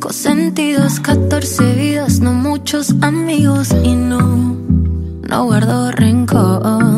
cinco sentidos, 14 vidas, no muchos amigos y no, no guardo rencor.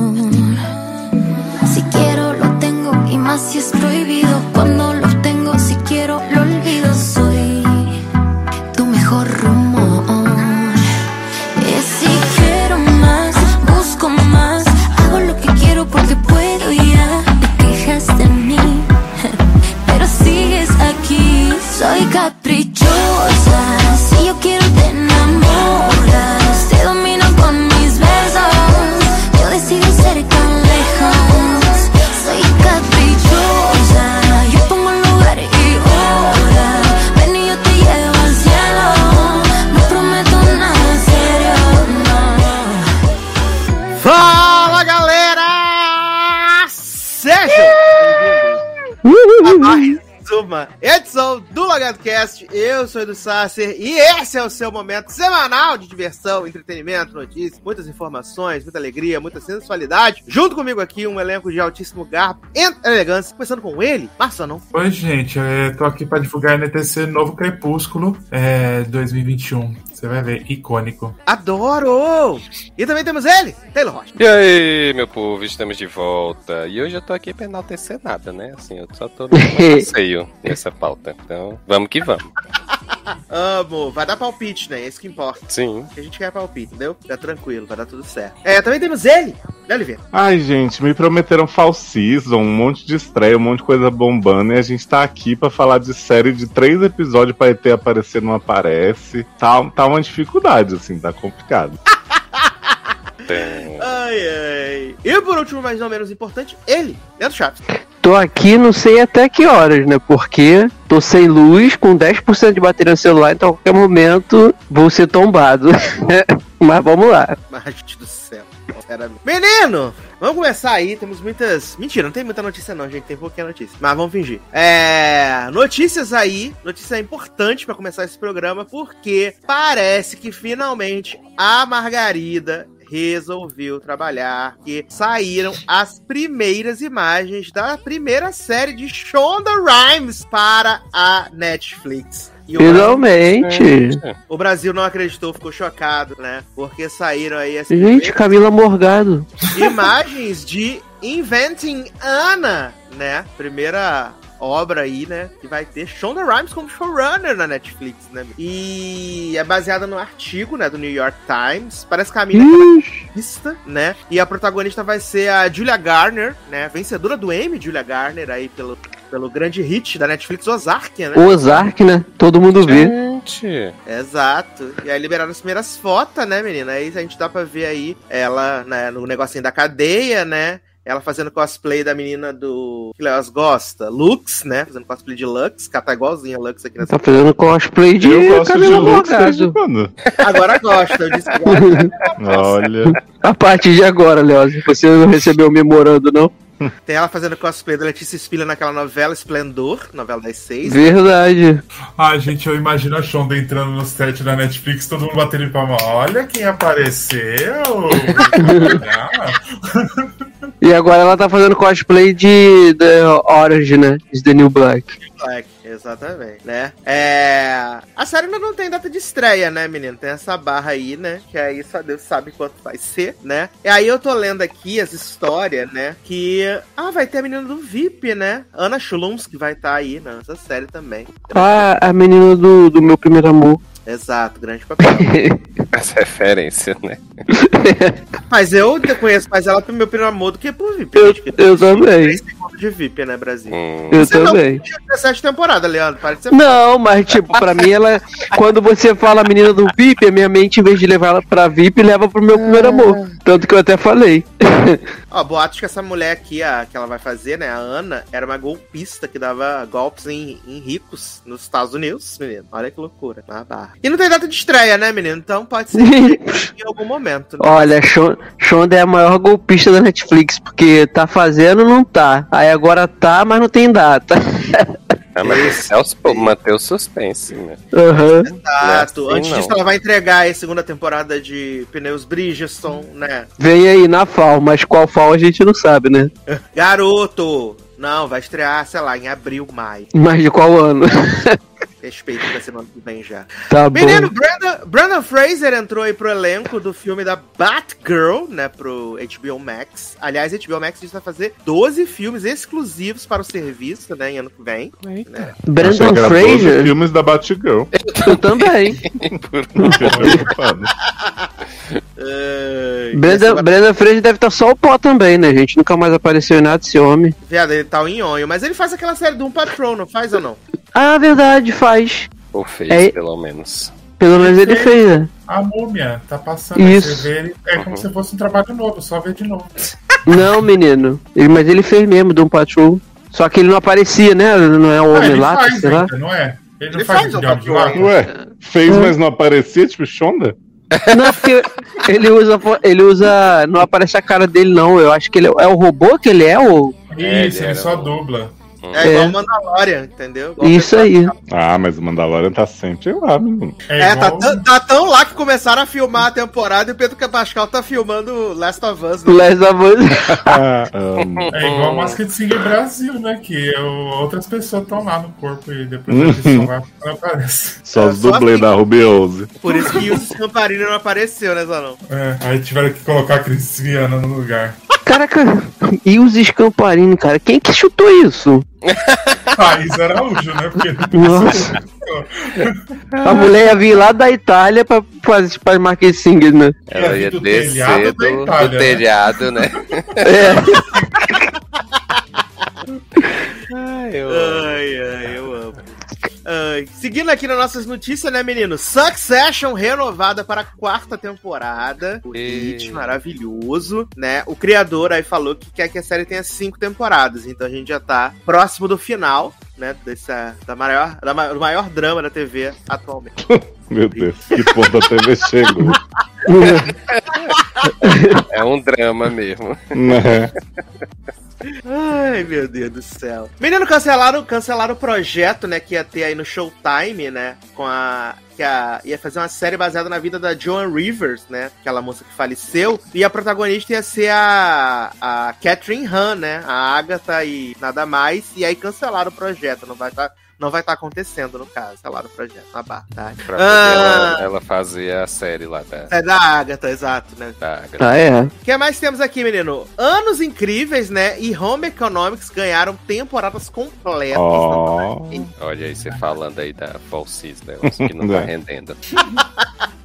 Do LogadoCast. Eu sou o Edu Sasser e esse é o seu momento semanal de diversão, entretenimento, notícias, muitas informações, muita alegria, muita sensualidade. Junto comigo aqui, um elenco de altíssimo garbo e elegância, começando com ele, Marçonão. Oi, gente, eu tô aqui pra divulgar NTC Novo Crepúsculo é, 2021. Você vai ver, icônico. Adoro! E também temos ele, Taylor Rocha. E aí, meu povo, estamos de volta. E hoje eu tô aqui pra enaltecer nada, né? Assim, eu só tô no passeio nessa pauta. Então, vamos que vamos. Amo, vai dar palpite, né? Esse que importa. Sim. A gente quer palpite, entendeu? Fica tranquilo, vai dar tudo certo. É, também temos ele, né, Oliveira? Ai, gente, me prometeram fall season, um monte de estreia, um monte de coisa bombando, e a gente tá aqui pra falar de série de três episódios pra ET aparecer, não aparece. Tá, tá uma dificuldade, assim, tá complicado. Tem... Ai, ai. E por último, mas não menos importante, ele, Leandro Chaves. Tô aqui, não sei até que horas, né? Porque tô sem luz, com 10% de bateria no celular, então a qualquer momento vou ser tombado. Mas vamos lá. Gente do céu. Menino! Vamos começar aí, temos muitas. Mentira, não tem muita notícia, não, gente. Tem pouquinha notícia. Mas vamos fingir. É. Notícias aí. Notícia importante pra começar esse programa, porque parece que finalmente a Margarida resolveu trabalhar, que saíram as primeiras imagens da primeira série de Shonda Rhimes para a Netflix. E o Brasil, Finalmente. o Brasil não acreditou, ficou chocado, né? Porque saíram aí as Gente, Camila Morgado. imagens de Inventing Anna, né? Primeira obra aí, né? Que vai ter Shonda Rhimes como showrunner na Netflix, né? E é baseada no artigo, né? Do New York Times. Parece que a mina é pista, né? E a protagonista vai ser a Julia Garner, né? Vencedora do Emmy, Julia Garner, aí pelo, pelo grande hit da Netflix, Ozark, né? Ozark, né? Todo mundo vê. Gente, Exato. E aí liberaram as primeiras fotos, né, menina? Aí a gente dá pra ver aí ela né, no negocinho da cadeia, né? Ela fazendo cosplay da menina do que elas gosta, Lux, né? Fazendo cosplay de Lux, ela tá igualzinha a Lux aqui nessa. Tá fazendo cosplay de Eu gosto de Camila desde Morgado. quando? Agora gosta, eu disse que gosta. Olha. A partir de agora, Léo, você não recebeu o memorando, não? Tem ela fazendo cosplay da Letícia Spiller naquela novela Esplendor, novela das seis. Verdade. Ai, gente, eu imagino a Shonda entrando no set da Netflix, todo mundo batendo palma. Olha quem apareceu! E agora ela tá fazendo cosplay de The Orange, né? De The New Black. Black, exatamente, né? É... A série ainda não tem data de estreia, né, menino? Tem essa barra aí, né? Que aí só Deus sabe quanto vai ser, né? E aí eu tô lendo aqui as histórias, né? Que... Ah, vai ter a menina do VIP, né? Ana Chlumsky vai estar aí nessa série também. Ah, a menina do, do meu primeiro amor. Exato, grande papel. essa referência, né? Mas eu conheço mais ela pro meu primeiro amor do que pro VIP. Eu, eu também. De VIP, né, Brasil? Hum, Eu Você não também. tinha 17 temporada, Leandro. Para de ser Não, mas tipo, pra mim ela. Quando você fala a menina do VIP, a minha mente, em vez de levar ela pra VIP, leva pro meu primeiro amor. Tanto que eu até falei. Ó, boatos que essa mulher aqui, a, que ela vai fazer, né, a Ana, era uma golpista que dava golpes em, em ricos nos Estados Unidos, menino. Olha que loucura, na barra. E não tem data de estreia, né, menino? Então pode ser em algum momento, né? Olha, Shon- Shonda é a maior golpista da Netflix, porque tá fazendo, não tá. Aí agora tá, mas não tem data. ah, mas é pô, manter o suspense, né? Aham. Exato. Não é assim, Antes não. disso, ela vai entregar aí a segunda temporada de Pneus Bridgestone, né? Vem aí na FAO, mas qual FAO a gente não sabe, né? Garoto! Não, vai estrear, sei lá, em abril, maio. Mas de qual ano? Respeito pra semana que vem já. Tá bom. Menino, Brandon, Brandon Fraser entrou aí pro elenco do filme da Batgirl, né, pro HBO Max. Aliás, HBO Max diz que vai fazer 12 filmes exclusivos para o serviço, né, em ano que vem. Achei Brandon que era 12 Fraser? filmes da Batgirl. Eu também. Fiquei preocupado. Ai, Brandon, esse- Brandon Fraser deve estar só o pó também, né, gente? Nunca mais apareceu em nada desse homem. Viado, ele tá em onho, mas ele faz aquela série do Um Patrol, não faz ou não? Ah, verdade, faz. Ou fez, É- pelo menos. Pelo menos ele fez, né? A múmia tá passando Isso. você vê ele, é como se fosse um trabalho novo, só ver de novo. Não, menino. Ele- mas ele fez mesmo Doom Patrol. Só que ele não aparecia, né? Não é o Ah, homem ele lá, faz sei lá. ainda, não é? Ele não Ele faz, faz o o Patrol lata? Ué, fez, mas não aparecia, tipo, Shonda? Não, porque ele usa, ele usa. Não aparece a cara dele, não. Eu acho que ele é o robô que ele é, ou. É, Isso, ele ele só o- dubla. É, igual É. o Mandalorian, entendeu? Igual Isso aí. Ah, mas o Mandalorian tá sempre lá, menino. É, É, tá, igual... tão- tá tão lá que começaram a filmar a temporada e o Pedro Pascal tá filmando Last of Us. Né? Last of Us. Ah. É igual a Masked Singer Brasil, né? Que outras pessoas estão lá no corpo e depois a edição não aparece. Só os É, só dublês assim. da Ruby Rose. Por isso que o Scamparino não apareceu, né, Zanão? É, aí tiveram que colocar a Cristiana no lugar. Caraca, e os Scamparini, cara? Quem que chutou isso? Thaís Araújo, né? Porque Nossa. A mulher ia vir lá da Itália pra fazer para Market Singer, né? Ela Ia ia descer do, Itália, do né? telhado, né? É. Ai, eu... Ai, ai, eu amo. Ai, seguindo aqui nas nossas notícias, né, menino? Succession renovada para a quarta temporada. O hit maravilhoso, né? O criador aí falou que quer que a série tenha cinco temporadas, então a gente já tá próximo do final, né? Dessa, da maior, da, do maior drama da TV atualmente. Meu Deus, que ponto a TV chegou. É um drama mesmo. Né? Ai, meu Deus do céu. Menino, cancelaram, cancelaram o projeto, né, que ia ter aí no Showtime, né, com a... Que a, ia fazer uma série baseada na vida da Joan Rivers, né? Aquela moça que faleceu. E a protagonista ia ser a, a Catherine Han, né? A Agatha e nada mais. E aí cancelaram o projeto. Não vai estar não vai estar acontecendo, no caso. Cancelaram o projeto. Na barra, tá? Pra poder Ah. ela, ela fazer a série lá da, É da Agatha, exato, né? da Agatha. Ah, é. O que mais temos aqui, menino? Anos Incríveis, né? E Home Economics ganharam temporadas completas. Ó, Olha aí, você falando aí da Falsis, né? Que não tá É. rendendo.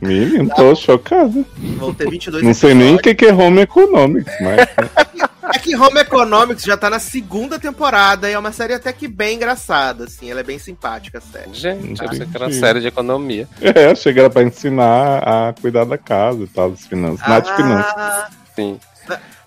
menino, tô chocado. Vão ter 22 Não sei nem o episódios. que que é Home Economics, mas É que Home Economics já tá na segunda temporada e é uma série até que bem engraçada, assim. Ela é bem simpática, a série. Gente, eu pensei que era uma série de economia. é, chega era pra ensinar a cuidar da casa e tal, das finanças. Ah. Nath Finanças. Sim.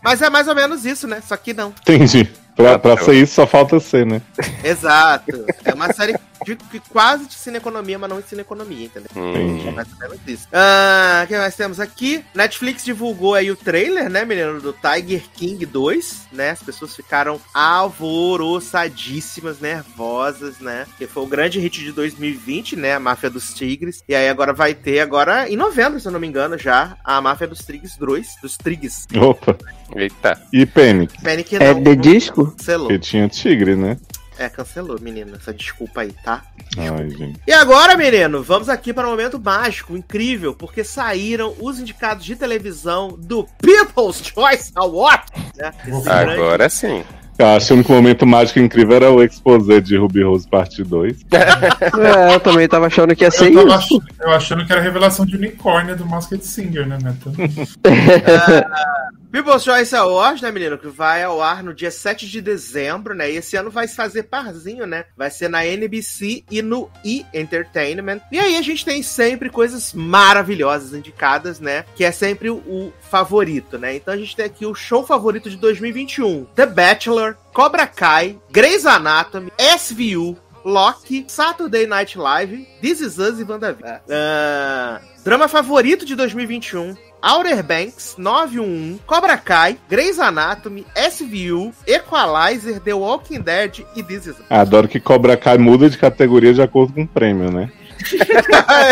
Mas é mais ou menos isso, né? Só que não. Entendi. Pra, pra ser isso, só falta ser, né? Exato. É uma série de, que quase de cineconomia, mas não ensina economia, entendeu? Hum. É mais ou menos isso. Ah, o que mais temos aqui? Netflix divulgou aí o trailer, né, menino, do Tiger King 2, né? As pessoas ficaram alvoroçadíssimas, nervosas, né? Que foi o grande hit de 2020, né? A Máfia dos Tigres. E aí agora vai ter, agora em novembro, se eu não me engano, já, a Máfia dos Tigres 2, dos Tigres. Opa. Eita. E Panic, Panic É não, de disco? cancelou. que tinha tigre, né? É, cancelou, menino. Essa desculpa aí, tá? Ai, gente. E agora, menino, vamos aqui para um momento mágico, incrível, porque saíram os indicados de televisão do People's Choice Award. Né? Esse grande- Agora sim. Eu achando que o momento mágico incrível era o exposé de Ruby Rose parte 2. É, eu também tava achando que ia ser Eu tava isso. ach- eu achando que era a revelação de unicórnio do Masked Singer, né, Neto? People's Choice Awards, né, menino? Que vai ao ar no dia 7 de dezembro, né? E esse ano vai fazer parzinho, né? Vai ser na NBC e no E! Entertainment. E aí a gente tem sempre coisas maravilhosas indicadas, né? Que é sempre o, favorito, né? Então a gente tem aqui o show favorito de 2021: The Bachelor, Cobra Kai, Grey's Anatomy, SVU. Loki, Saturday Night Live, This Is Us e WandaVision. Ah, drama favorito de 2021, Outer Banks, 911, Cobra Kai, Grey's Anatomy, SVU, Equalizer, The Walking Dead e This Is Us. Adoro que Cobra Kai muda de categoria de acordo com o prêmio, né?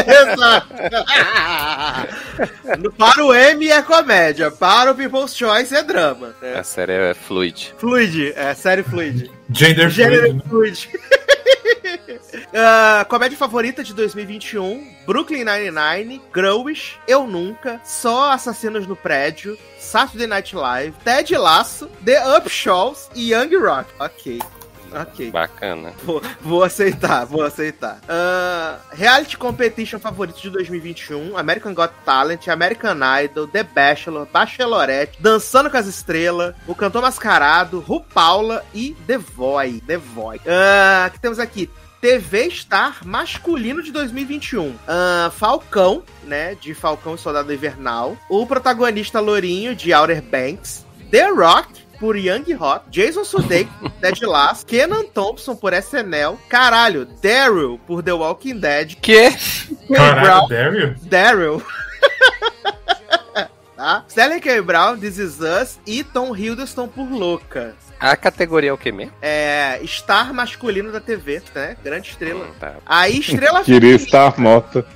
Exato. para o M é comédia, para o People's Choice é drama. É. A série é fluid. Fluid, é série fluid. Gender fluid, né? fluid. Ah, comédia favorita de 2021: Brooklyn Nine-Nine, Growish, Eu Nunca, Só Assassinos no Prédio, Saturday Night Live, Ted Lasso, The Upshaws e Young Rock. Ok. Ok. Bacana. Vou, vou aceitar, vou aceitar. Ah, reality Competition favorito de 2021: American Got Talent, American Idol, The Bachelor, Bachelorette, Dançando com as Estrelas, O Cantor Mascarado, RuPaula e The Voice. The Voice. Ah, que temos aqui? TV Star masculino de 2021. Ah, Falcão, né? De Falcão e Soldado Invernal. O protagonista Lourinho, de Outer Banks. The Rock, por Young Hot, Jason Sudeikis por Ted Lasso, Kenan Thompson por SNL, caralho, Daryl por The Walking Dead, Que? Caralho, Daryl? Daryl. tá? Stanley K. Brown, This Is Us e Tom Hiddleston por Louca. A categoria é o que mesmo? É, star masculino da TV, né? Grande estrela. Hum, tá. Aí, estrela Queria estar morta.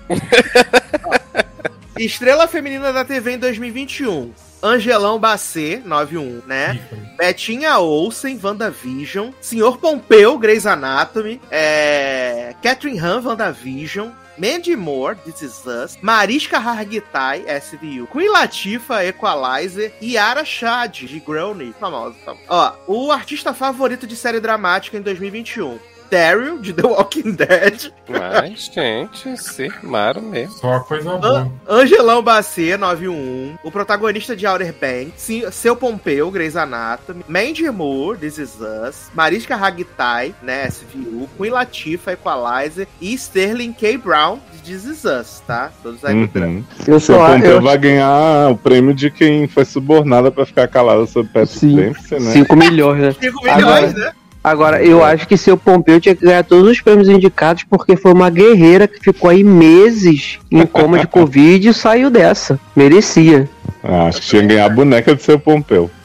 Estrela feminina da TV em 2021. Angelão Bacê, 91, né? Betinha Olsen, WandaVision. Senhor Pompeu, Grey's Anatomy. É... Catherine Han, WandaVision. Mandy Moore, This Is Us. Mariska Hargitay, SVU. Queen Latifah, Equalizer. E Yara Shad, de Growny. Famosa, famosa. Ó, o artista favorito de série dramática em 2021. Daryl, de The Walking Dead. Mas, gente, se armaram mesmo. Só coisa An boa. Angelão Bacê, 911. O protagonista de Outer Banks. Seu Pompeu, Grey's Anatomy. Mandy Moore, This Is Us. Mariska Hargitay, né, SVU. Queen Latifah, Equalizer. E Sterling K. Brown, de This Is Us, tá? Todos aí. Uhum. Eu Seu só Pompeu eu, vai ganhar o prêmio de quem foi subornada pra ficar calada sobre Patrick Sim. Dempsey, né? 5 milhões, né? 5 Agora- milhões, né? Agora, eu acho que seu Pompeu tinha que ganhar todos os prêmios indicados porque foi uma guerreira que ficou aí meses em coma de Covid e saiu dessa. Merecia. Ah, acho que tinha que ganhar a boneca do seu Pompeu.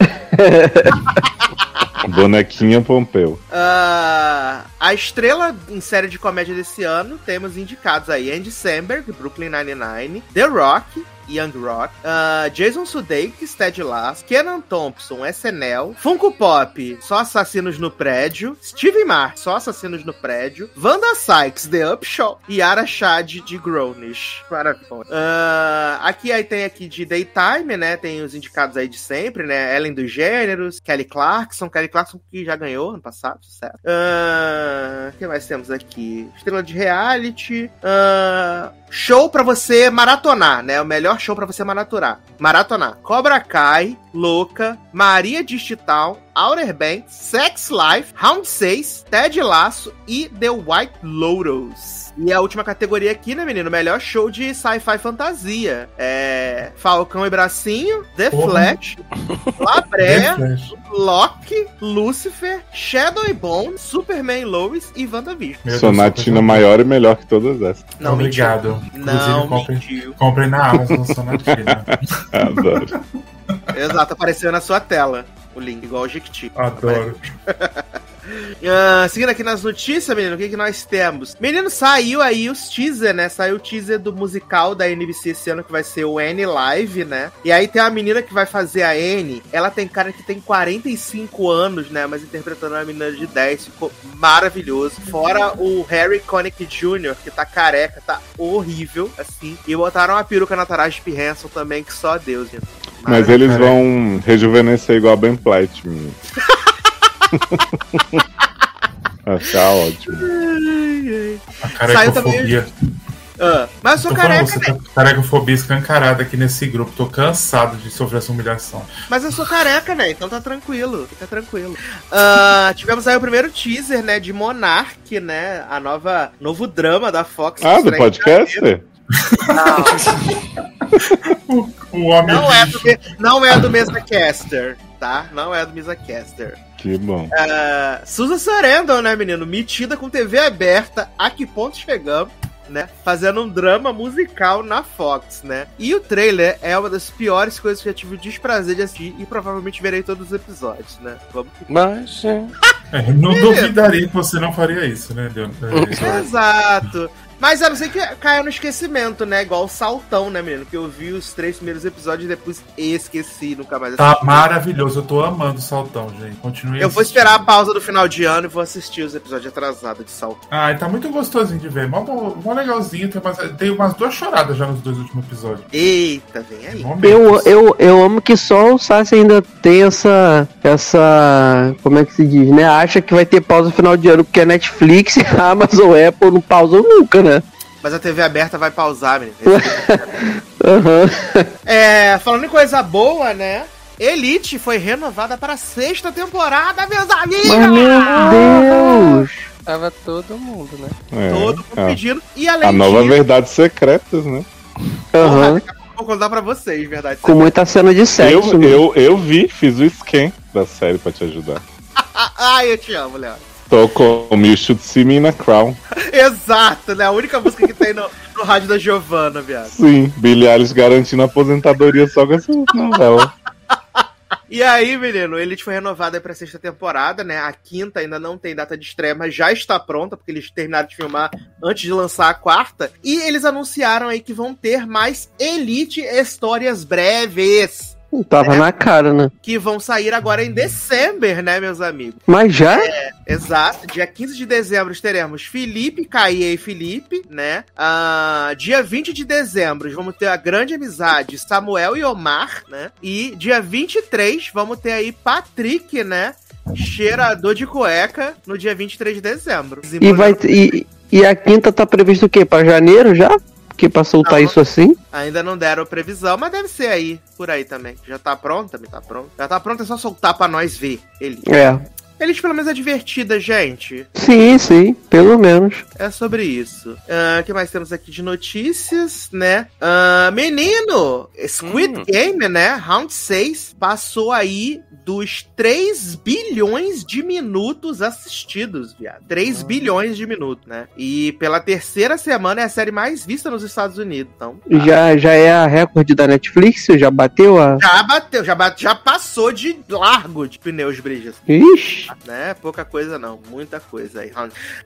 Bonequinha Pompeu. Ah, a estrela em série de comédia desse ano, temos indicados aí Andy Samberg, Brooklyn Nine-Nine, The Rock, Young Rock, ah, Jason Sudeikis, Ted Lasso, Kenan Thompson, SNL, Funko Pop, Só Assassinos no Prédio, Steve Martin, Só Assassinos no Prédio, Wanda Sykes, The Upshaw e Yara Shad de Grownish. Maravilhoso. Ah, aqui aí tem aqui de Daytime, né? Tem os indicados aí de sempre, né? Ellen dos Gêneros, Kelly Clarkson, Kelly Clarkson que já ganhou ano passado? Ah, O que mais temos aqui? Estrela de reality. ah, show pra você maratonar, né? O melhor show pra você maratonar. Maratonar. Cobra Kai, Louca, Maria Digital, Outer Banks, Sex Life, Round 6, Ted Laço e The White Lotus. E a última categoria aqui, né, menino? Melhor show de sci-fi fantasia. É. Falcão e Bracinho, The Porra. Flash, Labré, The Flash. Loki, Lucifer, Shadow e Bone, Superman Lois e WandaVision. Sonatina maior e melhor que todas essas. Não, Obrigado. Não, mentiu. comprem na Amazon Sonatina. Adoro. Exato, apareceu na sua tela o link, igual o Jequiti. Adoro. Ah, seguindo aqui nas notícias, menino, o que, que nós temos? Menino, saiu aí os teaser, né? Saiu o teaser do musical da NBC esse ano, que vai ser o N Live, né? E aí tem a menina que vai fazer a N, ela tem cara que tem 45 anos, né? Mas interpretando uma menina de 10, ficou maravilhoso. Fora o Harry Connick Jr., que tá careca, tá horrível, assim. E botaram uma peruca na Taraji P. Henson também, que só Deus, gente. Mas eles vão rejuvenescer igual a Ben Platt, menino. Vai ficar ótimo. A Saiu também- carecofobia. Ah, mas eu sou Tô falando, careca, você tá carecofobia escancarada aqui nesse grupo. Tô cansado de sofrer essa humilhação. Mas eu sou careca, né? Então tá tranquilo, fica tranquilo. Ah, tivemos aí o primeiro teaser, né, de Monarch, né? A nova, novo drama da Fox. Ah, do podcast? janeiro. O homem Não é, do, não é do Mesa Caster, tá? Não é do Mesa Caster. Que bom. Ah, Susan Sarandon, né, menino? Metida com TV aberta. A que ponto chegamos? Né? Fazendo um drama musical na Fox, né? E o trailer é uma das piores coisas que eu tive o desprazer de assistir e provavelmente verei todos os episódios, né? Vamos que Mas, é, É, não duvidaria que você não faria isso, né, Leon? É, Exato. Mas eu não sei que caiu no esquecimento, né? Igual o Saltão, né, menino? Que eu vi os três primeiros episódios e depois esqueci, nunca mais Tá assisti. maravilhoso. Eu tô amando o Saltão, gente. Continue Eu vou assistindo. esperar a pausa do final de ano e vou assistir os episódios atrasados de Saltão. Ai, tá muito gostosinho de ver. Mó, mó, mó legalzinho. Tem umas, tem umas duas choradas já nos dois últimos episódios. Eita, vem aí. Eu, eu, eu amo que só o Sassi ainda tem essa. Essa. Como é que se diz, né? Acha que vai ter pausa no final de ano, porque a Netflix, a Amazon, a Apple não pausam nunca, né? Mas a TV aberta vai pausar, menino. Aham. É, falando em coisa boa, né? Elite foi renovada para a sexta temporada, meus amigos! Mas meu Deus! Tava todo mundo, né? É, Todo mundo a- pedindo. E além a nova disso, Verdades Secretas, né? Aham. daqui a pouco eu vou contar pra vocês, verdade. Com muita cena de sexo. Eu, né? eu, eu vi, fiz o scan da série pra te ajudar. Ah, Ai, eu te amo, Léo. Tô com o You Should See Me na Crown. Exato, né? A única música que tem no, no rádio da Giovanna, viado. Sim, Billie Eilish garantindo aposentadoria só com essa novela. E aí, menino, Elite foi renovada pra sexta temporada, né? A quinta ainda não tem data de estreia, mas já está pronta, porque eles terminaram de filmar antes de lançar a quarta. E eles anunciaram aí que vão ter mais Elite histórias breves. Tava na cara, né? Que vão sair agora em dezembro, né, meus amigos? Mas já? Exato. Dia 15 de dezembro teremos Felipe, Caie e Felipe, né? Ah, dia 20 de dezembro vamos ter a grande amizade Samuel e Omar, né? E dia 23 vamos ter aí Patrick, né? Cheirador de cueca no dia 23 de dezembro. E, vai, e, e a quinta tá previsto o quê? Pra janeiro já? Porque pra soltar Não. isso assim? Ainda não deram previsão, mas deve ser aí, por aí também. Já tá pronto, também tá pronto. Já tá pronto, é só soltar pra nós ver. Ele. É. Elite pelo menos é divertida, gente. Sim, sim, pelo menos. É sobre isso. O que mais temos aqui de notícias, né? Ah, menino, Squid Hum. Game, né? Round 6 passou aí dos 3 bilhões de minutos assistidos, viado. 3 bilhões de minutos, né? E pela terceira semana é a série mais vista nos Estados Unidos. Então, Já, já é a recorde da Netflix? Já bateu a. já bateu, já, bate, já passou de largo de pneus brilhos. Ixi! Né? Pouca coisa não, muita coisa aí.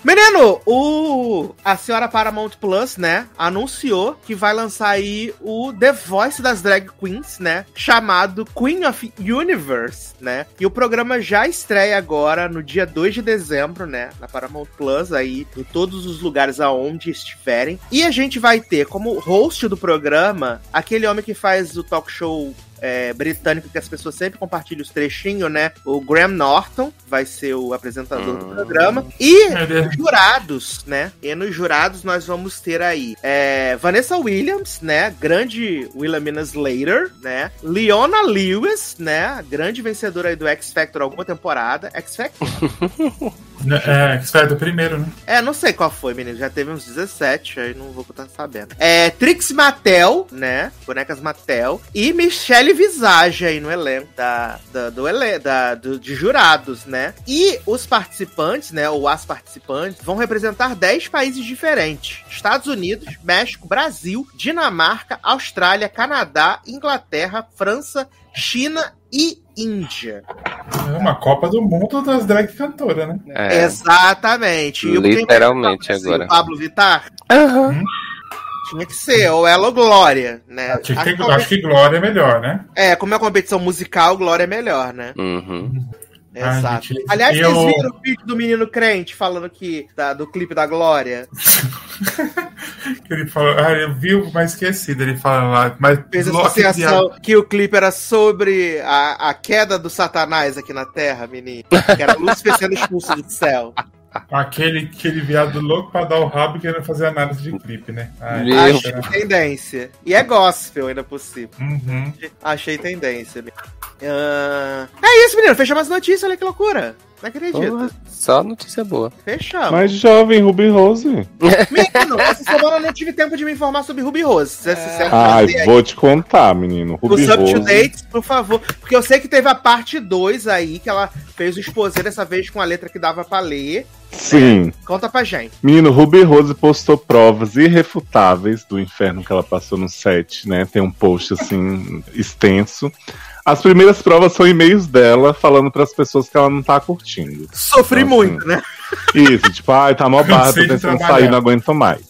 Menino, o a senhora Paramount Plus, né, anunciou que vai lançar aí o The Voice das drag queens, né, chamado Queen of Universe, né? E o programa já estreia agora no dia 2 de dezembro, né, na Paramount Plus aí em todos os lugares aonde estiverem. E a gente vai ter como host do programa aquele homem que faz o talk show é, britânico que as pessoas sempre compartilham os trechinhos, né? O Graham Norton vai ser o apresentador do Hum. programa. E Ele- jurados, né? E nos jurados nós vamos ter aí é, Vanessa Williams, né? Grande Wilhelmina Slater, né? Leona Lewis, né? A grande vencedora aí do X Factor alguma temporada. X Factor? É, X do primeiro, né? É, não sei qual foi, menino. Já teve uns 17, aí não vou estar sabendo. É, Trix Mattel, né? Bonecas Mattel. E Michelle Visage aí no elenco da, da- do, ele, da, do- de jurados, né? E os participantes, né? Ou as participantes, vão representar 10 países diferentes: Estados Unidos, México, Brasil, Dinamarca, Austrália, Canadá, Inglaterra, França, China e Índia. É uma Copa do Mundo das drag cantoras, né? É. Exatamente. E Literalmente representar o Brasil? agora. Pablo Vittar? Aham. Tinha que ser, ou ela ou Glória, né? Acho A que, acho que Glória é melhor, né? É, como é uma competição musical, Glória é melhor, né? Uhum. Ai, Exato. gente, Aliás, eu- vocês viram o vídeo do menino crente falando que da- do clipe da Glória? Que ele falou, ah, eu vi, mas esqueci dele falando lá. Mas Fez Loki, associação que o clipe era sobre a, a queda do Satanás aqui na Terra, menino. Que era Lúcifer sendo expulso do céu. Aquele, aquele viado louco pra dar o rabo e querendo fazer análise de clipe, né? Ai, Meu. Achei cara. tendência. E é gospel ainda por cima. Uhum. Achei tendência. Ah, é isso, menino. Fechamos as notícias, olha que loucura. Não acredito. Porra, Só notícia boa. Fechamos. Mas jovem, Ruby Rose. Menino, essa semana eu não tive tempo de me informar sobre Ruby Rose. Se, se, se Ai, aí vou te contar, menino. o Ruby to Rose. Date, por favor. Porque eu sei que teve a parte 2 aí, que ela fez o exposé dessa vez com a letra que dava pra ler. Sim. Conta pra gente. Menino, Ruby Rose postou provas irrefutáveis do inferno que ela passou no set, né? Tem um post assim extenso. As primeiras provas são e-mails dela falando pras pessoas que ela não tá curtindo. Sofri Nossa. muito, né? Isso, tipo, ai, tá mó barra, tô trabalhar. sair, não aguento mais.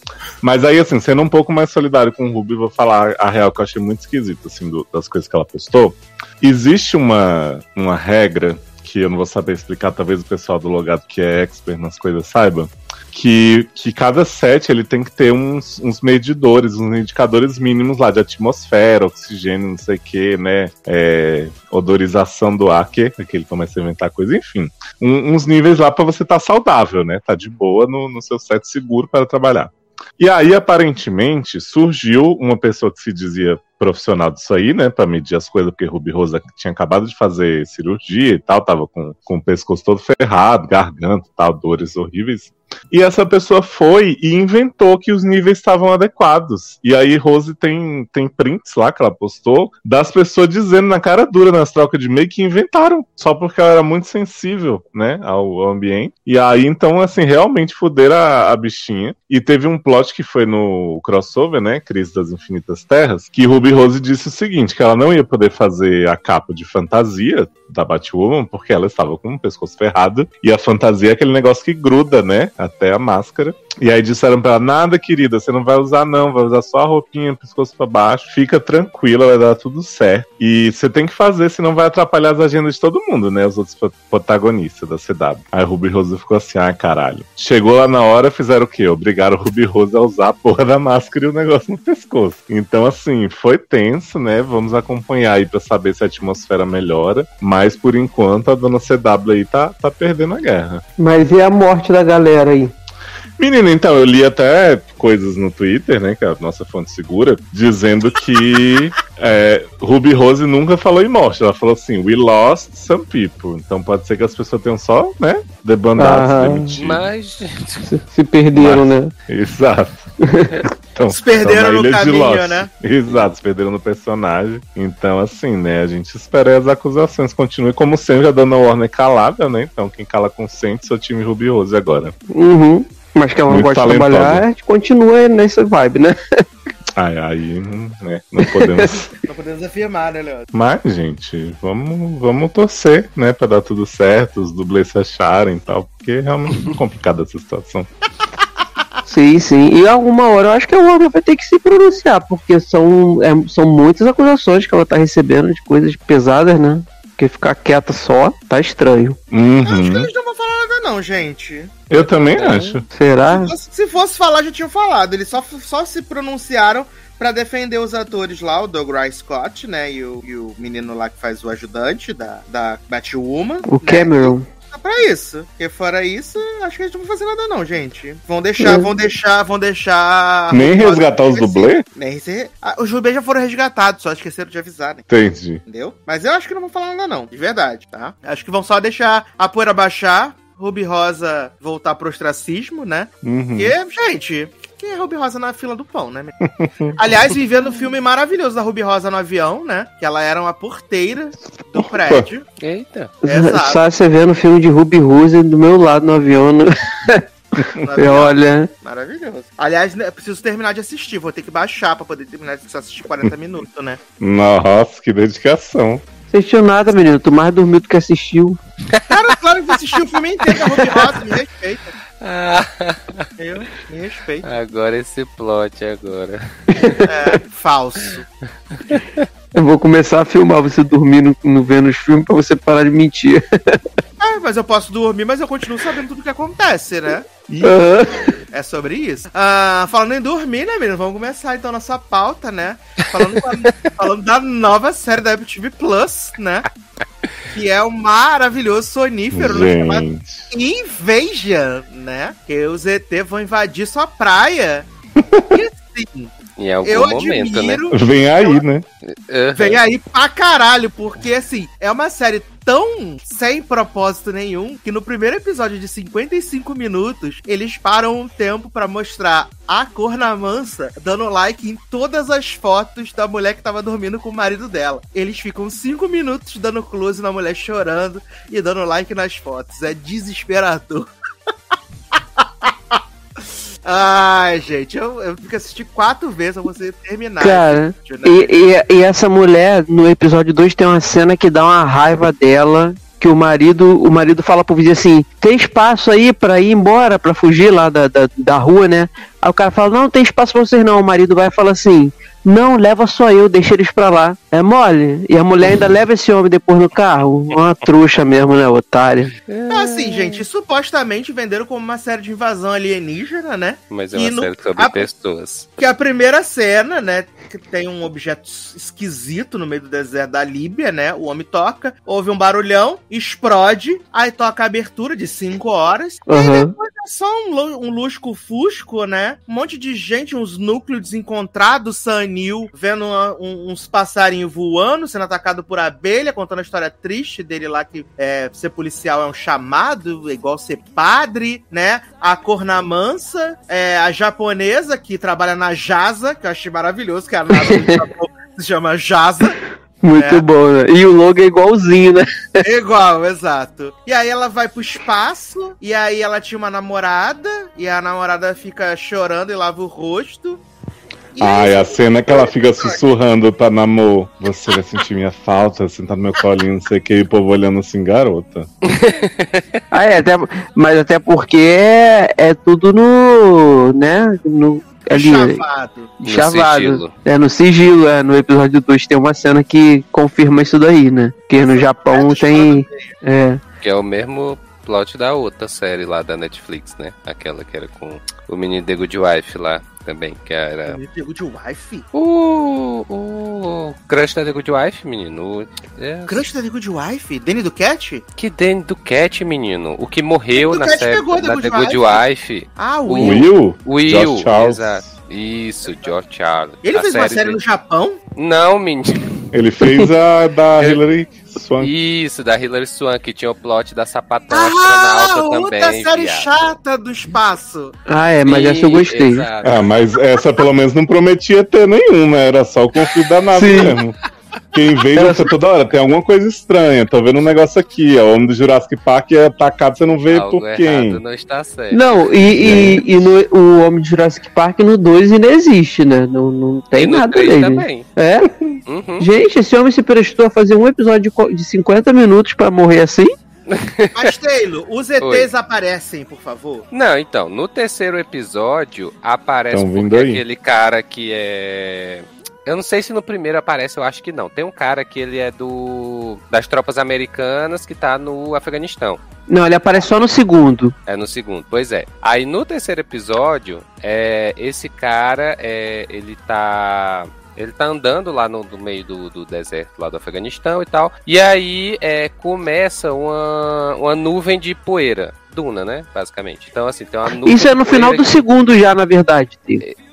Mas aí, assim, sendo um pouco mais solidário com o Ruby, vou falar a real que eu achei muito esquisito, assim, do- das coisas que ela postou. Existe uma, uma regra que eu não vou saber explicar, talvez o pessoal do Logado que é expert nas coisas saiba, que, que cada set ele tem que ter uns, uns medidores, uns indicadores mínimos lá de atmosfera, oxigênio, não sei o que, né? É, odorização do ar, que, que ele começa a inventar coisa, enfim. Um- uns níveis lá pra você estar saudável, né? Tá de boa no, no seu set seguro para trabalhar. E aí, aparentemente, surgiu uma pessoa que se dizia profissional disso aí, né, Pra medir as coisas, porque Ruby Rosa tinha acabado de fazer cirurgia e tal, tava com, com o pescoço todo ferrado, garganta e tal, dores horríveis. E essa pessoa foi e inventou que os níveis estavam adequados. E aí Rose tem, tem prints lá que ela postou das pessoas dizendo na cara dura nas trocas de e-mail que inventaram, só porque ela era muito sensível, né, ao, ao ambiente. E aí, então, assim, realmente fuderam a, a bichinha. E teve um plot que foi no crossover, né, Crise das Infinitas Terras, que Ruby Rose disse o seguinte, que ela não ia poder fazer a capa de fantasia da Batwoman, porque ela estava com o pescoço ferrado, e a fantasia é aquele negócio que gruda, né, até a máscara. E aí disseram pra ela, nada, querida, você não vai usar não, vai usar só a roupinha, pescoço pra baixo, fica tranquila, vai dar tudo certo. E você tem que fazer, senão vai atrapalhar as agendas de todo mundo, né, os outros pro- protagonistas da CW. Aí Ruby Rose ficou assim, ah, caralho. Chegou lá na hora, fizeram o quê? Obrigaram Ruby Rose a usar a porra da máscara e o negócio no pescoço. Então, assim, foi tenso, né, vamos acompanhar aí pra saber se a atmosfera melhora, mas por enquanto a dona CW aí tá, tá perdendo a guerra. Mas e a morte da galera aí? Menino, então, eu li até coisas no Twitter, né, que é a nossa fonte segura, dizendo que é, Ruby Rose nunca falou em morte. Ela falou assim, we lost some people. Então pode ser que as pessoas tenham só, né, debandado, Ah. demitido. Mas, Se, se perderam, né? Exato. Então, Se perderam na no caminho, né? Exato, se perderam no personagem. Então, assim, né, a gente espera aí as acusações continuem. Como sempre, a dona Warner é calada, né? Então, quem cala consente, seu time Ruby Rose agora. Uhum. Mas que ela não Muito gosta de trabalhar, a gente continua nessa vibe, né? Ai, aí, hum, né, não podemos. Não podemos afirmar, né, Leandro? Mas, gente, vamos, vamos torcer, né, pra dar tudo certo, os dublês se acharem e tal, porque é realmente complicada essa situação. Sim, sim. E alguma hora eu acho que a Warner vai ter que se pronunciar, porque são, é, são muitas acusações que ela tá recebendo de coisas pesadas, né? Porque ficar quieta só tá estranho. Eu acho que Uhum. eles não vão falar nada, não, gente. Eu também Então, acho. Será? Se fosse falar, já tinham falado. Eles só, só se pronunciaram pra defender os atores lá, o Doug Ry Scott, né? E o, e o menino lá que faz o ajudante da, da Batwoman. O né? Cameron. Só pra isso. Porque fora isso, acho que eles não vão fazer nada, não, gente. Vão deixar, É. vão deixar, vão deixar. Nem resgatar os dublês? Nem se... ah, os dublês já foram resgatados, só esqueceram de avisar, né? Entendi. Entendeu? Mas eu acho que não vão falar nada, não. De verdade, tá? Acho que vão só deixar a poeira baixar, Ruby Rosa voltar pro ostracismo, né? Uhum. Porque, gente, quem é Ruby Rosa na fila do pão, né? Aliás, vivendo um filme maravilhoso da Ruby Rosa no avião, né? Que ela era uma porteira do prédio. eita. Exato. Só você vendo o filme de Ruby Rose do meu lado no avião. né? No E olha. Maravilhoso. Aliás, né, preciso terminar de assistir. Vou ter que baixar pra poder terminar de assistir 40 minutos, né? Nossa, que dedicação. Assistiu nada, menino. Tu mais dormiu do que assistiu. Cara, claro que vou assistir o filme inteiro da Ruby Rosa. Me respeita. Ah, Eu me respeito. agora esse plot agora. É, falso. Eu vou começar a filmar você dormindo no vendo os filmes pra você parar de mentir. Ah, mas eu posso dormir, mas eu continuo sabendo tudo o que acontece, né? Aham. É sobre isso. Ah, falando em dormir, né, menino? Vamos começar então nossa pauta, né? Falando, falando da nova série da Apple TV Plus, né? Que é o maravilhoso sonífero né, chamado. Invasion, né? Que os ET vão invadir sua praia. E assim, Em algum eu momento, né? admiro. Vem aí, né? Aham. Vem aí pra caralho, porque assim, é uma série tão sem propósito nenhum que no primeiro episódio de 55 minutos eles param um tempo pra mostrar a Cornamansa dando like em todas as fotos da mulher que tava dormindo com o marido dela. Eles ficam 5 minutos dando close na mulher chorando e dando like nas fotos. É desesperador. Ai, gente, eu, eu que assistir quatro vezes pra você terminar. Cara, gente, né? E, e, e essa mulher, no episódio 2, tem uma cena que dá uma raiva dela. que o marido, o marido fala pro vizinho assim: tem espaço aí pra ir embora, pra fugir lá da, da, da rua, né? Aí o cara fala: não, não tem espaço pra vocês não. O marido vai e fala assim: não, leva só eu, deixa eles pra lá. É mole. E a mulher ainda leva esse homem depois no carro. Uma trouxa mesmo, né, otária? É assim, gente, supostamente venderam como uma série de invasão alienígena, né? Mas é E uma no- série sobre a- pessoas. Que a primeira cena, né? Que tem um objeto esquisito no meio do deserto da Líbia, né? O homem toca, ouve um barulhão, explode, aí toca a abertura de 5 horas. E aí Aham. depois é só um, um lusco-fusco, né? Um monte de gente, uns núcleos desencontrados, sanil, vendo uma- um- uns passarinhos voando, sendo atacado por abelha, contando a história triste dele lá que é, ser policial é um chamado, é igual ser padre, né? A cornamansa, é, a japonesa que trabalha na JASA, que eu achei maravilhoso, que a NASA do Japão se chama JASA. Muito É. bom, né? E o logo é igualzinho, né? É Igual, exato. E aí ela vai pro espaço, e aí ela tinha uma namorada, e a namorada fica chorando e lava o rosto. Ai, a cena que ela fica sussurrando pra namor. Você vai sentir minha falta, sentar no meu colinho, não sei o que, e o povo olhando assim, garota. Ah, é, até, mas até porque é, é tudo no. né? No, ali, chavado. Chavado. É, no sigilo, é, no episódio 2 tem uma cena que confirma isso daí, né? Que no Japão Retos tem. É. Que é o mesmo plot da outra série lá da Netflix, né? Aquela que era com o menino The Good Wife lá também, que era. Pegou de wife? O. O. Crush da The Good Wife, menino. É, Crush da The Good Wife? Danny do Cat? que Danny do Cat, menino. O que morreu na série da The The Good Good Wife. Ah, o O Will. Will? Josh Charles. exato. Isso, George Charles. Ele A fez uma série do- no Japão? Não, menino. Ele fez a da Hillary Swank. Isso, da Hilary Swank, que tinha o plot da sapatão Ah, astronauta outra também. série viado. chata do espaço. Ah, é, mas essa eu gostei. exato. Ah, mas essa pelo menos não prometia ter nenhum, né? Era só o conflito da nave Sim. mesmo. Quem veio você toda hora, tem alguma coisa estranha. Tô vendo um negócio aqui, ó. O homem do Jurassic Park é atacado, você não vê Algo por errado quem. não está certo. Não, e, e, e no, o Homem de Jurassic Park no 2 ainda existe, né? Não, não tem E no nada dele. também. É? Uhum. Gente, esse homem se prestou a fazer um episódio de co- de 50 minutos pra morrer assim? Mas, Taylor, os ETs aparecem, por favor. Não, então, no terceiro episódio aparece porque aí. aquele cara que é. Eu não sei se no primeiro aparece, eu acho que não. Tem um cara que ele é do. das tropas americanas que tá no Afeganistão. Não, ele aparece só no segundo. É no segundo, pois é. Aí no terceiro episódio, é, esse cara, é, ele tá. Ele tá andando lá no, no meio do, do deserto lá do Afeganistão e tal. E aí é, começa uma, uma nuvem de poeira. Duna, né? Basicamente. Então, assim, tem uma nuvem Isso é no final do segundo já, na verdade.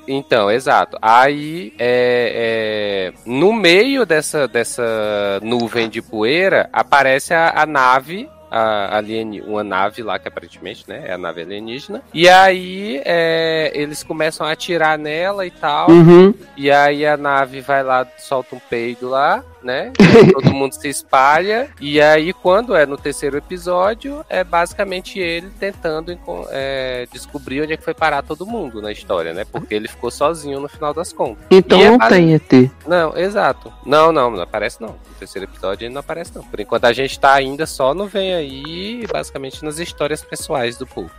Então, exato. Aí, é, é, no meio dessa, dessa nuvem de poeira, aparece a, a nave. A alien, uma nave lá que aparentemente né, é a nave alienígena. E aí é, eles começam a atirar nela e tal. Uhum. E aí a nave vai lá, solta um peido lá, né? Todo mundo se espalha. E aí, quando é no terceiro episódio, é basicamente ele tentando é, descobrir onde é que foi parar todo mundo na história, né? Porque ele ficou sozinho no final das contas. Então é não base- tem ET. Não, exato. Não, não, não aparece não. No terceiro episódio ele não aparece não. Por enquanto a gente tá ainda só no Vem Aí, basicamente nas histórias pessoais do povo.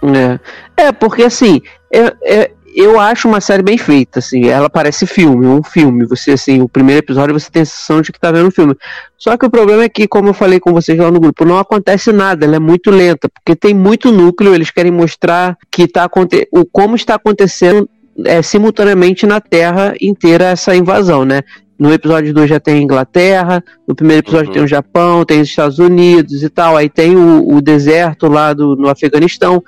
É, é porque assim, é, é- eu acho uma série bem feita, assim, ela parece filme, um filme. Você, assim, o primeiro episódio você tem a sensação de que tá vendo um filme. Só que o problema é que, como eu falei com vocês lá no grupo, não acontece nada, ela é muito lenta, porque tem muito núcleo, eles querem mostrar que tá aconte o como está acontecendo é, simultaneamente na Terra inteira essa invasão, né? No episódio 2 já tem a Inglaterra, no primeiro episódio Uhum. tem o Japão, tem os Estados Unidos e tal, aí tem o, o deserto lá do, no Afeganistão.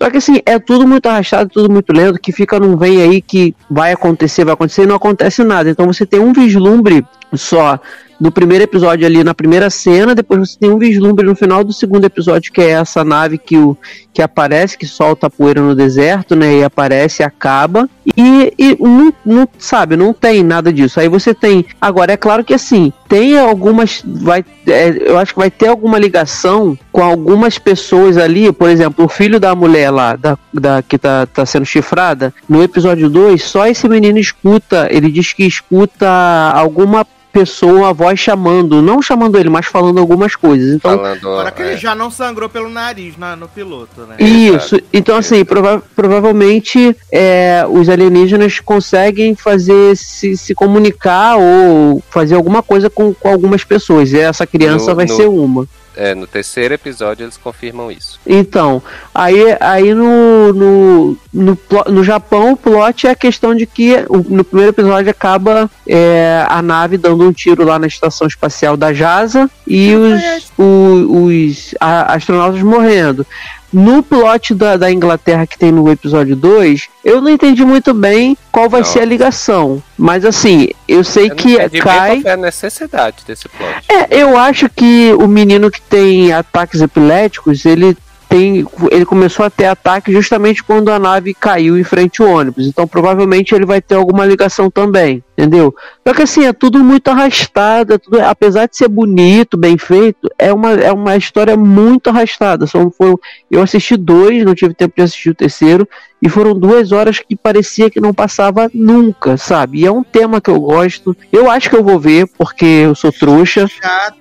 Só que assim, é tudo muito arrastado, tudo muito lento, que fica num vem aí que vai acontecer, vai acontecer e não acontece nada. Então você tem um vislumbre só no primeiro episódio ali, na primeira cena, depois você tem um vislumbre no final do segundo episódio, que é essa nave que, o, que aparece, que solta a poeira no deserto, né? E aparece, acaba. E, e não, não, sabe, não tem nada disso. Aí você tem. Agora, é claro que assim, tem algumas. Vai, é, eu acho que vai ter alguma ligação com algumas pessoas ali, por exemplo, o filho da mulher lá, da, da, que tá, tá sendo chifrada, no episódio 2, só esse menino escuta, ele diz que escuta alguma pessoa, uma voz chamando, não chamando ele, mas falando algumas coisas. Então, Falando, Agora que é, ele já não sangrou pelo nariz na- no piloto, né? Isso, então assim, prova- provavelmente é, os alienígenas conseguem fazer se, se comunicar ou fazer alguma coisa com, com algumas pessoas. E essa criança No- vai no- ser uma. É, no terceiro episódio eles confirmam isso. Então, aí, aí no, no, no, no Japão o plot é a questão de que o- no primeiro episódio acaba é, a nave dando um tiro lá na estação espacial da JASA e os, o- os a- astronautas morrendo. No plot da, da Inglaterra que tem no episódio 2, eu não entendi muito bem qual vai Não. ser a ligação. Mas assim, eu sei Eu que cai. foi a necessidade desse plot. É, eu acho que o menino que tem ataques epiléticos, ele tem, ele começou a ter ataque justamente quando a nave caiu em frente ao ônibus. Então provavelmente ele vai ter alguma ligação também, entendeu? Só que assim, é tudo muito arrastado, é tudo- apesar de ser bonito, bem feito, é uma, é uma história muito arrastada. São, foram, eu assisti dois, não tive tempo de assistir o terceiro, e foram duas horas que parecia que não passava nunca, sabe? E é um tema que eu gosto. Eu acho que eu vou ver, porque eu sou trouxa.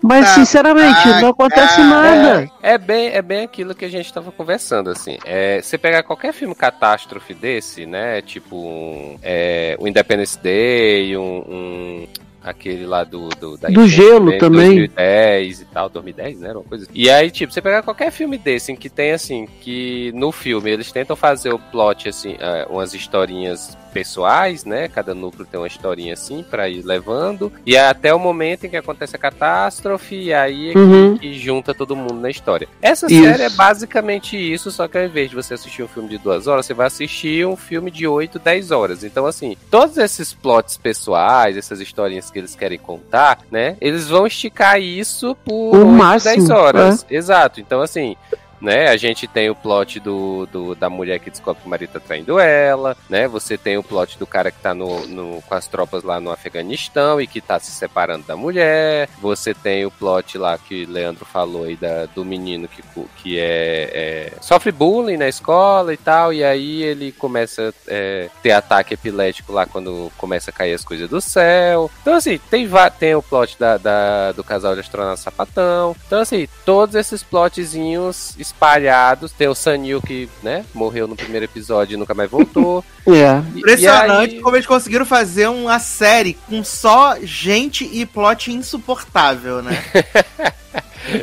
Mas sinceramente, não acontece cara. nada. É bem, é bem aquilo que a gente tava conversando, assim. É, você pegar qualquer filme catástrofe desse, né? Tipo um, é, o Independence Day, um, um- aquele lá do, do, da Do gelo né, também. 2010 e tal, 2010, né? Era uma coisa assim. E aí, tipo, você pegar qualquer filme desse em que tem, assim, que no filme eles tentam fazer o plot, assim, é, umas historinhas pessoais, né? Cada núcleo tem uma historinha assim pra ir levando. E é até o momento em que acontece a catástrofe, e aí é que, Uhum. que junta todo mundo na história. Essa Isso. série é basicamente isso, só que ao invés de você assistir um filme de duas horas, você vai assistir um filme de 8, 10 horas. Então, assim, todos esses plots pessoais, essas historinhas que eles querem contar, né? Eles vão esticar isso por O 8, máximo, 10 horas. Exato. Então, assim, né? A gente tem o plot do, do- da mulher que descobre que o marido tá traindo ela, né? Você tem o plot do cara que tá no, no- com as tropas lá no Afeganistão e que tá se separando da mulher. Você tem o plot lá que Leandro falou aí da, do menino que, que é, é- sofre bullying na escola e tal, e aí ele começa a é, ter ataque epilético lá quando começa a cair as coisas do céu. Então, assim, tem, tem o plot da, da- do casal de astronauta sapatão. Então, assim, todos esses plotzinhos espalhados. Tem o Sanil que, né, morreu no primeiro episódio e nunca mais voltou. É. E- Impressionante e aí- como eles conseguiram fazer uma série com só gente e plot insuportável, né?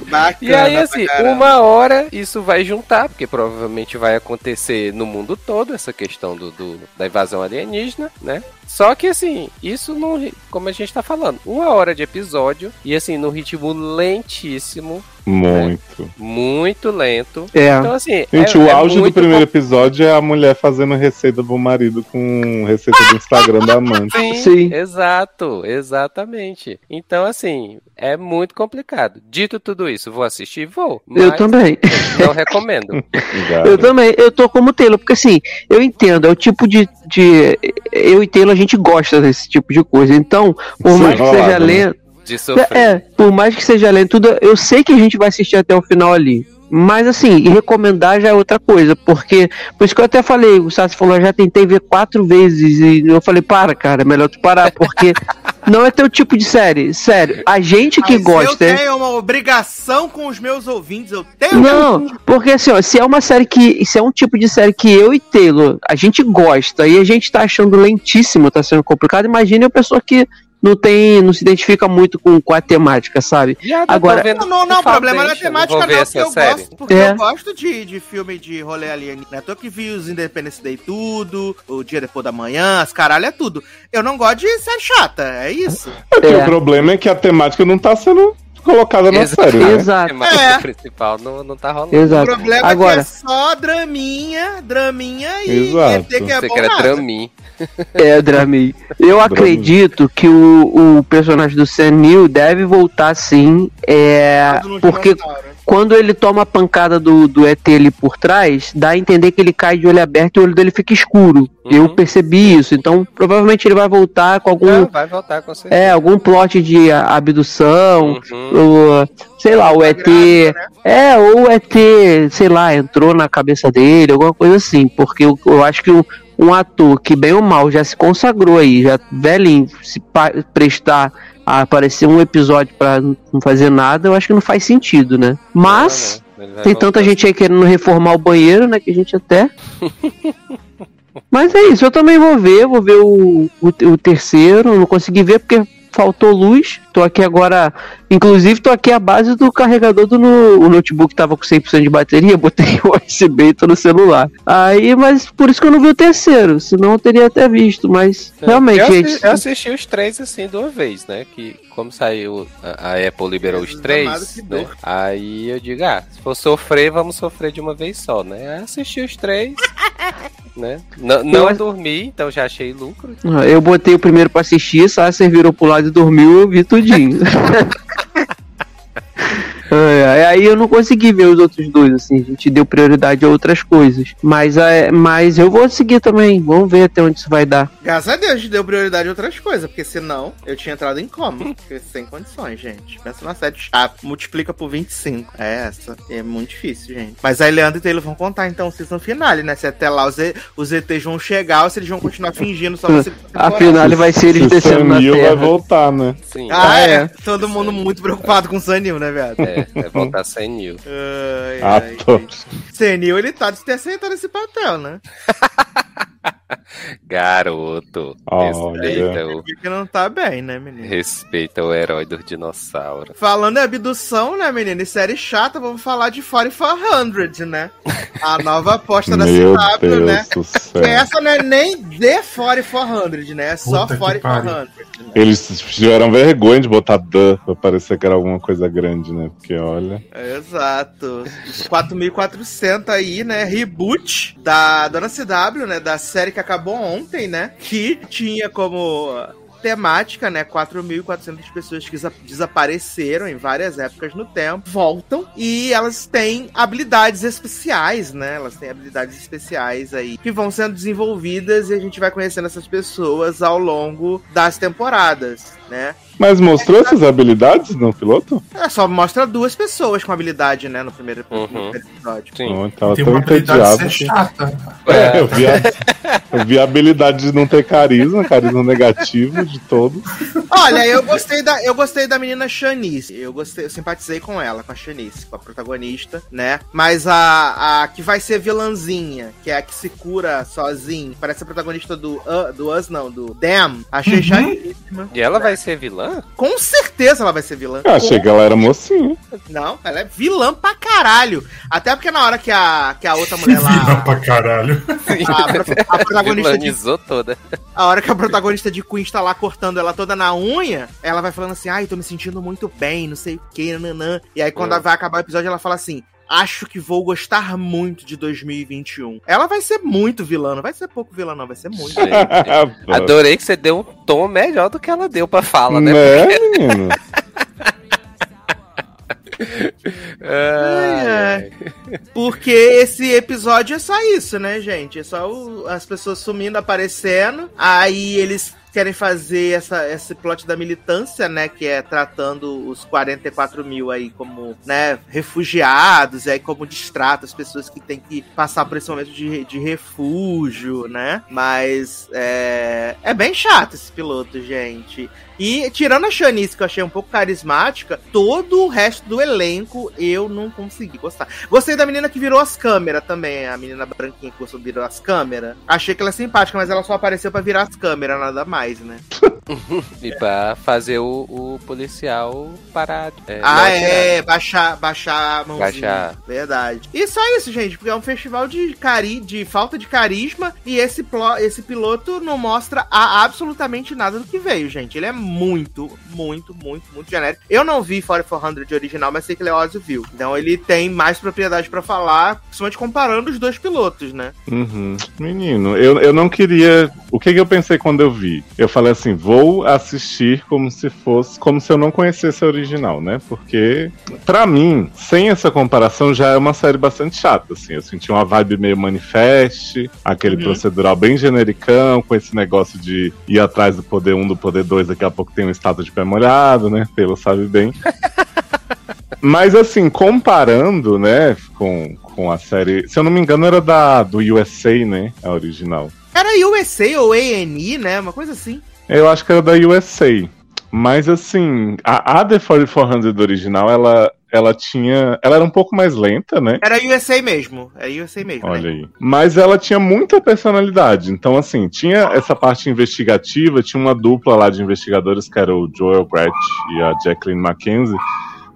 Bacana E aí, assim, uma hora isso vai juntar, porque provavelmente vai acontecer no mundo todo essa questão do, do- da invasão alienígena, né? Só que, assim, isso não. Como a gente tá falando, uma hora de episódio, e assim, no ritmo lentíssimo, Muito. muito lento. É. Então, assim. Gente, é- o é auge do primeiro episódio é a mulher fazendo receita pro marido com receita do Instagram da amante. Sim, Sim. exato, exatamente. Então, assim, é muito complicado. Dito tudo isso, vou assistir? Vou. Eu também. Não recomendo. Eu também, eu tô como o Taylor, porque assim, eu entendo, é o tipo de. de eu e Taylor, a gente gosta desse tipo de coisa. Então, por Sim, mais que seja né? lento. De sofrer. É, por mais que seja lento, tudo, eu sei que a gente vai assistir até o final ali. Mas assim, e recomendar já é outra coisa, porque. Por isso que eu até falei, o Sassi falou, eu já tentei ver quatro vezes, e eu falei, para, cara, é melhor tu parar, porque não é teu tipo de série. Sério, a gente que Mas gosta. Eu tenho uma obrigação com os meus ouvintes, eu tenho Não, porque assim, ó, se é uma série que. Se é um tipo de série que eu e Taylor, a gente gosta e a gente tá achando lentíssimo, tá sendo complicado, imagine a pessoa que não tem. não se identifica muito com, com a temática, sabe? Tô Agora- vendo Não, não, não, o problema não é temática, não, porque eu série. gosto, porque É. eu gosto de, de filme de rolê alienígena. Eu que vi os Independence Day tudo, o Dia Depois da Manhã, as caralho é tudo. Eu não gosto de série chata, é isso. É que É. o problema é que a temática não tá sendo colocada na Exato. série, né? Exato. A temática É. principal não, não tá rolando. O Exato. problema Agora, é que é só draminha, draminha e Exato. ET que é Você bom quer nada. Dramin. É, Drami. Eu acredito que o, o personagem do Sam Neill deve voltar sim. É, porque. Quando ele toma a pancada do, do ET ali por trás, dá a entender que ele cai de olho aberto e o olho dele fica escuro. Uhum. Eu percebi isso. Então, provavelmente ele vai voltar com algum. Não, vai voltar com certeza. É, algum plot de abdução, Uhum. o, sei lá, o Tá ET. grávida, né? É, ou o ET, sei lá, entrou na cabeça dele, alguma coisa assim. Porque eu, eu acho que o- um ator que, bem ou mal, já se consagrou aí, já velhinho, se prestar aparecer um episódio pra não fazer nada, eu acho que não faz sentido, né? Mas Não, tem voltar. tanta gente aí querendo reformar o banheiro, né? Que a gente até. Mas é isso, eu também vou ver, vou ver o, o, o terceiro, não consegui ver porque faltou luz. Tô aqui agora, inclusive tô aqui à base do carregador do no, o notebook tava com 100% de bateria, botei o USB e tô no celular. Aí, mas por isso que eu não vi o terceiro, senão eu teria até visto, mas realmente, É. eu, gente. assi- eu assisti os três assim de uma vez, né? Que como saiu, a, a Apple liberou os Jesus três, né? Aí eu digo, ah, se for sofrer, vamos sofrer de uma vez só, né? Aí assisti os três, né? Não, não Eu- dormi, então já achei lucro. Ah, Eu botei o primeiro pra assistir, Sasser virou pro lado e dormiu, eu vi tudinho. Ai, ai, Aí eu não consegui ver os outros dois, assim, a gente deu prioridade a outras coisas. Mas, é, mas eu vou seguir também, vamos ver até onde isso vai dar. Graças a Deus, a gente deu prioridade a outras coisas, porque senão eu tinha entrado em coma. Sem condições, gente. Pensa numa série chata. Multiplica por 25. É essa. É muito difícil, gente. Mas aí Leandro e Taylor vão contar então o season finale, né? Se até lá os, E- os ETs vão chegar ou se eles vão continuar fingindo só na temporada. Afinal, ele vai ser eles Se descendo na Sanil vai terra. voltar, né? Sim, Ah, Ah, é. é. Todo mundo muito preocupado com o Sanil, né, viado? é, vai voltar sem New. Ai, Ah, ai. Sanil, ele tá de ter aceitado esse papel, né? Garoto, Olha. respeita o, Porque não tá bem, né, menino? respeita o herói dos dinossauros. Falando em abdução, né, menino? E série chata, vamos falar de 4400, né? A nova aposta da CW, Deus né? Que essa não é nem The 4400, né? É só Puta que 4400. Né? Eles tiveram vergonha de botar The pra parecer que era alguma coisa grande, né? Porque olha. Exato. 4400 aí, né? Reboot da Dona CW, né? Da série que acabou ontem, né? Que tinha como temática, né? 4.400 pessoas que desa- desapareceram em várias épocas no tempo, voltam e elas têm habilidades especiais, né? Elas têm habilidades especiais aí que vão sendo desenvolvidas e a gente vai conhecendo essas pessoas ao longo das temporadas, né? Mas mostrou essas habilidades no piloto? É, só mostra duas pessoas com habilidade, né, no primeiro, no Uhum. primeiro episódio. Sim. Não, eu tava Tem tão uma habilidade de entediado. ser que- chata. É, eu, vi a, eu vi a habilidade de não ter carisma, carisma negativo de todo. Olha, eu gostei da, eu gostei da menina Shanice. Eu gostei, eu simpatizei com ela, com a Shanice, com a protagonista, né? Mas a, a que vai ser vilãzinha, que é a que se cura sozinha, parece a protagonista do uh, do Us, não, do Damn. Achei Uhum. chatíssima. E ela vai ser vilã? Com certeza ela vai ser vilã. Eu achei Com- que ela era mocinha. Não, ela é vilã pra caralho. Até porque na hora que a, que a outra mulher lá. pra caralho. A, a protagonista de toda. A hora que a protagonista de Queen está lá cortando ela toda na unha, ela vai falando assim, ai, tô me sentindo muito bem, não sei o que, nanã. E aí quando Hum. vai acabar o episódio, ela fala assim, acho que vou gostar muito de 2021. Ela vai ser muito vilã, não vai ser pouco vilã não, vai ser muito. Gente, Adorei que você deu um tom melhor do que ela deu pra fala, né? Né, menino? Ai, ai. Porque esse episódio é só isso, né, gente? É só o- as pessoas sumindo, aparecendo. Aí eles querem fazer essa, esse plot da militância, né? Que é tratando os 44 mil aí como, né, refugiados, aí como distrata as pessoas que têm que passar por esse momento de, de refúgio, né? Mas é, é bem chato esse piloto, gente. E tirando a Shanice, que eu achei um pouco carismática, todo o resto do elenco eu não consegui gostar. Gostei da menina que virou as câmeras também, a menina branquinha que gostou virou as câmeras. Achei que ela é simpática, mas ela só apareceu pra virar as câmeras, nada mais, né? E pra fazer o, o policial parar. É, ah, atirar. é, baixar, baixar a mãozinha. Baixar. Verdade. E só isso, gente, porque é um festival de, cari de falta de carisma e esse, esse piloto não mostra a absolutamente nada do que veio, gente. Ele é muito, muito, muito, muito genérico. Eu não vi 4400 de original, mas sei que Leózio viu. Então ele tem mais propriedade pra falar, principalmente comparando os dois pilotos, né? Uhum. Menino, eu, eu não queria. O que, que eu pensei quando eu vi? Eu falei assim: vou assistir como se fosse. Como se eu não conhecesse a original, né? Porque, pra mim, sem essa comparação, já é uma série bastante chata. Assim. Eu senti uma vibe meio manifeste, aquele Uhum. procedural bem genericão, com esse negócio de ir atrás do poder 1, do poder 2, daqui a pouco tem um estado de pé molhado, né? Pelo sabe bem. Mas assim, comparando, né, com, com a série. Se eu não me engano, era da do USA, né? A original. Era USA ou ANI, né? Uma coisa assim. Eu acho que era da USA. Mas assim, a, a The 4400 original, ela, ela tinha. Ela era um pouco mais lenta, né? Era USA mesmo. É USA mesmo. Olha né? aí. Mas ela tinha muita personalidade. Então, assim, tinha essa parte investigativa, tinha uma dupla lá de investigadores, que era o Joel Gretsch e a Jacqueline Mackenzie,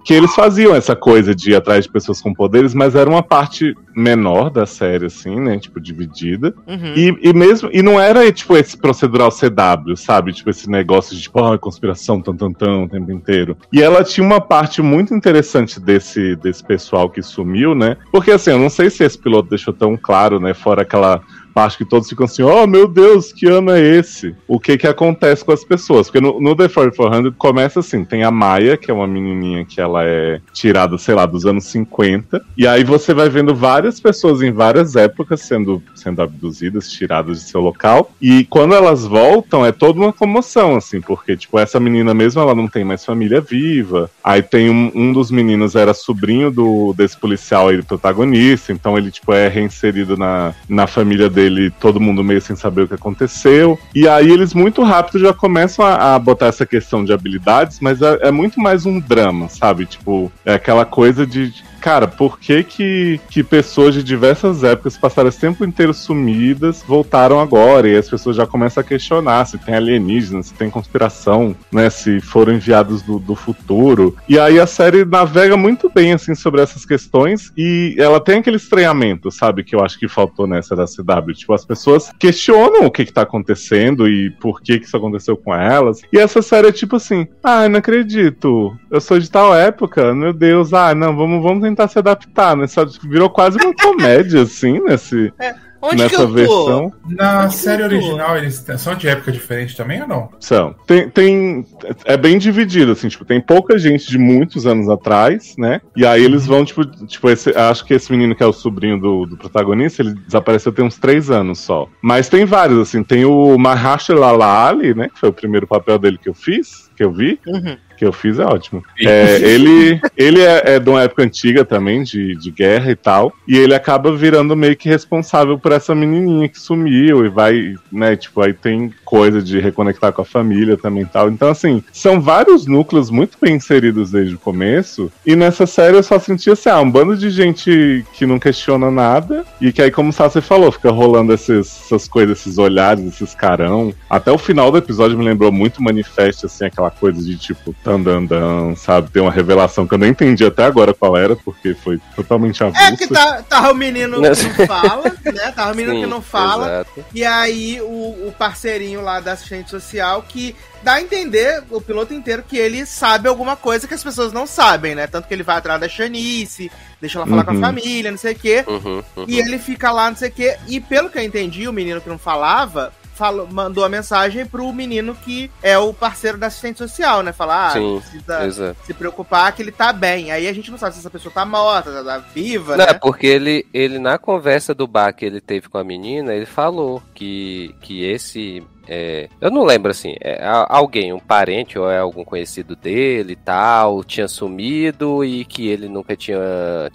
que eles faziam essa coisa de ir atrás de pessoas com poderes, mas era uma parte menor da série, assim, né? Tipo, dividida. Uhum. E, e mesmo. E não era, tipo, esse procedural CW, sabe? Tipo, esse negócio de, tipo, ah, conspiração, tan, tan, tan, o tempo inteiro. E ela tinha uma parte muito interessante desse, desse pessoal que sumiu, né? Porque, assim, eu não sei se esse piloto deixou tão claro, né? Fora aquela parte que todos ficam assim, oh meu Deus, que ano é esse? O que que acontece com as pessoas? Porque no, no The 4400 começa assim, tem a Maia, que é uma menininha que ela é tirada, sei lá, dos anos 50, e aí você vai vendo várias pessoas em várias épocas sendo, sendo abduzidas, tiradas de seu local, e quando elas voltam é toda uma comoção, assim, porque, tipo, essa menina mesmo, ela não tem mais família viva, aí tem um, um dos meninos era sobrinho do, desse policial aí, protagonista, então ele, tipo, é reinserido na, na família dele ele, todo mundo meio sem saber o que aconteceu. E aí eles muito rápido já começam a, a botar essa questão de habilidades, mas é, é muito mais um drama, sabe? Tipo, é aquela coisa de. Cara, por que, que que pessoas de diversas épocas passaram esse tempo inteiro sumidas, voltaram agora? E as pessoas já começam a questionar se tem alienígenas, se tem conspiração, né? Se foram enviados do, do futuro. E aí a série navega muito bem, assim, sobre essas questões. E ela tem aquele estranhamento, sabe? Que eu acho que faltou nessa da CW. Tipo, as pessoas questionam o que, que tá acontecendo e por que, que isso aconteceu com elas. E essa série é tipo assim: ah, não acredito. Eu sou de tal época, meu Deus, ah, não, vamos, vamos tentar se adaptar, né? Só Virou quase uma comédia, assim, nesse, Onde que nessa versão. Na Onde série original, eles são de época diferente também ou não? São. Tem, tem. É bem dividido, assim, tipo, tem pouca gente de muitos anos atrás, né? E aí eles vão, tipo, tipo esse, acho que esse menino que é o sobrinho do, do protagonista, ele desapareceu tem uns três anos só. Mas tem vários, assim, tem o Mahershala Ali, né? Que foi o primeiro papel dele que eu fiz, que eu vi. Uhum. Que eu fiz é ótimo. É, ele ele é, é de uma época antiga também, de, de guerra e tal. E ele acaba virando meio que responsável por essa menininha que sumiu e vai, né? Tipo, aí tem coisa de reconectar com a família também e tal. Então, assim, são vários núcleos muito bem inseridos desde o começo. E nessa série eu só senti assim, ah, um bando de gente que não questiona nada. E que aí, como o Sassi falou, fica rolando esses, essas coisas, esses olhares, esses carão. Até o final do episódio me lembrou muito manifesto, assim, aquela coisa de tipo, tandandan, sabe? Tem uma revelação que eu nem entendi até agora qual era, porque foi totalmente avulsa. É que tá, tava o menino que não fala, né? Tava o menino Sim, que não fala. exato. E aí o, o parceirinho lá da assistente social que dá a entender, o piloto inteiro, que ele sabe alguma coisa que as pessoas não sabem, né? Tanto que ele vai atrás da Shanice, deixa ela falar com Uhum. a família, não sei o quê. Uhum, uhum. E ele fica lá, não sei o quê. E pelo que eu entendi, o menino que não falava. Falou, mandou a mensagem pro menino que é o parceiro da assistente social, né? Falar, ah, Sim, precisa Exato. se preocupar que ele tá bem. Aí a gente não sabe se essa pessoa tá morta, tá, tá viva, Não, né? é porque ele, ele, na conversa do bar que ele teve com a menina, ele falou que, que esse. É, eu não lembro assim, é, alguém, um parente ou é algum conhecido dele e tal, tinha sumido e que ele nunca tinha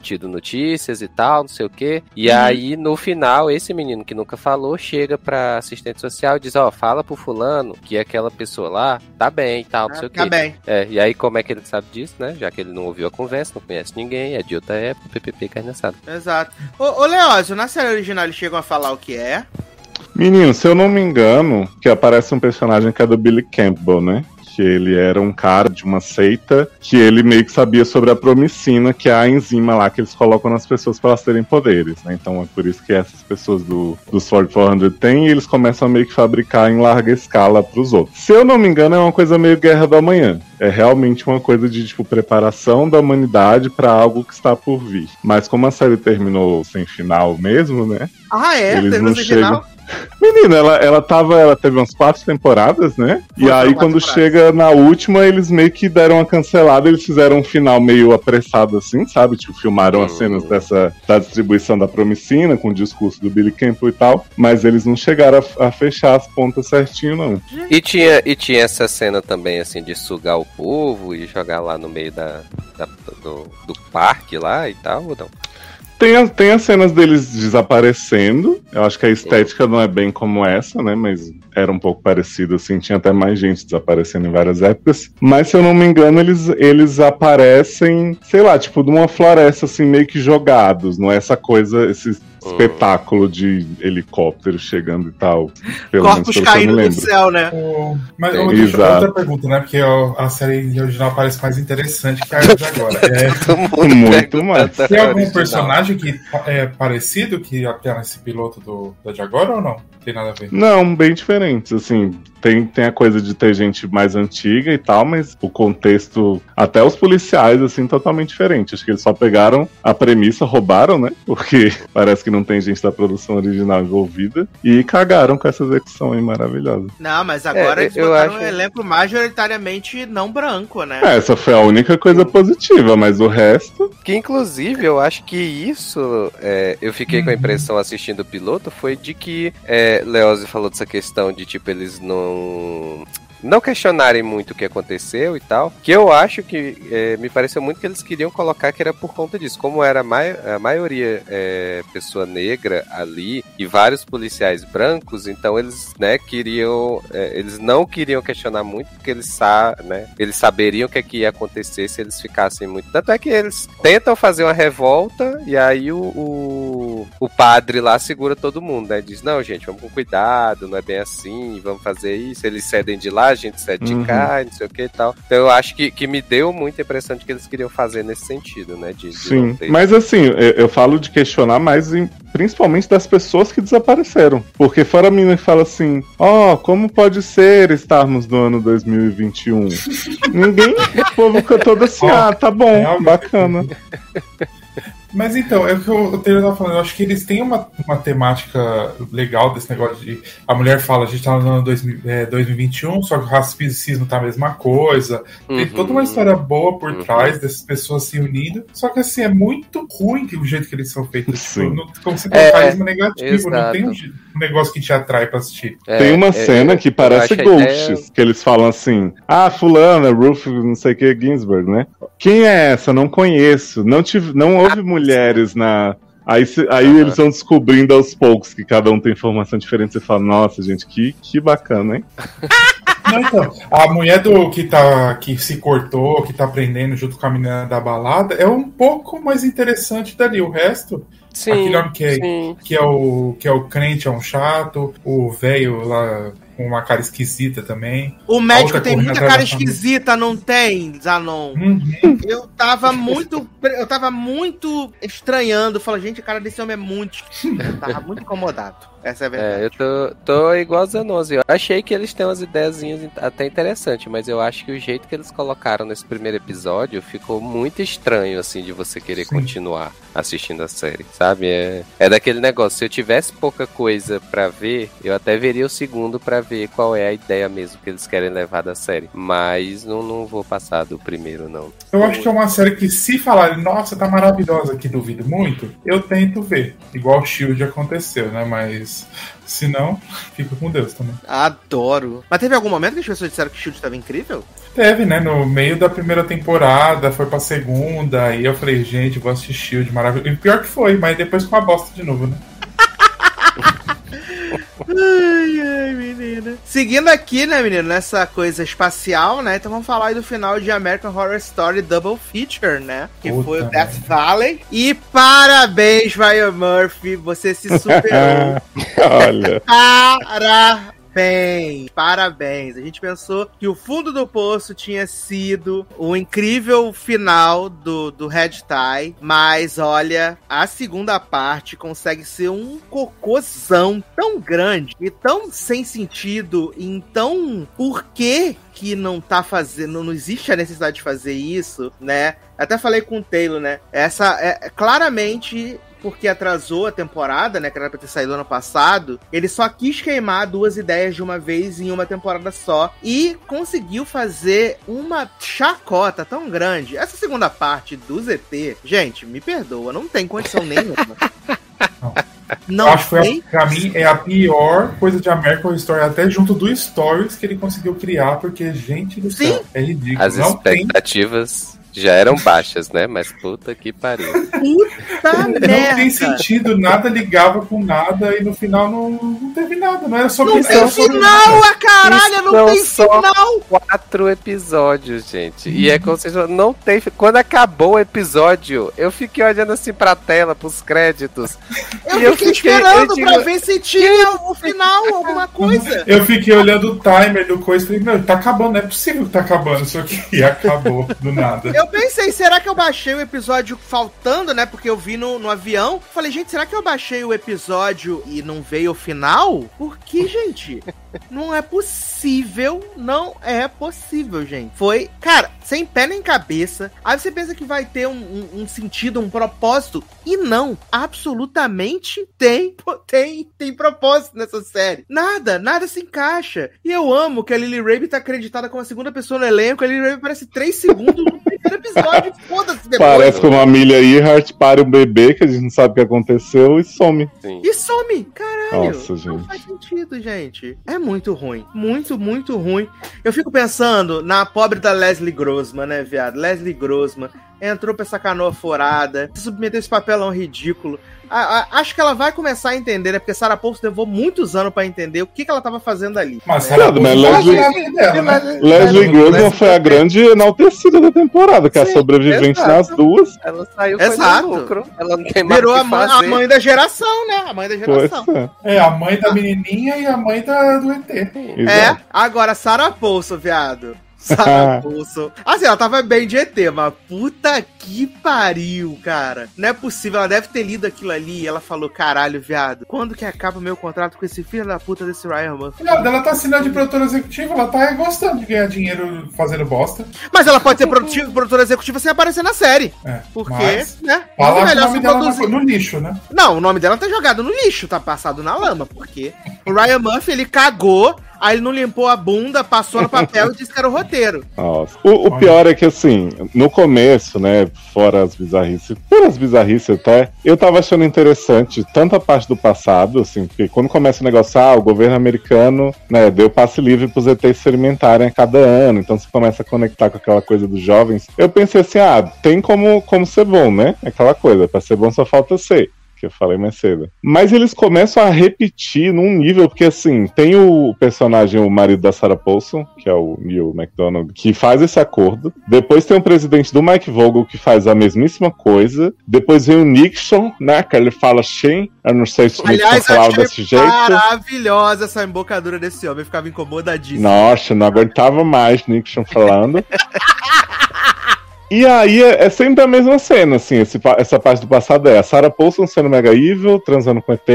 tido notícias e tal, não sei o quê. E Uhum. aí, no final, esse menino que nunca falou chega pra assistente social e diz: Ó, fala pro fulano que aquela pessoa lá tá bem e tal, não sei o Tá quê. bem. É, e aí como é que ele sabe disso, né? Já que ele não ouviu a conversa, não conhece ninguém, é de outra época, PPP carne assada. Exato. Ô, ô Leózio, na série original eles chegam a falar o que é. Menino, se eu não me engano, que aparece um personagem que é do Billy Campbell, né? Que ele era um cara de uma seita que ele meio que sabia sobre a promicina, que é a enzima lá que eles colocam nas pessoas para elas terem poderes, né? Então é por isso que essas pessoas do, dos 4400 têm e eles começam a meio que fabricar em larga escala pros outros. Se eu não me engano, é uma coisa meio guerra do amanhã. É realmente uma coisa de, tipo, preparação da humanidade para algo que está por vir. Mas como a série terminou sem final mesmo, né? Ah, é? Eles Teve não no original? Menina, ela, ela tava. Ela teve umas quatro temporadas, né? Foi, e aí, quando temporadas. chega na última, eles meio que deram uma cancelada, eles fizeram um final meio apressado assim, sabe? Tipo, filmaram as Hum. cenas dessa da distribuição da promicina, com o discurso do Billy Campbell e tal, mas eles não chegaram a, a fechar as pontas certinho, não. E tinha, e tinha essa cena também, assim, de sugar o povo e jogar lá no meio da, da- do, do parque lá e tal, ou não? Tem, a- tem as cenas deles desaparecendo. Eu acho que a estética não é bem como essa, né? Mas era um pouco parecido, assim. Tinha até mais gente desaparecendo em várias épocas. Mas se eu não me engano, eles, eles aparecem, sei lá, tipo, numa floresta, assim, meio que jogados. Não é essa coisa, esse espetáculo de helicóptero chegando e tal. Pelo menos Corpos caindo do céu, né? O- Mas eu- exato. outra pergunta, né? Porque ó, a série original parece mais interessante que a de agora. É, Muito mais. tem algum original. personagem que é parecido que até nesse piloto do, da de agora ou não? Tem nada a ver. Não, bem diferentes, assim. Tem, tem a coisa de ter gente mais antiga e tal, mas o contexto, até os policiais, assim, totalmente diferente. Acho que eles só pegaram a premissa, roubaram, né? Porque parece que não tem gente da produção original envolvida. E cagaram com essa execução aí maravilhosa. Não, mas agora É, eles eu botaram acho- um elenco majoritariamente não branco, né? É, essa foi a única coisa positiva, mas o resto. Que inclusive eu acho que isso é, eu fiquei com a impressão assistindo o piloto foi de que é, Leozzi falou dessa questão de tipo eles não não questionarem muito o que aconteceu e tal, que eu acho que é, me pareceu muito que eles queriam colocar que era por conta disso, como era a, mai- a maioria é, pessoa negra ali e vários policiais brancos, então eles né queriam é, eles não queriam questionar muito porque eles sa né, eles saberiam o que, é que ia acontecer se eles ficassem muito tanto é que eles tentam fazer uma revolta e aí o, o, o padre lá segura todo mundo, né? Diz, não, gente, vamos com cuidado, não é bem assim, vamos fazer isso. Eles cedem de lá, a gente cede Uhum. de cá, não sei o que e tal. Então eu acho que, que me deu muita impressão de que eles queriam fazer nesse sentido, né? De, de Sim. ter- Mas assim, eu, eu falo de questionar mais em- principalmente das pessoas que desapareceram. Porque fora a menina que fala assim, ó, como pode ser estarmos no ano 2021? Ninguém, o povo fica todo assim, ah, tá bom, é bacana. Mas então, é o que o Taylor tava falando. Eu acho que eles têm uma, uma temática legal desse negócio de. A mulher fala, a gente tá no ano 2000, é, 2021, só que o racismo tá a mesma coisa. Tem Uhum. toda uma história boa por Uhum. trás dessas pessoas se unindo. Só que assim, é muito ruim que o jeito que eles são feitos. Sim. Tipo, não, como É, tem um carisma negativo, não exato. tem um, um negócio que te atrai pra assistir. É, Tem uma é, cena eu- que parece Ghosts, ideia- que eles falam assim, ah, fulana, Ruth, não sei o que, Ginsburg, né? Quem é essa? Não conheço. Não, tive, não houve mulheres na... Aí, se- aí eles vão descobrindo aos poucos que cada um tem informação diferente. Você fala, nossa, gente, que, que bacana, hein? Não, então, a mulher do que, tá, que se cortou, que tá aprendendo junto com a menina da balada, é um pouco mais interessante dali. O resto, Sim, Aquele homem que é- sim. que é o que é o crente, é um chato, o velho lá com uma cara esquisita também. O médico tem muita cara esquisita, não tem, Zanon? Uhum. Eu tava muito. Eu tava muito estranhando. Falando, gente, a cara desse homem é muito esquisita. Eu tava muito incomodado. Essa é a verdade. É, eu tô, tô igual a Zanose. Eu achei que eles têm umas ideiazinhas até interessantes, mas eu acho que o jeito que eles colocaram nesse primeiro episódio ficou muito estranho, assim, de você querer Sim. continuar assistindo a série, sabe? É, é daquele negócio, se eu tivesse pouca coisa pra ver, eu até veria o segundo pra ver qual é a ideia mesmo que eles querem levar da série. Mas não, não vou passar do primeiro, não. Eu acho que é uma série que, se falarem, nossa, tá maravilhosa, que duvido muito, eu tento ver. Igual o Shield aconteceu, né? Mas se não, fica com Deus também. Adoro. Mas teve algum momento que as pessoas disseram que o Shield estava incrível? Teve, né? No meio da primeira temporada, foi pra segunda, aí eu falei, gente, vou assistir Shield, maravilhoso. E pior que foi, mas depois com a bosta de novo, né? Ai, menina. Seguindo aqui, né, menino, nessa coisa espacial, né? Então vamos falar aí do final de American Horror Story Double Feature, né? Que Puta foi o. Death Valley. E parabéns, Ryan Murphy, você se superou. Olha. Parabéns! Parabéns! A gente pensou que o fundo do poço tinha sido o incrível final do, do Red Tie, mas olha, a segunda parte consegue ser um cocôzão tão grande e tão sem sentido, e tão por que que não tá fazendo, não existe a necessidade de fazer isso, né? Até falei com o Taylor, né? Essa é claramente porque atrasou a temporada, né? Que era pra ter saído ano passado. Ele só quis queimar duas ideias de uma vez em uma temporada só. E conseguiu fazer uma chacota tão grande. Essa segunda parte do ZT, gente, me perdoa, não tem condição nenhuma. Não eu acho que foi, tem. a, pra mim, é a pior coisa de American Story, até junto do Stories que ele conseguiu criar, porque, gente do Sim. céu, é ridículo. As não tem expectativas Já eram baixas, né? Mas puta que pariu. Puta Não merda. tem sentido, nada ligava com nada e no final não, não teve nada. Não era sobre Não tem final, a caralho, não tem só- final. Quatro episódios, gente. E é como vocês não tem. Quando acabou o episódio, eu fiquei olhando assim pra tela, pros créditos. Eu E eu fiquei fiquei- esperando eu digo- pra ver se tinha o final, alguma coisa. Eu fiquei olhando o timer do coisa e falei, meu, tá acabando, não é possível que tá acabando isso aqui. E acabou do nada. Eu pensei, será que eu baixei o episódio faltando, né? Porque eu vi no, no avião. Falei, gente, será que eu baixei o episódio e não veio o final? Por que, gente? Não é possível, não é possível, gente. Foi, cara, sem pé nem cabeça. Aí você pensa que vai ter um, um- um sentido, um propósito. E não, absolutamente tem, tem, tem propósito nessa série. Nada, nada se encaixa. E eu amo que a Lily Rabe tá acreditada como a segunda pessoa no elenco. A Lily Rabe aparece 3 segundos no primeiro episódio. Foda-se depois. Parece como a Amelia Earhart para um bebê que a gente não sabe o que aconteceu e some. Sim. E some, caralho. Nossa, Não gente. faz sentido, gente. É muito ruim. Muito, muito ruim. Eu fico pensando na pobre da Leslie Grossman, né, viado? Leslie Grossman entrou pra essa canoa furada, se submeteu a esse papelão ridículo. A- a- acho que ela vai começar a entender, né? Porque Sarah Paulson levou muitos anos pra entender o que, que ela tava fazendo ali. Mas né? ela Mas Paulson Leslie- dela, né? Leslie foi a grande enaltecida da temporada, que é a Sim, sobrevivente exato. nas duas. Ela saiu Exato. lucro. Ela não tem mais Virou a mãe, a mãe da geração, né? A mãe da Pois geração. é. É, a mãe da menininha e a mãe da, do ET. É, Exato. agora Sarah Paulson, viado. Sarah Paulson. Assim, ela tava bem de ET, mas puta que pariu, cara. Não é possível, ela deve ter lido aquilo ali e ela falou, caralho, viado, quando que acaba o meu contrato com esse filho da puta desse Ryan Murphy? Não, ela tá assinando de produtora executiva, ela tá gostando de ganhar dinheiro fazendo bosta. Mas ela pode ser produtora executiva sem aparecer na série. É, Porque, mas né? Fala muito o melhor nome dela produzir. no lixo, né? Não, o nome dela tá jogado no lixo, tá passado na lama, porque o Ryan Murphy, ele cagou, aí ele não limpou a bunda, passou no papel e disse que era o roteiro. Nossa. O, o pior é que, assim, no começo, né, fora as bizarrices, fora as bizarrices até, eu tava achando interessante tanto a parte do passado, assim, porque quando começa o negócio, ah, o governo americano, né, deu passe livre pros ETs experimentarem a cada ano, então você começa a conectar com aquela coisa dos jovens. Eu pensei assim, ah, tem como, como ser bom, né? Aquela coisa, pra ser bom só falta ser que eu falei mais cedo. Mas eles começam a repetir num nível, porque assim, tem o personagem, o marido da Sarah Paulson, que é o Neil McDonald, que faz esse acordo. Depois tem o presidente do Mike Vogel, que faz a mesmíssima coisa. Depois vem o Nixon, né, que ele fala Shen, eu não sei se o Nixon falava desse jeito. maravilhosa essa embocadura desse homem, eu ficava incomodadíssimo. Nossa, não aguentava mais Nixon falando. E aí é, é sempre a mesma cena, assim, esse essa parte do passado é a Sarah Paulson sendo mega evil, transando com ET,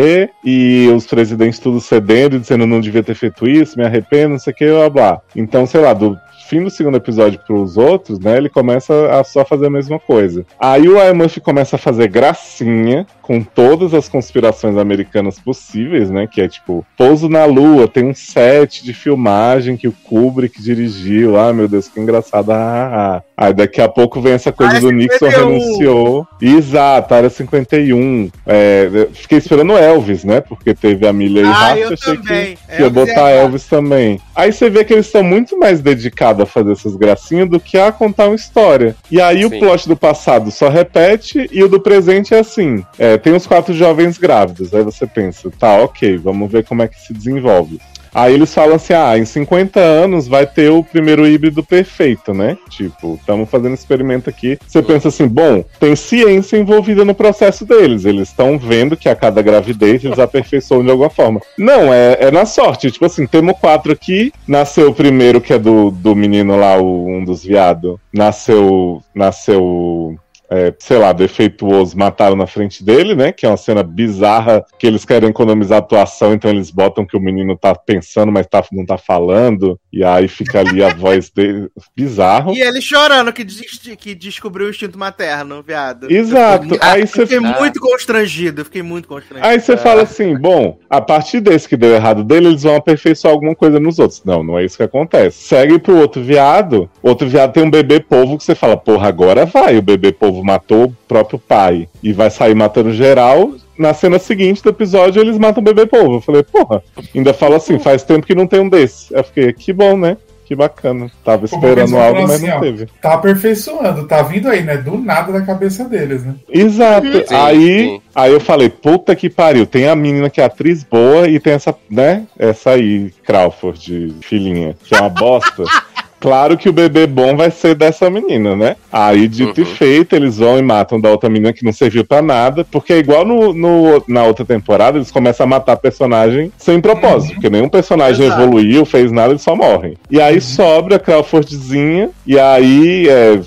e os presidentes tudo cedendo e dizendo não devia ter feito isso, me arrependo, não sei o que, blá blá. Então, sei lá, do fim do segundo episódio pros outros, né, ele começa a só fazer a mesma coisa. Aí o Ryan Murphy começa a fazer gracinha com todas as conspirações americanas possíveis, né, que é tipo, pouso na lua, tem um set de filmagem que o Kubrick dirigiu, ah, meu Deus, que engraçado, ah, ah, ah. Aí daqui a pouco vem essa coisa Área do Nixon 51. renunciou. Exato, área 51. É, fiquei esperando Elvis, né? Porque teve a Milha e Ah, Rafa, eu achei também. que, que ia Elvis botar é- Elvis também. Aí você vê que eles estão muito mais dedicados a fazer essas gracinhas do que a contar uma história. E aí o Sim. plot do passado só repete e o do presente é assim: é, tem os quatro jovens grávidos. Aí você pensa, tá, ok, vamos ver como é que se desenvolve. Aí eles falam assim: ah, em 50 anos vai ter o primeiro híbrido perfeito, né? Tipo, estamos fazendo experimento aqui. Você pensa assim: bom, tem ciência envolvida no processo deles. Eles estão vendo que a cada gravidez eles aperfeiçoam de alguma forma. Não, é, é na sorte. Tipo assim, temos quatro aqui. Nasceu o primeiro, que é do, do menino lá, o, um dos viados. Nasceu. Nasceu é, sei lá, defeituoso mataram na frente dele, né? Que é uma cena bizarra que eles querem economizar a atuação, então eles botam que o menino tá pensando, mas tá, não tá falando, e aí fica ali a voz dele. Bizarro. E ele chorando que, des- que descobriu o instinto materno, viado. Exato. Aí Eu você fiquei muito constrangido, eu fiquei muito constrangido. Aí você fala assim, bom, a partir desse que deu errado dele, eles vão aperfeiçoar alguma coisa nos outros. Não, não é isso que acontece. Segue pro outro viado, outro viado tem um bebê polvo que você fala, porra, agora vai. O bebê polvo matou o próprio pai e vai sair matando geral. Na cena seguinte do episódio, eles matam o bebê polvo. Eu falei, porra, ainda fala assim, faz tempo que não tem um desse. Eu fiquei, que bom, né? que bacana. Tava esperando algo, mas assim, não ó, teve. Tá aperfeiçoando, tá vindo aí, né? Do nada da cabeça deles, né? Exato. Sim, aí, sim. aí eu falei, puta que pariu. Tem a menina que é atriz boa e tem essa, né? Essa aí, Crawford, filhinha, que é uma bosta. Claro que o bebê bom vai ser dessa menina, né? Aí, dito Uhum. e feito, eles vão e matam da outra menina que não serviu pra nada, porque é igual no, no- na outra temporada, eles começam a matar personagem sem propósito, porque nenhum personagem Exato. evoluiu, fez nada, eles só morrem. E aí sobra a Crawfordzinha, e aí é,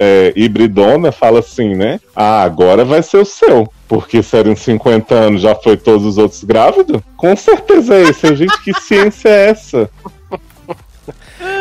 é, hibridona fala assim, né? Ah, agora vai ser o seu. Porque se era em 50 anos já foi todos os outros grávidos? Com certeza é esse. Eu, Gente, que ciência é essa?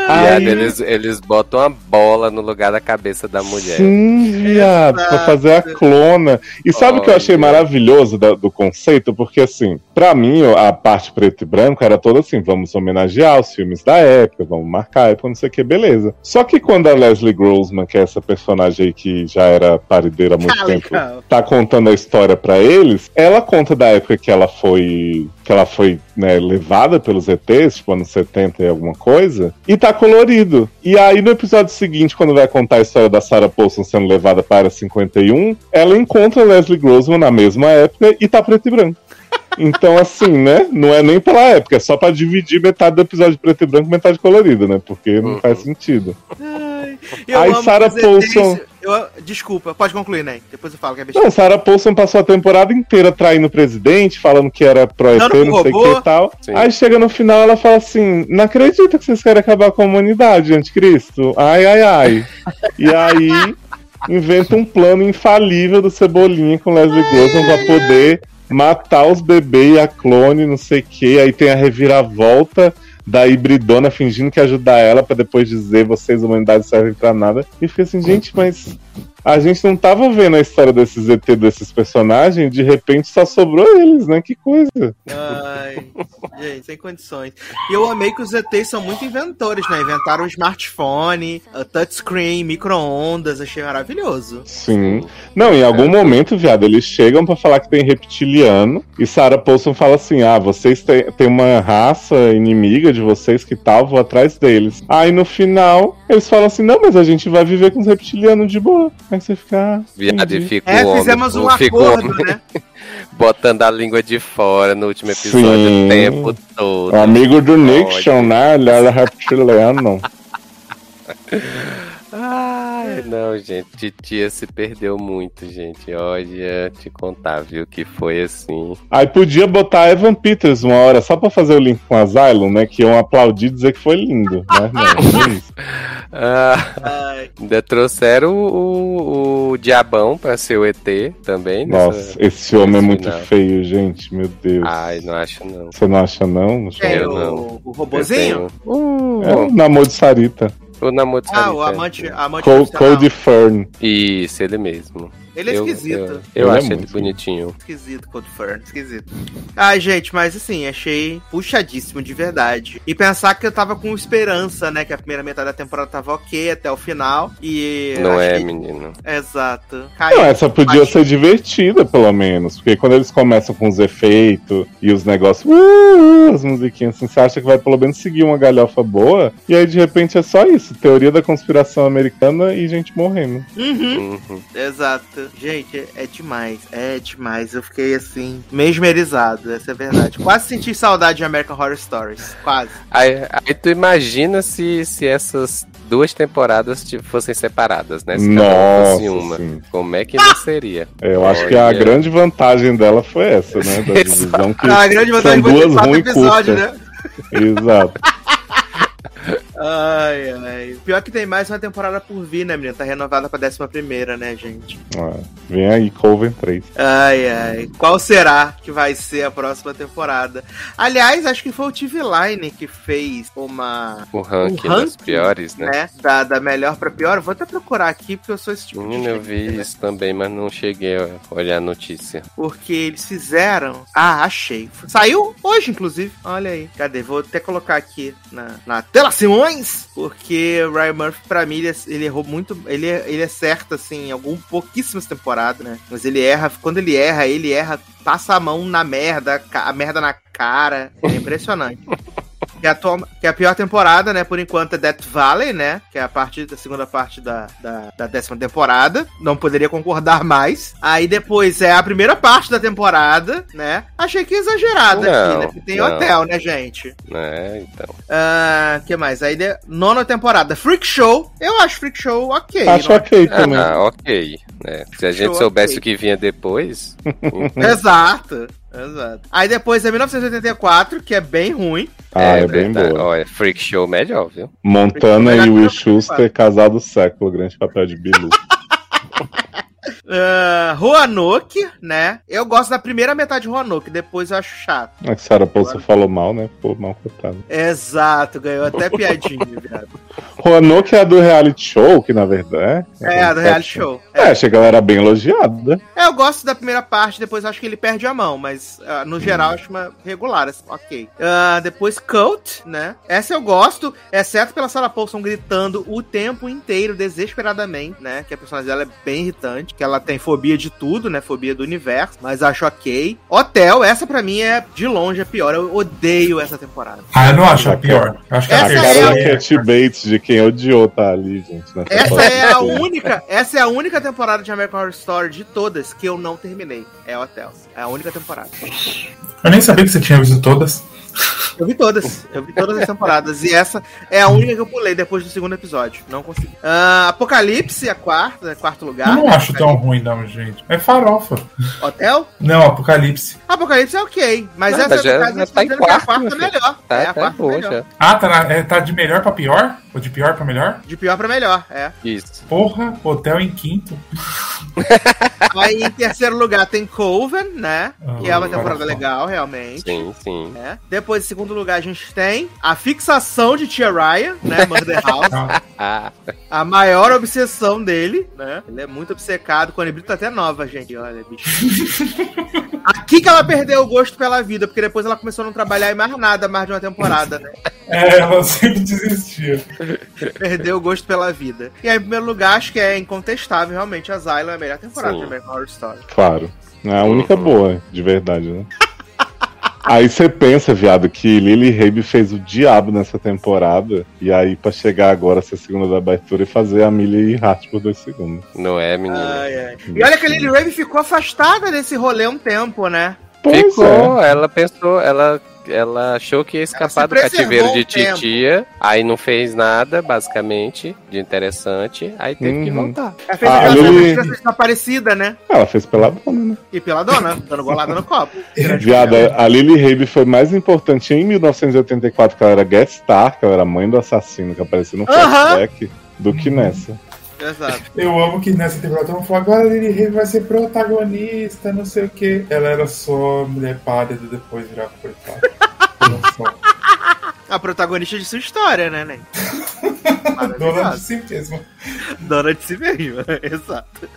Viado, eles, eles botam uma bola no lugar da cabeça da mulher. Sim, viado, pra fazer a clona. E sabe o que eu achei maravilhoso da- do conceito? Porque, assim, pra mim, a parte preto e branco era toda assim: vamos homenagear os filmes da época, vamos marcar a época, não sei o que, beleza. Só que quando a Leslie Grossman, que é essa personagem aí que já era parideira há muito tempo, tá contando a história pra eles, ela conta da época que ela foi que ela foi né, levada pelos ETs, tipo anos 70 e alguma coisa, e tá colorido. E aí no episódio seguinte, quando vai contar a história da Sarah Paulson sendo levada para a Área 51, ela encontra Leslie Grossman na mesma época e tá preto e branco. Então, assim, né? Não é nem pela época, é só pra dividir metade do episódio preto e branco e metade colorido, né? Porque não Uhum. faz sentido. Eu Aí Sarah Paulson- eu- desculpa, pode concluir, né? Depois eu falo que é besteira. Não, Sarah Paulson passou a temporada inteira traindo o presidente, falando que era pro pro não sei o que e tal. Sim. Aí chega no final ela fala assim: Não acredito que vocês querem acabar com a humanidade, anticristo. Ai, ai, ai. e aí inventa um plano infalível do Cebolinha com Leslie Grossman pra poder matar os bebês e a clone, não sei o que. Aí tem a reviravolta da hibridona fingindo que ajudar ela pra depois dizer vocês, humanidade, servem pra nada. E fica assim, gente, mas a gente não tava vendo a história desses ET, desses personagens, de repente só sobrou eles, né? Que coisa. Ai, gente, sem condições. E eu amei que os ETs são muito inventores, né? Inventaram o smartphone, a touchscreen, micro-ondas, achei maravilhoso. Sim. Não, em algum momento, viado, eles chegam pra falar que tem reptiliano e Sarah Paulson fala assim: ah, vocês têm têm uma raça inimiga de vocês que tal, vou atrás deles. Aí no final, eles falam assim: não, mas a gente vai viver com os reptilianos de boa. Aí você fica. ah, Viado, e fica É, homem, fizemos um fica o acordo, homem né? botando a língua de fora no último episódio Sim. o tempo todo. O amigo do Nixon, né? Ele era reptiliano. Ai, não, gente, titia se perdeu muito, gente. Olha, te contar, viu, que foi assim. Aí podia botar Evan Peters uma hora só pra fazer o link com Asylum, né? Que iam aplaudir e dizer que foi lindo. Mas não, não é isso. Ah, Ai, ainda trouxeram o, o, o Diabão pra ser o ET também. nessa- Nossa, esse homem é muito final. feio, gente. Meu Deus. Ai, não acho não. Você não acha, não? Não? Eu o, não. o Eu robozinho? tenho- Uh, É o namoro de Sarita. O namoro de Ah, o Sarita. amante, amante Co profissional. Cody Fern. Isso, ele mesmo. Ele é Eu- esquisito. Eu, eu Ele é acho ele muito bonitinho. Esquisito, Cold Fern, esquisito. Ai, gente, mas assim, achei puxadíssimo de verdade. E pensar que eu tava com esperança, né? Que a primeira metade da temporada tava ok até o final. E. Não é, menino. Exato. Caiu. Não, essa podia Achei- ser divertida, pelo menos. Porque quando eles começam com os efeitos e os negócios, uh, as musiquinhas assim, você acha que vai pelo menos seguir uma galhofa boa. E aí, de repente, é só isso: teoria da conspiração americana e gente morrendo. Uhum. Uhum. Exato. Gente, é demais. É demais. Eu fiquei assim, mesmerizado, essa é a verdade. Quase senti saudade de American Horror Stories. Quase. Aí, aí tu imagina se, se essas duas temporadas tipo, fossem separadas, né? Se cada uma fosse Nossa, uma. sim. Como é que não seria? É, Eu acho que a Olha. grande vantagem dela foi essa, né? Da divisão que Ah, a grande vantagem são duas ruins episódios, curtas. né? Exato. Ai, ai. Pior que tem mais uma temporada por vir, né, menino? Tá renovada pra décima primeira, né, gente? Ah, vem aí, Coven 3. Ai, ai. Qual será que vai ser a próxima temporada? Aliás, acho que foi o TV Line que fez uma. O ranking O das piores, né? Né? Da, da melhor pra pior. Vou até procurar aqui, porque eu sou esse tipo de Menino, eu vi né? isso também, mas não cheguei a olhar a notícia. Porque eles fizeram. Ah, achei. Saiu hoje, inclusive. Olha aí. Cadê? Vou até colocar aqui na, na tela Simões. Porque o Ryan Murphy, pra mim, ele, ele errou muito. Ele, ele acerta, assim, em algum pouquíssimas temporadas, né? Mas ele erra. Quando ele erra, ele erra, passa a mão na merda, a merda na cara. É impressionante. Que é, a que é a pior temporada, né? Por enquanto é Death Valley, né? Que é a parte da segunda parte da, da, da décima temporada. Não poderia concordar mais. Aí depois é a primeira parte da temporada, né? Achei que exagerado aqui, né? Porque tem não. hotel, né, gente? É, então. Ah, que mais? Aí de... nona temporada, Freak Show. Eu acho Freak Show ok. Acho não- ok também. Ah, ok. né? Se a gente Show, soubesse ok. o que vinha depois. Exato. Exato. Aí depois é 1984, que é bem ruim. Ah, é, bem verdade. boa. Olha, Freak Show melhor, viu? Montana e Will Schuster, casado do século, grande papel de Bilu. Uh, Roanoke, né? Eu gosto da primeira metade de Roanoke, depois eu acho chato. A Sarah Paulson falou mal, né? Ficou mal contado. Exato, ganhou até piadinha, viado. Roanoke é a do reality show, que na verdade é. É, a do reality show. É, achei que ela era bem elogiada. É, eu gosto da primeira parte, depois eu acho que ele perde a mão, mas ah, no geral eu acho uma regular, assim, ok. Ah, depois Cult, né? Essa eu gosto, exceto pela Sarah Paulson gritando o tempo inteiro, desesperadamente, né? Que a personagem dela é bem irritante, que ela tem fobia de tudo, né? Fobia do universo, mas acho ok. Hotel, essa pra mim é de longe a pior, eu odeio essa temporada. Ah, eu não acho a pior. Eu acho que Essa a A é cara a- Cat Bates, de quem odiou tá ali, gente. Essa é a única, essa é a única temporada de American Horror Story de todas que eu não terminei. É Hotel. É a única temporada. Eu nem sabia que você tinha visto todas. Eu vi todas. Eu vi todas as temporadas. E essa é a única que eu pulei depois do segundo episódio. Não consegui. Ah, Apocalipse, a quarta, quarto lugar. Eu não acho tão ruim, não, gente. É farofa. Hotel? Não, Apocalipse. Apocalipse é ok. Mas Não, essa mas já- casa já tá em que é a quarto, quarta melhor. Tá, é a tá quarta boa melhor. Ah, tá, na- é, tá de melhor pra pior? Ou de pior pra melhor? De pior pra melhor, é. Isso. Porra, hotel em quinto. Aí em terceiro lugar tem Coven, né? Que é uma Ah, temporada legal, realmente. Sim, sim. É. Depois, em segundo lugar, a gente tem a fixação de Tia Ryan, né? Murder House. Ah, Ah, a maior obsessão dele, né? Ele é muito obcecado. Com a Nebrita até nova, gente. Olha, bicho. Aqui que ela perdeu o gosto pela vida, porque depois ela começou a não trabalhar em mais nada, mais de uma temporada, né? é, ela sempre desistia. Perdeu o gosto pela vida. E aí, em primeiro lugar, acho que é incontestável, realmente, a Zylo é a melhor temporada Sim. de American Horror Story. Claro. É a única boa, de verdade, né? Aí você pensa, viado, que Lily Rabe fez o diabo nessa temporada. E aí, pra chegar agora, ser segunda da abertura e fazer a Millie Hart por dois segundos. não é, menino? Ai, ai. E olha que a Lily Raven ficou afastada desse rolê um tempo, né? Pois Ficou, ela pensou, ela, ela achou que ia escapar do cativeiro de tempo. titia, aí não fez nada, basicamente, de interessante, aí teve que Uhum. voltar. Ela fez Ah, desaparecida, né? Ela fez pela dona, né? E pela dona, dando golada no copo. Viada, a Lily Rabe foi mais importante em 1984, que ela era guest star, que ela era mãe do assassino que apareceu no Aham. flashback, do que nessa. Exato. Eu amo que nessa temporada todo mundo agora Lily Raven vai ser protagonista, não sei o que. Ela era só mulher pálida, depois virava coitada. Olha só. A protagonista de sua história, né, Nen? Dona de si mesma. Dona de si mesma, exato.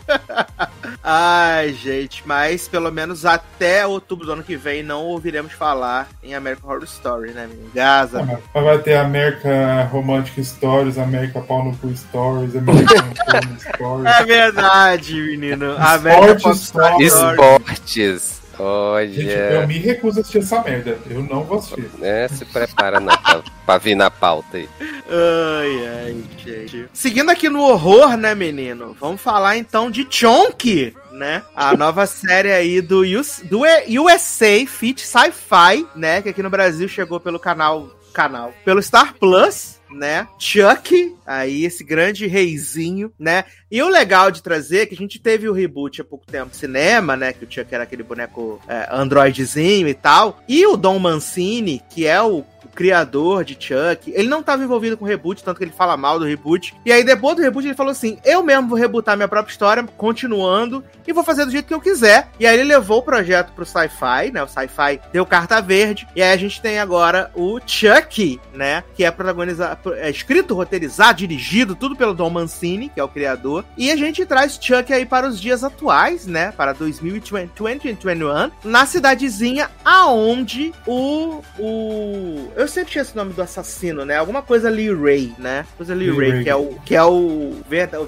Ai, gente, mas pelo menos até outubro do ano que vem não ouviremos falar em American Horror Story, né, menino? Gaza. Mas vai ter América Romantic Stories, América Pau no Cu Stories, América Porno Stories. É verdade, menino. American Esporte, Popstar esporte. Esportes. Gente, eu Olha. me recuso a assistir essa merda. Eu não vou assistir. É, se prepara não, pra, pra vir na pauta aí. Ai, ai, gente. Seguindo aqui no horror, né, menino? Vamos falar então de Chonk, né? A nova série aí do, US, do USA Fit Sci-Fi, né? Que aqui no Brasil chegou pelo canal. Canal. Pelo Star Plus. Né? Chuck, aí esse grande reizinho, né? E o legal de trazer é que a gente teve o reboot há pouco tempo cinema, né? Que o Chuck era aquele boneco é, androidezinho e tal. E o Dom Mancini, que é o criador de Chuck, ele não estava envolvido com o reboot, tanto que ele fala mal do reboot. E aí, depois do reboot, ele falou assim: eu mesmo vou rebootar minha própria história, continuando, e vou fazer do jeito que eu quiser. E aí ele levou o projeto pro sci-fi, né? O sci-fi deu carta verde. E aí a gente tem agora o Chuck, né? Que é protagoniza é escrito, roteirizado, dirigido, tudo pelo Don Mancini, que é o criador. E a gente traz Chuck aí para os dias atuais, né? Para 2020 2021, na cidadezinha aonde o. o eu sempre tinha esse nome do assassino, né? Alguma coisa Lee Ray, né? Coisa Lee, Lee Ray, Ray, que é o, que é o,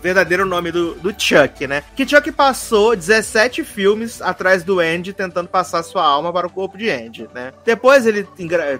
verdadeiro nome do, do Chuck, né? Que Chuck passou 17 filmes atrás do Andy tentando passar sua alma para o corpo de Andy, né? Depois ele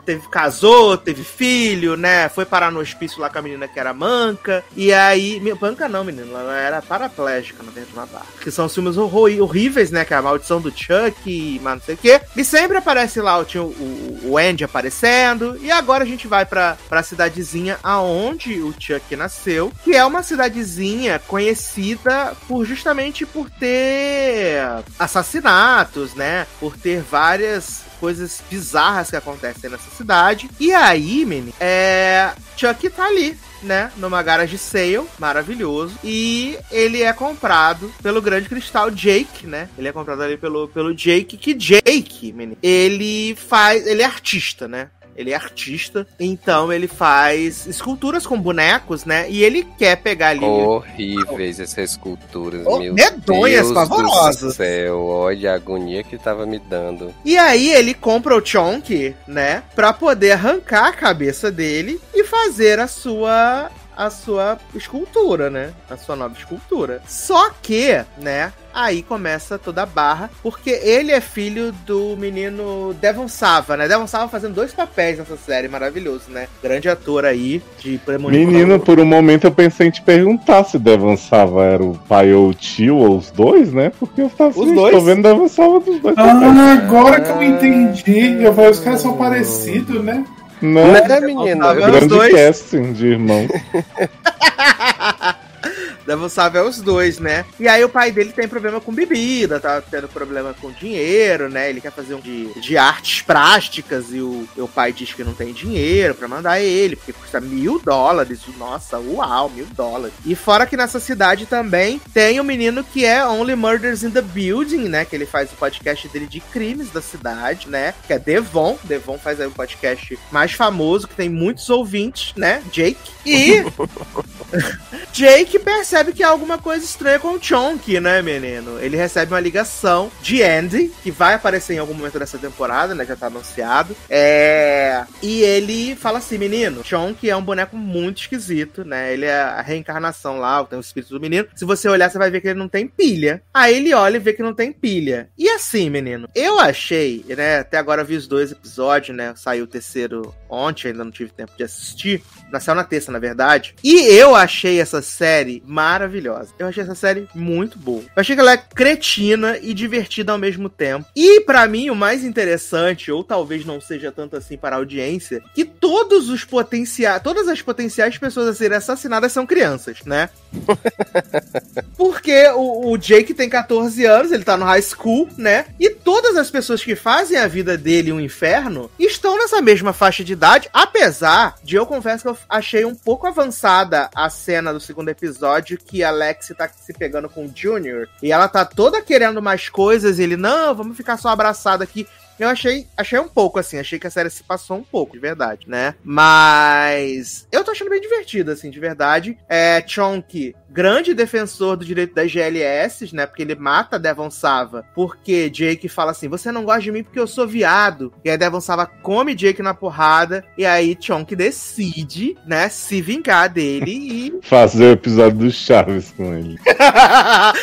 teve, casou, teve filho, né? Foi parar no hospício lá com a menina que era manca. E aí. Manca não, menino. Ela era paraplégica no dentro de uma barra. Que são os filmes horríveis, né? Que é a maldição do Chuck, mas não sei o quê. E sempre aparece lá o, o, o Andy aparecendo. E agora a gente vai pra, pra cidadezinha aonde o Chuck nasceu. Que é uma cidadezinha conhecida por justamente por ter assassinatos, né? Por ter várias coisas bizarras que acontecem nessa cidade. E aí, menino, é. Chuck tá ali, né, numa garage sale, maravilhoso, e ele é comprado pelo grande cristal Jake, né? Ele é comprado ali pelo, pelo Jake, que Jake, menino, ele faz, ele é artista, né? Ele é artista, então ele faz esculturas com bonecos, né? E ele quer pegar ali. Horríveis essas esculturas, oh, meu medonhas, Deus pavorosas. do céu, olha a agonia que tava me dando. E aí ele compra o Chonk, né? Pra poder arrancar a cabeça dele e fazer a sua a sua escultura, né? A sua nova escultura. Só que, né? Aí começa toda a barra, porque ele é filho do menino Devon Sava, né? Devon Sava fazendo dois papéis nessa série, maravilhoso, né? Grande ator aí, de Premonição. Menino, por um momento eu pensei em te perguntar se Devon Sava era o pai ou o tio, ou os dois, né? Porque eu tava assim, dois? tô vendo Devon Sava dos dois. Ah, agora que eu entendi. Eu falei, os caras são parecidos, né? Não, né, menina? Grande casting de irmão. Sabe é os dois, né? E aí o pai dele tem problema com bebida, tá tendo problema com dinheiro, né? Ele quer fazer um de, de artes plásticas e o, o pai diz que não tem dinheiro para mandar ele, porque custa mil dólares. Nossa, uau, mil dólares. E fora que nessa cidade também tem o um menino que é Only Murders in the Building, né? Que ele faz o podcast dele de crimes da cidade, né? Que é Devon. Devon faz aí o podcast mais famoso, que tem muitos ouvintes, né? Jake. E Jake percebe que há alguma coisa estranha com o Chonk, né, menino? Ele recebe uma ligação de Andy, que vai aparecer em algum momento dessa temporada, né? Já tá anunciado. É... E ele fala assim, menino, Chonk é um boneco muito esquisito, né? Ele é a reencarnação lá, tem o espírito do menino. Se você olhar, você vai ver que ele não tem pilha. Aí ele olha e vê que não tem pilha. E assim, menino, eu achei, né? Até agora vi os dois episódios, né? Saiu o terceiro ontem, ainda não tive tempo de assistir. Nasceu na terça, na verdade. E eu achei essa série maravilhosa. Eu achei essa série muito boa. Eu achei que ela é cretina e divertida ao mesmo tempo. E para mim, o mais interessante, ou talvez não seja tanto assim para a audiência, que todos os potenciais, todas as potenciais pessoas a serem assassinadas são crianças, né? Porque o, o Jake tem 14 anos, ele tá no high school, né? E todas as pessoas que fazem a vida dele um inferno estão nessa mesma faixa de idade, apesar de eu confesso que eu achei um pouco avançada a cena do segundo episódio que a Lexi tá se pegando com o Junior e ela tá toda querendo mais coisas e ele, não, vamos ficar só abraçado aqui. Eu achei, achei um pouco assim, achei que a série se passou um pouco, de verdade, né? Mas eu tô achando bem divertido, assim, de verdade. É, Chonk grande defensor do direito das GLS, né? Porque ele mata Devon Sava porque Jake fala assim: Você não gosta de mim porque eu sou viado. E aí Devon Sava come Jake na porrada. E aí Chonk decide, né? Se vingar dele e. Fazer o episódio do Chaves com ele.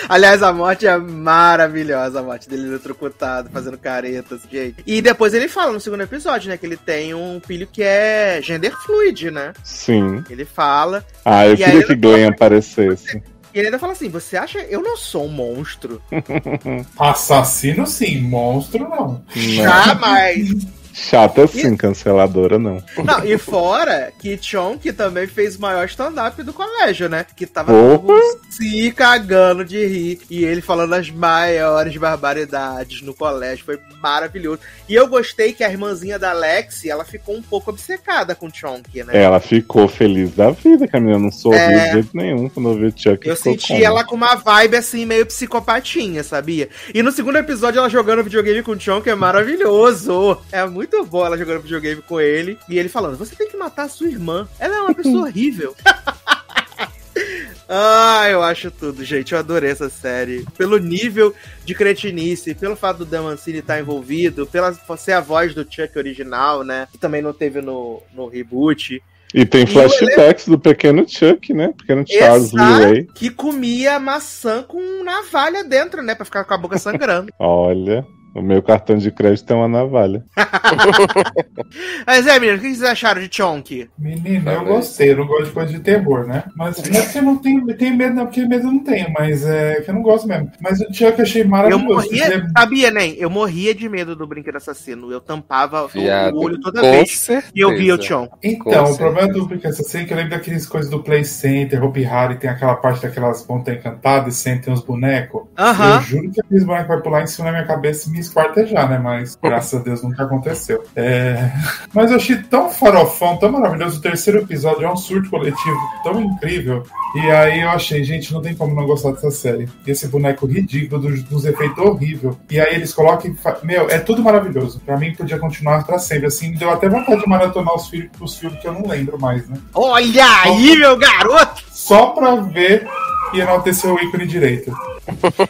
Aliás, a morte é maravilhosa. A morte dele eletrocutado, fazendo caretas, Jake. E depois ele fala no segundo episódio, né? Que ele tem um filho que é gender fluid, né? Sim. Ele fala. Ah, eu queria que Glenn aparecesse isso. E ele ainda fala assim: você acha eu não sou um monstro? Assassino sim, monstro não. Jamais! Chata sim, e... canceladora não. Não, e fora que Chon, que também fez o maior stand-up do colégio, né? Que tava se cagando de rir. E ele falando as maiores barbaridades no colégio. Foi maravilhoso. E eu gostei que a irmãzinha da Lexi, ela ficou um pouco obcecada com o Chonk, né? Ela ficou feliz da vida, que a menina não sorriu é... de jeito nenhum quando eu vi o Chuck. Eu senti ela com uma vibe assim, meio psicopatinha, sabia? E no segundo episódio, ela jogando videogame com o Chonk é maravilhoso. É muito muito bom ela jogando videogame com ele e ele falando: Você tem que matar a sua irmã. Ela é uma pessoa horrível. Ah, eu acho tudo, gente. Eu adorei essa série. Pelo nível de cretinice, pelo fato do Dan Mancini estar envolvido, pela ser a voz do Chuck original, né? Que também não teve no, no reboot. E tem E flashbacks do pequeno Chuck, né? Pequeno Charles Lee que comia maçã com navalha dentro, né? Pra ficar com a boca sangrando. Olha, o meu cartão de crédito tem uma navalha. Mas é, menino, o que vocês acharam de Chonk? Menino, eu Talvez. gostei, eu não gosto de coisa de terror, né? Mas não é porque eu não tenho, tenho medo, não, porque medo eu não tenho, mas é que eu não gosto mesmo. Mas o Chuck eu achei Eu maravilhoso. morria, Ele é- sabia, nem? Eu morria de medo do brinquedo assassino. Eu tampava o- Viado, o olho toda com vez certeza. que eu via o Chonk. Então, Com o problema do Brinquedo Assassino é que eu lembro daqueles coisas do Play Center, Hope Harry, tem aquela parte daquelas montanhas encantadas, sempre tem uns bonecos. Eu Aham. juro que aqueles bonecos vai pular em cima da minha cabeça e me esquartejar, né? Mas graças a Deus nunca aconteceu. É... Mas eu achei tão farofão, tão maravilhoso. O terceiro episódio é um surto coletivo tão incrível. E aí eu achei, gente, não tem como não gostar dessa série. E esse boneco ridículo, dos, dos efeitos horríveis. E aí eles colocam. e Meu, é tudo maravilhoso. Pra mim podia continuar pra sempre. Assim, deu até vontade de maratonar os filmes, os filmes que eu não lembro mais, né? Olha aí, meu garoto! Só pra ver e enaltecer o ícone direito.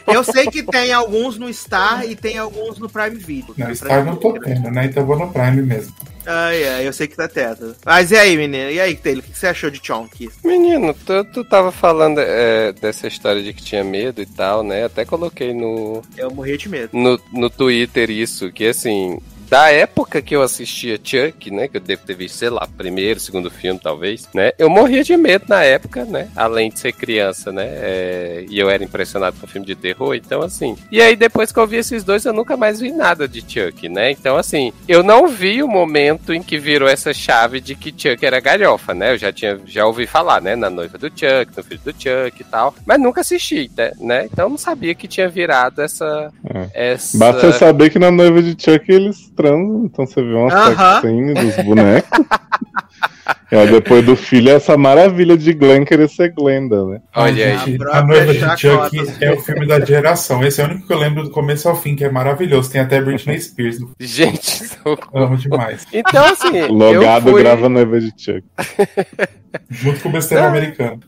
Eu sei que tem alguns no Star e tem alguns no Prime Video. Não, Star não tô tendo, né? Então eu vou no Prime mesmo. Ai, ai, eu sei que tá teto. Mas e aí, menina? E aí, Taylor, o que você achou de Chonk? Menino, tu, tu tava falando é, dessa história de que tinha medo e tal, né? Até coloquei no, Eu morria de medo. no, no Twitter isso, que assim, da época que eu assistia Chuck, né? Que eu devo ter visto, sei lá, primeiro, segundo filme, talvez, né? Eu morria de medo na época, né? Além de ser criança, né? é, e eu era impressionado com filme de terror, então assim. E aí, depois que eu vi esses dois, eu nunca mais vi nada de Chuck, né? Então, assim, eu não vi o momento em que virou essa chave de que Chuck era galhofa, né? Eu já tinha, já ouvi falar, né? Na noiva do Chuck, no filho do Chuck e tal, mas nunca assisti, né? né? Então eu não sabia que tinha virado essa. essa... Basta saber que na noiva de Chuck eles transam, então você vê uma Aham. sex scene dos bonecos. e aí depois do filho é essa maravilha de Glenn querer ser Glenda, né? Olha aí. Gente, A noiva de. Chuck é o filme da geração. Esse é o único que eu lembro do começo ao fim, que é maravilhoso. Tem até Britney Spears. Gente, socorro. Amo demais. Então, assim. Logado eu fui, grava a noiva de Chuck. Junto com o besteiro americano.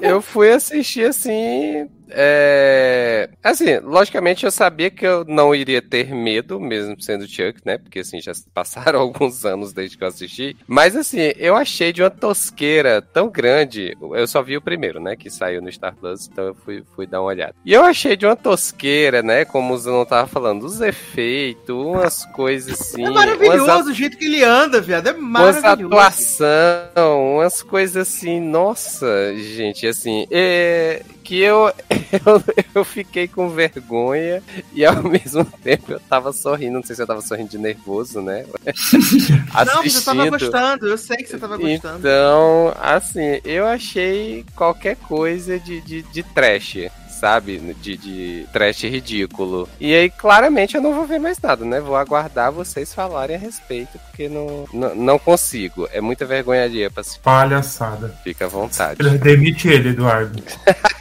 Eu fui assistir assim. É... Assim, logicamente eu sabia que eu não iria ter medo, mesmo sendo Chuck, né? Porque assim, já passaram alguns anos desde que eu assisti. Mas assim, eu achei de uma tosqueira tão grande. Eu só vi o primeiro, né? Que saiu no Star Plus, então eu fui, fui dar uma olhada. E eu achei de uma tosqueira, né? Como o Zanon tava falando, os efeitos, umas coisas assim. É umas maravilhoso o jeito que ele anda, viado. É umas maravilhoso. atuação, umas coisas assim, nossa, gente, assim, é, que eu, eu eu fiquei com vergonha e ao mesmo tempo eu tava sorrindo, não sei se eu tava sorrindo de nervoso, né? Não, você tava gostando. Eu sei que você tava gostando. Então, assim, eu achei qualquer coisa de, de, de trash. Sabe? De, de trash ridículo. E aí, claramente, eu não vou ver mais nada, né? Vou aguardar vocês falarem a respeito, porque não, não, não consigo. É muita vergonha alheia pra se. Palhaçada. Fica à vontade. Demite ele, Eduardo.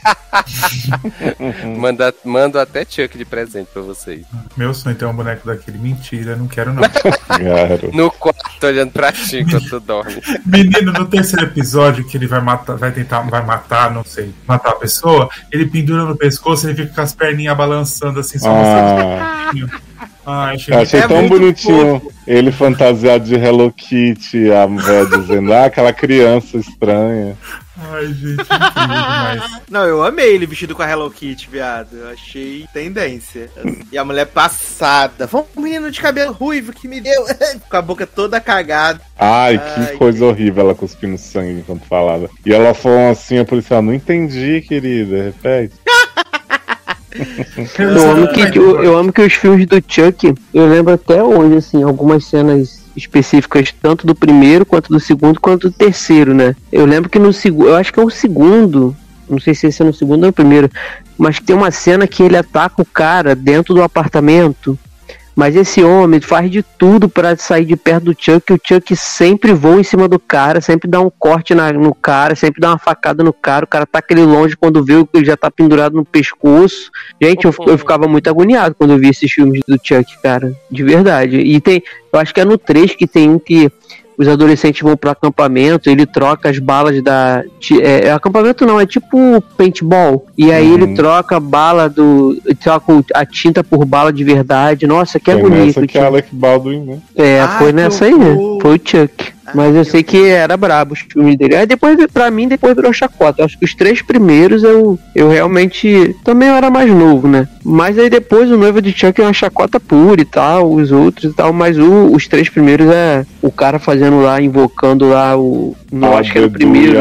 Manda, mando até Chuck de presente pra vocês. Meu sonho é ter um boneco daquele. Mentira, não quero não. No quarto, olhando pra ti enquanto tu dorme. Menino, no terceiro episódio, que ele vai matar, vai tentar, vai matar, não sei, matar a pessoa, ele pendura no pescoço, ele fica com as perninhas balançando assim, só Ah, Ai, achei eu achei É tão bonitinho ele fantasiado de Hello Kitty, a mulher dizendo, ah, aquela criança estranha. Ai, gente, incrível demais. Não, eu amei ele vestido com a Hello Kitty, viado. Eu achei tendência. E a mulher passada. Vamos, menino de cabelo ruivo que me deu. com a boca toda cagada. Ai, Ai, que coisa horrível ela cuspindo sangue enquanto falava. E ela falou assim, a policial, não entendi, querida, repete. Eu amo, que, eu, eu amo que os filmes do Chuck, eu lembro até hoje, assim, algumas cenas específicas, tanto do primeiro, quanto do segundo, quanto do terceiro, né? Eu lembro que no segundo, eu acho que é o segundo, não sei se esse é no segundo ou no primeiro, mas tem uma cena que ele ataca o cara dentro do apartamento. Mas esse homem faz de tudo para sair de perto do Chuck. O Chuck sempre voa em cima do cara, sempre dá um corte na, no cara, sempre dá uma facada no cara. O cara tá aquele longe quando vê que ele já tá pendurado no pescoço. Gente, eu, eu ficava muito agoniado quando eu vi esses filmes do Chuck, cara. De verdade. E tem, eu acho que é no 3 que tem um que os adolescentes vão pro acampamento, ele troca as balas da. É, é acampamento não, é tipo paintball. E aí Uhum. ele troca a bala do. troca a tinta por bala de verdade. Nossa, que Foi bonito. nessa que é. Alec Baldwin, né? É, Ah, foi nessa aí, horror. Foi o Chuck. Ah, Mas eu sei que era brabo os filmes dele. Aí depois, pra mim, depois virou chacota. Eu acho que os três primeiros eu, eu realmente. Também eu era mais novo, né? Mas aí depois o noivo de Chuck é uma chacota pura e tal, os outros e tal. Mas o- os três primeiros é o cara fazendo lá, invocando lá o. Não, acho que era o primeiro.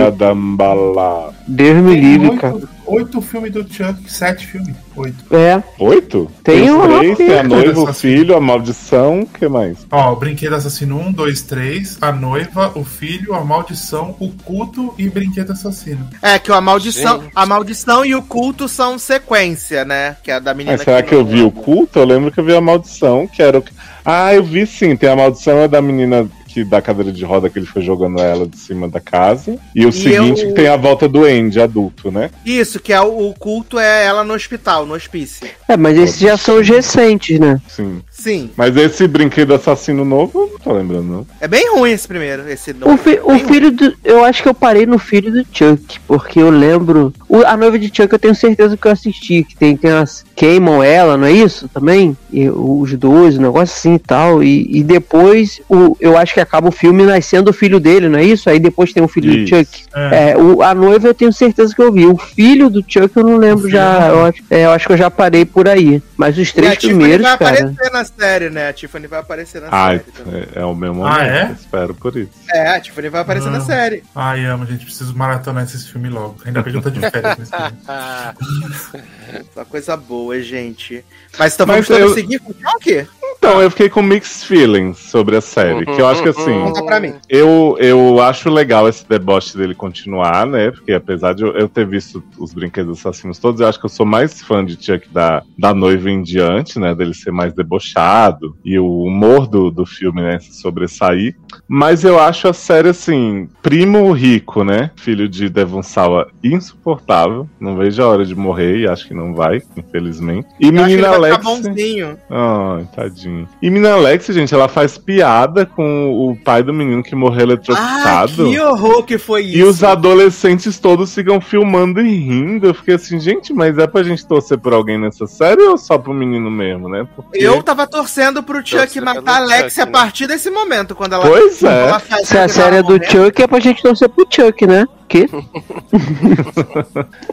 Deus me livre, cara. Oito, filmes do Chuck, sete filmes. Oito. É. Oito? Tem os uma três, tem a noiva, o filho, a maldição, o que mais? Ó, o Brinquedo Assassino 1, 2, 3, a noiva, o filho, a maldição, o culto e Brinquedo Assassino. É, que a maldição, a maldição e o culto são sequência, né? Que é a da menina Mas será que eu vi o culto? Eu lembro que eu vi a maldição, que era o. Ah, eu vi sim. Tem a maldição é da menina que da cadeira de roda que ele foi jogando ela de cima da casa. E o seguinte eu- que tem a volta do Andy, adulto, né? Isso, que é o, o culto é ela no hospital, no hospício. É, mas esses já são os recentes, né? Sim. Sim. Mas esse brinquedo assassino novo, eu não tô lembrando, não. É bem ruim esse primeiro, esse O, novo. fi- o Bem ruim. filho do. Eu acho que eu parei no filho do Chuck, porque eu lembro. o- a noiva de Chuck eu tenho certeza que eu assisti, que tem, tem as. Queimam ela, não é isso? Também? E os dois, um negócio assim e tal. E, e depois o, eu acho que acaba o filme nascendo o filho dele, não é isso? Aí depois tem o filho Isso. do Chuck. É, o, a noiva eu tenho certeza que eu vi. O filho do Chuck eu não lembro já. Eu acho, é, eu acho que eu já parei por aí. Mas os E a três Tiffany primeiros, vai cara. aparecer na série, né? A Tiffany vai aparecer na Ah, série. também. é, é o momento. Ah, é? Espero por isso. É, a Tiffany vai aparecer na série. Ai, amo, gente. Preciso maratonar esses filmes logo. Ainda bem que eu tô de férias nesse filme. Uma coisa boa, gente. Mas então vamos Mas todos eu- seguir com o Chuck? Então, eu fiquei com mixed feelings sobre a série. Que eu acho que assim. Conta pra mim. Eu, eu acho legal esse deboche dele continuar, né? Porque apesar de eu, eu ter visto os brinquedos assassinos todos, eu acho que eu sou mais fã de Chuck da, da noiva em diante, né? Dele ser mais debochado e o humor do, do filme, né? Se sobressair. Mas eu acho a série, assim, primo rico, né? Filho de Devon Sawa insuportável. Não vejo a hora de morrer e acho que não vai, infelizmente. E Eu menina Alex. ficar bonzinho. Ai, tadinho. E menina Alex, gente, ela faz piada com o pai do menino que morreu Ah, eletrocutado. que horror que foi isso. E os adolescentes todos ficam filmando e rindo. Eu fiquei assim, gente, mas é pra gente torcer por alguém nessa série ou só pro menino mesmo, né? Porque... Eu tava torcendo pro Chuck matar Alex Chuck, a né? partir desse momento, quando ela. Pois é. ela Se a série é do morrer. Chuck, é pra gente torcer pro Chuck, né? Que?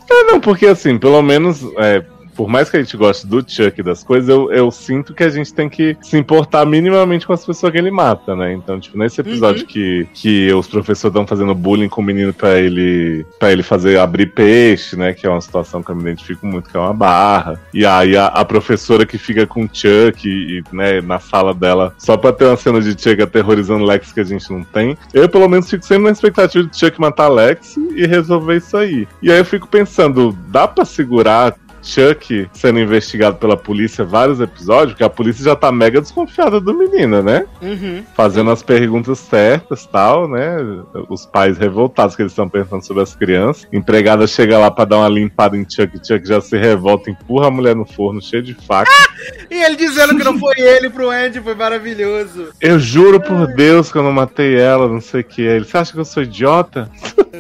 É, não, porque assim, pelo menos, é, por mais que a gente goste do Chuck e das coisas, eu, eu sinto que a gente tem que se importar minimamente com as pessoas que ele mata, né? Então, tipo, nesse episódio que, que os professores estão fazendo bullying com o menino pra ele, pra ele fazer abrir peixe, né? Que é uma situação que eu me identifico muito, que é uma barra. E aí a, a professora que fica com o Chuck e, e, né, na sala dela, só pra ter uma cena de Chuck aterrorizando Lex que a gente não tem. Eu, pelo menos, fico sempre na expectativa de Chuck matar Lex e resolver isso aí. E aí eu fico pensando, dá pra segurar Chuck sendo investigado pela polícia vários episódios, porque a polícia já tá mega desconfiada do menino, né? Uhum. Fazendo as perguntas certas tal, né? Os pais revoltados que eles estão pensando sobre as crianças. Empregada chega lá pra dar uma limpada em Chuck, Chuck já se revolta, empurra a mulher no forno, cheio de faca. E ele dizendo que não foi ele pro Andy, foi maravilhoso. Eu juro por Deus que eu não matei ela, não sei o que. Ele, você acha que eu sou idiota?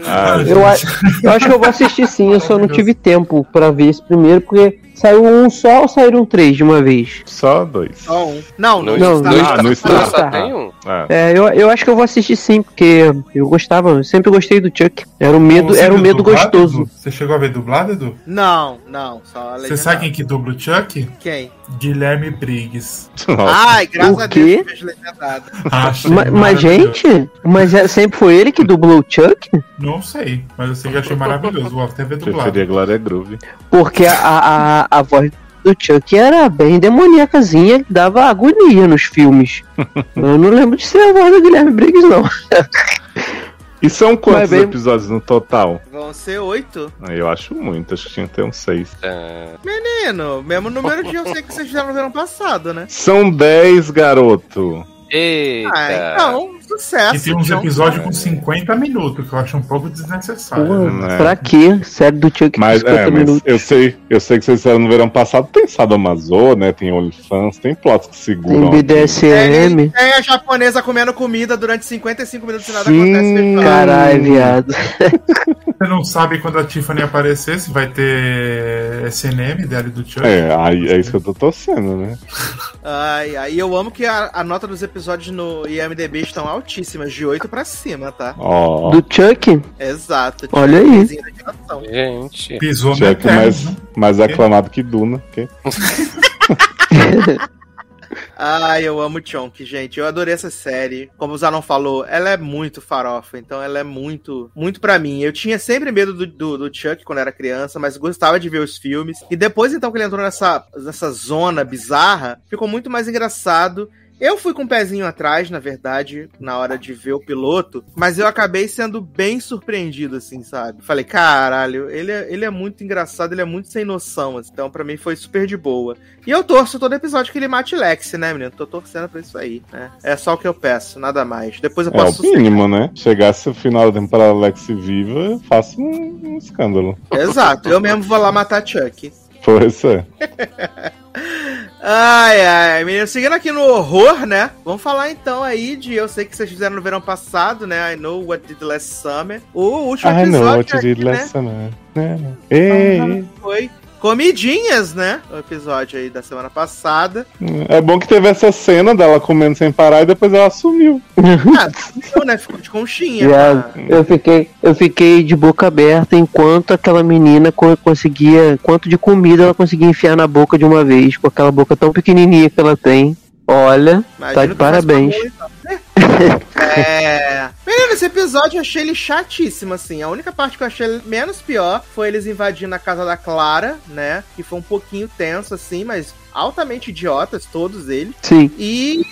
Ah, Eu, a- eu acho que eu vou assistir sim, eu só não tive tempo pra ver esse primeiro, porque saiu um só ou saíram três de uma vez? só dois. Só um. Não, No, Não, no, no- Ah, no Star Star. só tem um. É. É, eu, eu acho que eu vou assistir sim, porque eu gostava, eu sempre gostei do Chuck. Era um medo, era um medo dublado, gostoso. Edu? Você chegou a ver dublado, Edu? Não, não, só a Você sabe quem que dubla o Chuck? Quem? Guilherme Briggs. Nossa. Ai, graças O a? Deus que. Achei Ma- Mas, gente, mas é- sempre foi ele que dublou o Chuck? Não sei, mas eu sei que achei maravilhoso. Vou até ver dublado. Preferia Glória Groove. Porque a, a, a voz do Chuck era bem demoníacazinha, que dava agonia nos filmes. Eu não lembro de ser a voz do Guilherme Briggs, não. E são quantos bem- episódios no total? Vão ser oito. Ah, Eu acho muito, acho que tinha que ter uns seis. Ah, Menino, mesmo número de eu sei que vocês fizeram no verão passado, né? São dez, garoto. Eita! Ah, então, sucesso. E tem uns então. episódios com 50 minutos, que eu acho um pouco desnecessário. Pô, né? Pra quê? Série do Chuck Mas, 50 é, mas minutos. eu sei, eu sei que vocês fizeram no verão passado, tem Sadomaso, né? Tem OnlyFans, tem plots que Tem seguram. BDSM. Tem a japonesa comendo comida durante 55 minutos e nada Sim, acontece. Caralho, viado. Você não sabe quando a Tiffany aparecer se vai ter SNM dela e do Chuck. É, aí é isso que eu tô torcendo, né? Ai, ai, eu amo que a, a nota dos episódios no IMDB estão altíssimas, de 8 pra cima, tá? Ó, Do Chuck? Exato. Olha aí. Gente. Pisou Chuck mais, né? mais aclamado que Duna. que- Ai, eu amo Chonk, gente. Eu adorei essa série. Como o Zanon falou, ela é muito farofa, então ela é muito, muito pra mim. Eu tinha sempre medo do, do, do Chuck quando era criança, mas gostava de ver os filmes. E depois, então, que ele entrou nessa, nessa zona bizarra, ficou muito mais engraçado. Eu fui com o pezinho atrás, na verdade, na hora de ver o piloto, mas eu acabei sendo bem surpreendido, assim, sabe? Falei, caralho, ele é, ele é muito engraçado, ele é muito sem noção, assim, então pra mim foi super de boa. E eu torço todo episódio que ele mate Lex, né, menino? Tô torcendo pra isso aí, né? É só o que eu peço, nada mais. Depois eu É o posso mínimo, né? Chegasse o final da temporada Lex viva, eu faço um, um escândalo. Exato, eu mesmo vou lá matar Chuck. Pois é. Ai, ai, menino, seguindo aqui no horror, né? Vamos falar então aí de. Eu sei que vocês fizeram no verão passado, né? I know what did last summer. O último I episódio. know what you aqui, did né, last summer. né? Ei, Foi comidinhas, né? O episódio aí da semana passada. É bom que teve essa cena dela comendo sem parar e depois ela sumiu. Ah, ficou, né? Ficou de conchinha. Viado, mas- eu fiquei, eu fiquei de boca aberta enquanto aquela menina co- conseguia, quanto de comida ela conseguia enfiar na boca de uma vez, com aquela boca tão pequenininha que ela tem. Olha, Imagino tá de parabéns. né? É. Menino, esse episódio eu achei ele chatíssimo, assim. A única parte que eu achei menos pior foi eles invadindo a casa da Clara, né? Que foi um pouquinho tenso, assim, mas altamente idiotas, todos eles. Sim. E,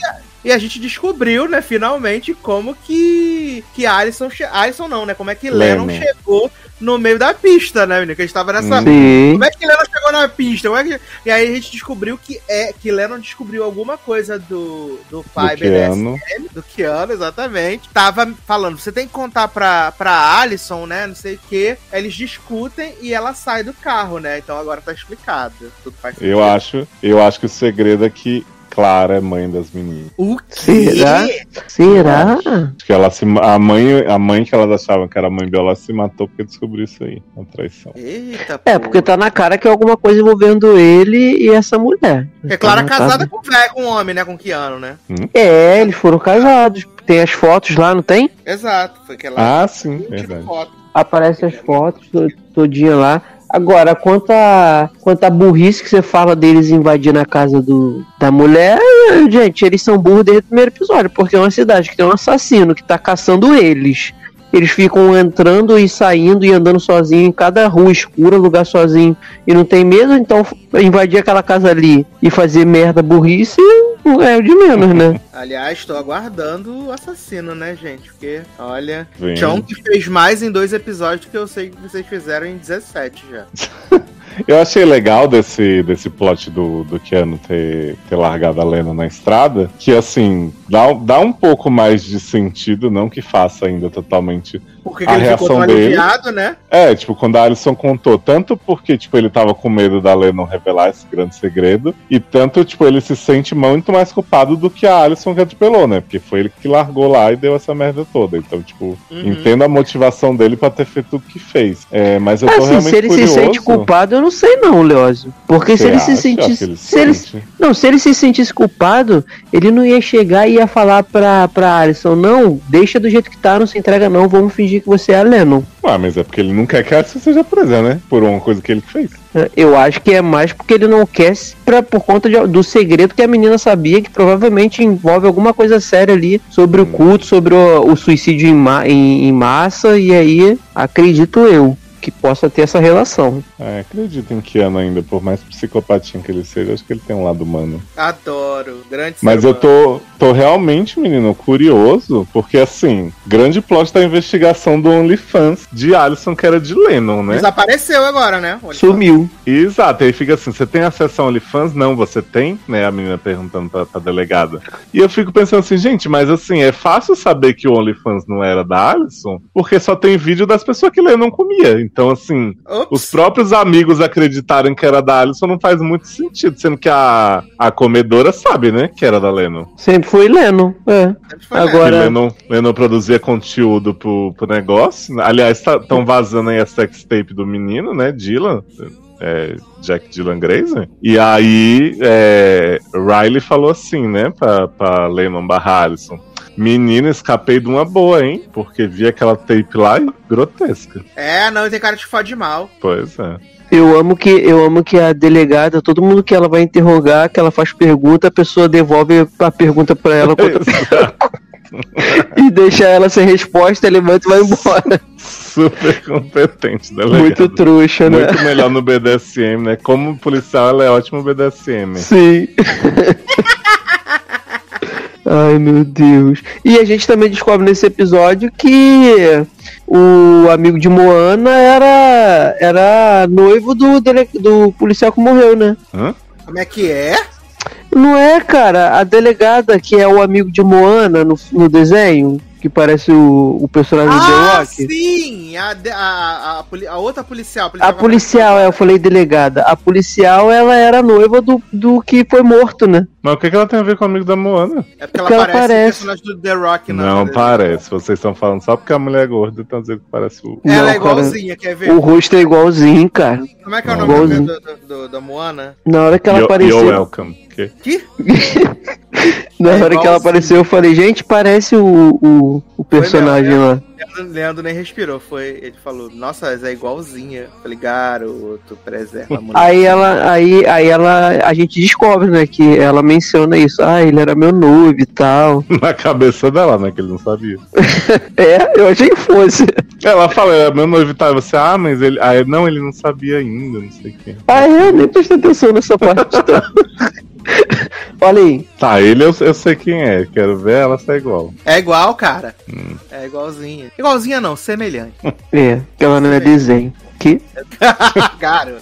e a gente descobriu, né, finalmente, como que, que Alison, che- Alison não, né? Como é que Lennon, Lennon. chegou no meio da pista, né, menino? Que a gente tava nessa. Sim. Como é que Lennon chegou na pista? Como é que... E aí a gente descobriu que é que Lennon descobriu alguma coisa do, do pai Do. BDSM, do Keanu, exatamente. Tava falando, você tem que contar pra, pra Alison, né? Não sei o que. Eles discutem e ela sai do carro, né? Então agora tá explicado. Tudo faz Eu sentido. acho, eu acho que o segredo é que Clara é mãe das meninas. O quê? Será? Será? Acho que ela se, a mãe, a mãe que elas achavam que era a mãe biológica se matou porque descobriu isso aí, uma traição. Eita, É, porque tá na cara que é alguma coisa envolvendo ele e essa mulher. É Clara Então, tá- casada com o velho, com o homem, né? Com o Keanu, né? É, eles foram casados. Tem as fotos lá, não tem? Exato. Foi aquela Ah, sim, verdade. foto. Aparece as fotos to- todinha lá. Agora, quanto a, quanto a burrice que você fala deles invadindo a casa do, da mulher, gente, eles são burros desde o primeiro episódio, porque é uma cidade que tem um assassino que tá caçando eles. Eles ficam entrando e saindo e andando sozinho em cada rua escura, lugar sozinho, e não tem medo, então invadir aquela casa ali e fazer merda burrice é o de menos, né? Aliás, estou aguardando o assassino, né, gente? Porque, olha. John que fez mais em dois episódios do que eu sei que vocês fizeram em 17 já. Eu achei legal desse, desse plot do, do Keanu ter, ter largado a Lena na estrada, que assim, dá, dá um pouco mais de sentido, não que faça ainda totalmente. Porque A ele reação dele- aliviado, né? É, tipo, quando a Alison contou, tanto porque, tipo, ele tava com medo da Lena revelar esse grande segredo, e tanto, tipo, ele se sente muito mais culpado do que a Alison que atropelou, né? Porque foi ele que largou lá e deu essa merda toda. Então, tipo, Uhum. entendo a motivação dele pra ter feito tudo que fez. É, mas eu tô Assim, realmente se ele curioso. se sente culpado, eu não sei não, Leózio. Porque se Você ele se sentisse. ele se ele, sente? não, se ele se sentisse culpado, ele não ia chegar e ia falar pra, pra Alison, não, deixa do jeito que tá, não se entrega não, vamos fingir que você é a Lennon. Ah, mas é porque ele não quer que a Alison seja presa, né? Por uma coisa que ele fez. Eu acho que é mais porque ele não quer pra, por conta de- do segredo que a menina sabia, que provavelmente envolve alguma coisa séria ali sobre o culto, sobre o, o suicídio em, ma- em- em massa, e aí acredito eu. Que possa ter essa relação. É, acredito em Keanu ainda, por mais psicopatinho que ele seja, acho que ele tem um lado humano. Adoro. Grande Mas eu tô, tô realmente, menino, curioso, porque assim, grande plot da investigação do OnlyFans de Alison, que era de Lennon, né? Desapareceu agora, né? Sumiu. Exato, aí fica assim, você tem acesso ao OnlyFans? Não, você tem? Né, a menina perguntando pra, pra delegada. E eu fico pensando assim, gente, mas assim, é fácil saber que o OnlyFans não era da Alison, porque só tem vídeo das pessoas que Lennon comia. Então, assim, Ops. os próprios amigos acreditarem que era da Alison não faz muito sentido, sendo que a, a comedora sabe, né, que era da Lennon. Sempre foi Leno. É. Foi Agora- Ora- Lennon, Lennon produzia conteúdo pro, pro negócio. Aliás, estão vazando aí a sextape do menino, né? Dylan. é, Jack Dylan Grazer. E aí, é, Riley falou assim, né? Pra, pra Lennon barra Alison. Menina, escapei de uma boa, hein? Porque vi aquela tape lá e grotesca. É, não, tem cara de fode mal. Pois é. Eu amo que eu amo que a delegada, todo mundo que ela vai interrogar, que ela faz pergunta, a pessoa devolve a pergunta pra ela com outra- e deixa ela sem resposta, ele levanta e vai embora. Super competente, delegado. Muito trouxa, né? Muito melhor no BDSM, né? Como policial, ela é ótima no BDSM. Sim. Ai, meu Deus. E a gente também descobre nesse episódio que o amigo de Moana era era noivo do, dele- do policial que morreu, né? Hã? Como é que é? Não é, cara, a delegada que é o amigo de Moana no, no desenho, que parece o, o personagem do The Ah, Rock. sim! A, a, a, a a outra policial. A policial, é, eu falei delegada. A policial, ela era noiva do, do que foi morto, né? Mas o que, que ela tem a ver com o amigo da Moana? É porque ela Porque ela parece, parece. o personagem do The Rock. na- Não na- parece. Vocês estão falando só porque a mulher é gorda, estão dizendo que parece o. Ela Não, é igualzinha, quer ver? O rosto é igualzinho, cara. Como é que é o Não. nome do, do, do- da Moana? Na hora que ela Yo- apareceu. You're welcome. Que? Que? Na É hora que ela apareceu, eu falei, gente, parece o, o, o personagem mesmo, lá. Leandro, Leandro nem respirou. Foi, ele falou, nossa, é igualzinha. Eu Falei, garoto, preserva a mulher. Aí ela, aí, aí ela, a gente descobre, né, que ela menciona isso. Ah, ele era meu noivo e tal. Na cabeça dela, né? Que ele não sabia. É, eu achei que fosse. Ela fala, é, meu noivo tá. Você, ah, mas ele. Ah, não, ele não sabia ainda, não sei o que. Ah, é, eu nem prestei atenção nessa parte. Então. Olha aí. Tá, ele eu, eu sei quem é. Quero ver ela ser igual. É igual, cara. Hum. É igualzinha. Igualzinha não, semelhante. É, ela não é desenho. Que? garoto.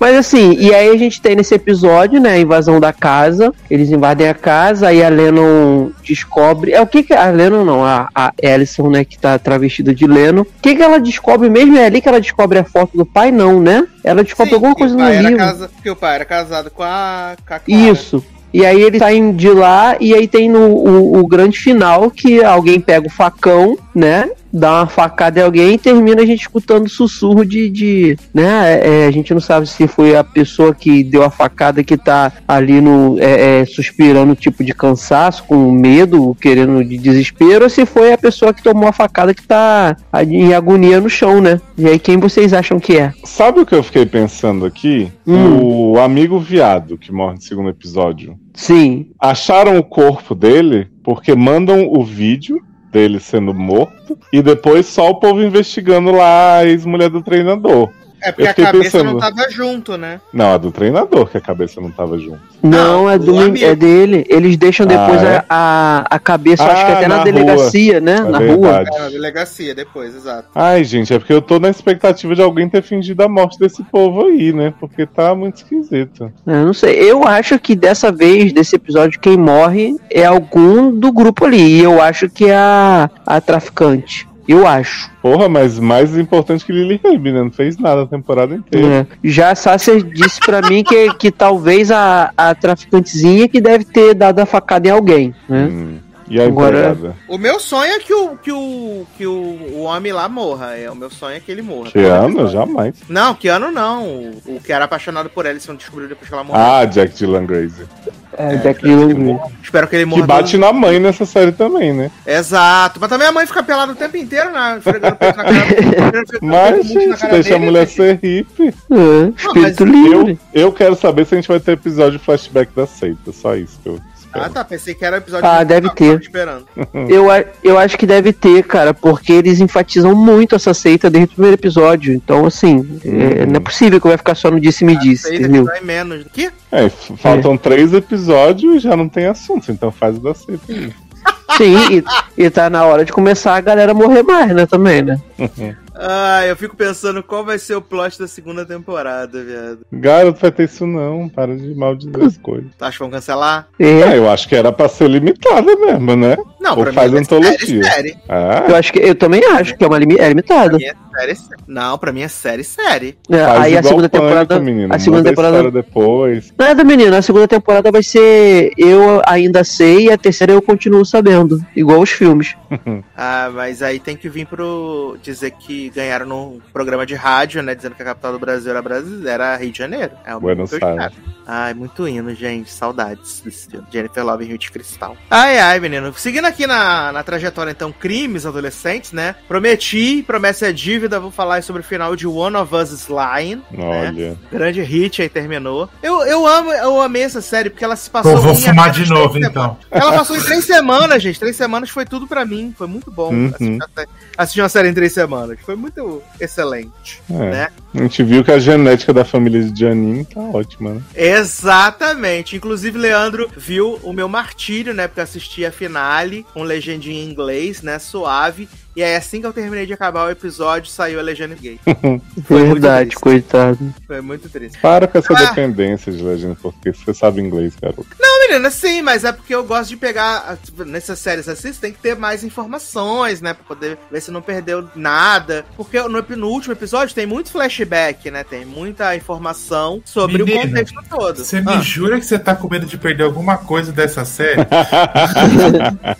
Mas assim, e aí a gente tem nesse episódio, né, a invasão da casa. Eles invadem a casa, aí a Lennon descobre. É o que que a Lennon não, a, a Alison, né, que tá travestida de Lennon. O que que ela descobre mesmo? É ali que ela descobre a foto do pai, não, né? Ela descobre Sim, alguma que coisa no livro. casa- Porque o pai era casado com a, com a Clara. Isso. E aí ele saem de lá e aí tem no, o, o grande final que alguém pega o facão, né? Dá uma facada em alguém e termina a gente escutando sussurro de. de né? é, a gente não sabe se foi a pessoa que deu a facada que tá ali no. é, é, suspirando tipo de cansaço, com medo, querendo de desespero, ou se foi a pessoa que tomou a facada que tá em agonia no chão, né? E aí quem vocês acham que é? Sabe o que eu fiquei pensando aqui? Hum. O amigo viado que morre no segundo episódio. Sim. Acharam o corpo dele porque mandam o vídeo dele sendo morto e depois só o povo investigando lá a ex-mulher do treinador. É porque a cabeça pensando. não tava junto, né? Não, a do treinador, que a cabeça não tava junto. Não, Não, é, do, amigo. é dele. Eles deixam depois Ah, é? a, a, a cabeça, acho que Ah, até na, na delegacia, né? É na rua. verdade. É, na delegacia depois, exato. Ai, gente, é porque eu tô na expectativa de alguém ter fingido a morte desse povo aí, né? Porque tá muito esquisito. Eu não sei. Eu acho que dessa vez, desse episódio, quem morre é algum do grupo ali. E eu acho que é a, a traficante. Eu acho. Porra, mas mais importante que Lily Rabe, né? Não fez nada a temporada inteira. É. Já a Sasser disse pra mim que, que talvez a, a traficantezinha que deve ter dado a facada em alguém. Né? Hum. E a Agora- empregada? O meu sonho é que o, que o, que o, o homem lá morra. É, o meu sonho é que ele morra. Que ano? Jamais. Não, que ano não. O, o que era apaixonado por ela, eles não descobriu depois que ela morreu. Ah, Jack Dylan Grazer. É, Jack Dylan Green. Espero que ele morra. Que bate do- na mãe nessa série também, né? Exato. Mas também a mãe fica pelada o tempo inteiro, né? Esfregando o peito na cara. Mas, gente, cara deixa a dele. mulher ser hippie. É, espírito mas livre. Eu, eu quero saber se a gente vai ter episódio flashback da seita. Só isso que eu Ah, tá. Pensei que era o episódio Ah, deve ter. esperando. Eu, a- eu acho que deve ter, cara, porque eles enfatizam muito essa seita desde o primeiro episódio. Então, assim, é, não é possível que vai ficar só no disse-me disse, Seis entendeu? episódios menos. Que? É, faltam três episódios e já não tem assunto, então faz o da seita aí. Sim, e, e tá na hora de começar a galera morrer mais, né, também, né? Ah, eu fico pensando qual vai ser o plot da segunda temporada, viado. Garoto, vai ter isso não, para de maldizer as coisas. Tu acha que vão cancelar? É, É, eu acho que era pra ser limitada mesmo, né? Não, Ou pra faz mim é antologia. série, série. Ah, eu acho que eu também acho que é uma limi- é Pra limitada. mim é série, série. Não, pra mim é série, série. É, faz aí a segunda Pânico, temporada. menino. A segunda Muda temporada. depois. Nada, menino. A segunda temporada vai ser Eu Ainda Sei e a terceira Eu Continuo Sabendo. Igual os filmes. Ah, mas aí tem que vir pro dizer que ganharam num programa de rádio, né? Dizendo que a capital do Brasil era, Brasil, era Rio de Janeiro. É o Buenos. Aires. Ai, muito hino, gente. Saudades desse filme. Jennifer Love em Rio de Cristal. Ai, ai, menino. Seguindo aqui na, na trajetória, então, crimes adolescentes, né? Prometi, promessa é dívida. Vou falar sobre o final de One of Us is Lying. Olha. Grande hit aí terminou. Eu, eu amo, eu amei essa série porque ela se passou. Pô, vou em fumar de novo, três então. ela passou em três semanas, gente. Três semanas foi tudo pra mim. Foi muito bom Uhum. assistir, a sé- assistir uma série em três semanas. Foi muito excelente. É. Né? A gente viu que a genética da família de Janine tá ótima, né? Exatamente. Inclusive, Leandro viu o meu martírio, né? Porque eu assisti a finale com legendinha em inglês, né? Suave. E aí, assim que eu terminei de acabar o episódio, saiu a legenda gay. Foi Verdade, coitado. Foi muito triste. Para com essa Ah. dependência de legenda, porque você sabe inglês, garoto. Não, menina, sim, mas é porque eu gosto de pegar. tipo, Nessas séries assim, você tem que ter mais informações, né? Pra poder ver se não perdeu nada. Porque no, no último episódio tem muito flashback, né? Tem muita informação sobre Menina, o contexto todo. Você me Ah, jura que você tá com medo de perder alguma coisa dessa série?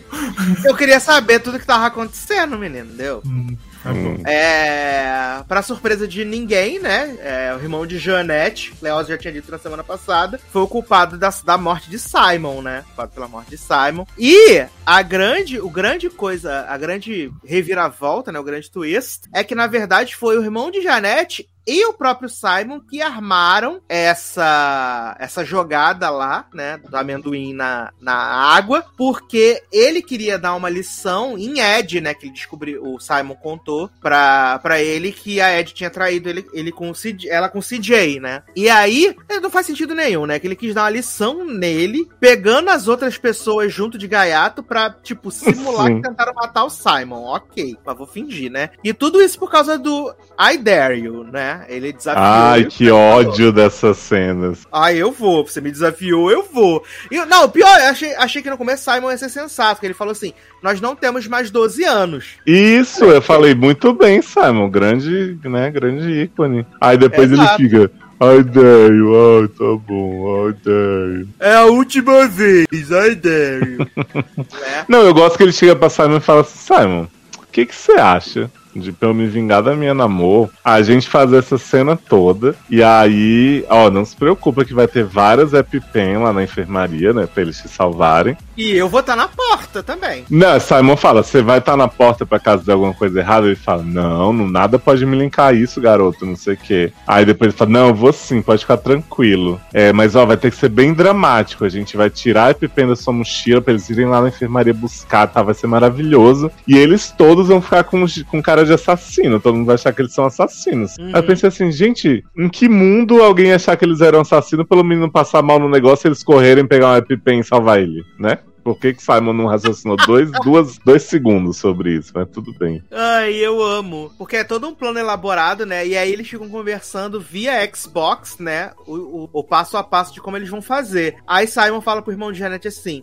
eu queria saber tudo que tava acontecendo, menino, entendeu? Hum, tá bom. É. Pra surpresa de ninguém, né? É, o irmão de Jeanette, Leoz já tinha dito na semana passada, foi o culpado da, da morte de Simon, né? Culpado pela morte de Simon. E a grande, o grande coisa, a grande reviravolta, né? O grande twist, é que na verdade foi o irmão de Jeanette e o próprio Simon que armaram essa essa jogada lá, né, do amendoim na, na água, porque ele queria dar uma lição em Ed, né, que ele descobriu, o Simon contou pra, pra ele que a Ed tinha traído ele, ele com CJ, ela com o CJ, né? E aí, eh, não faz sentido nenhum, né, que ele quis dar uma lição nele, pegando as outras pessoas junto de Gaiato pra, tipo, simular Sim. que tentaram matar o Simon. Ok, mas vou fingir, né? E tudo isso por causa do I Dare You, né? Ele desafiou. Ai, ele que falou, ódio dessas cenas. ah, eu vou. Você me desafiou, eu vou. E, não, pior, eu achei, achei que no começo Simon ia ser sensato, que ele falou assim: nós não temos mais 12 anos. Isso, eu falei muito bem, Simon. Grande, né? Grande ícone. Aí depois Exato. ele fica. Ai, Dario, ai, tá bom, ai, Dario. É a última vez, I dare you. né? Não, eu gosto que ele chega pra Simon e fala assim: Simon, o que você acha de pra eu me vingar da minha namor, a gente fazer essa cena toda, e aí, ó, não se preocupa que vai ter várias EpiPen lá na enfermaria, né, pra eles te salvarem. E eu vou estar na porta também. Não, Simon fala, você vai estar na porta pra caso de alguma coisa errada? Ele fala, não, não nada pode me linkar isso, garoto, não sei o quê. Aí depois ele fala, não, eu vou sim, pode ficar tranquilo. É, mas ó, vai ter que ser bem dramático. A gente vai tirar a EpiPen da sua mochila pra eles irem lá na enfermaria buscar, tá? Vai ser maravilhoso. E eles todos vão ficar com, com cara de assassino, todo mundo vai achar que eles são assassinos. Uhum. Aí eu pensei assim, gente, em que mundo alguém achar que eles eram assassinos pelo menino passar mal no negócio e eles correrem, pegar uma EpiPen e salvar ele, né? Por que, que Simon não raciocinou dois, duas, dois segundos sobre isso? Mas tudo bem. Ai, eu amo. Porque é todo um plano elaborado, né? E aí eles ficam conversando via Xbox, né? O, o, o passo a passo de como eles vão fazer. Aí Simon fala pro irmão de Janet assim.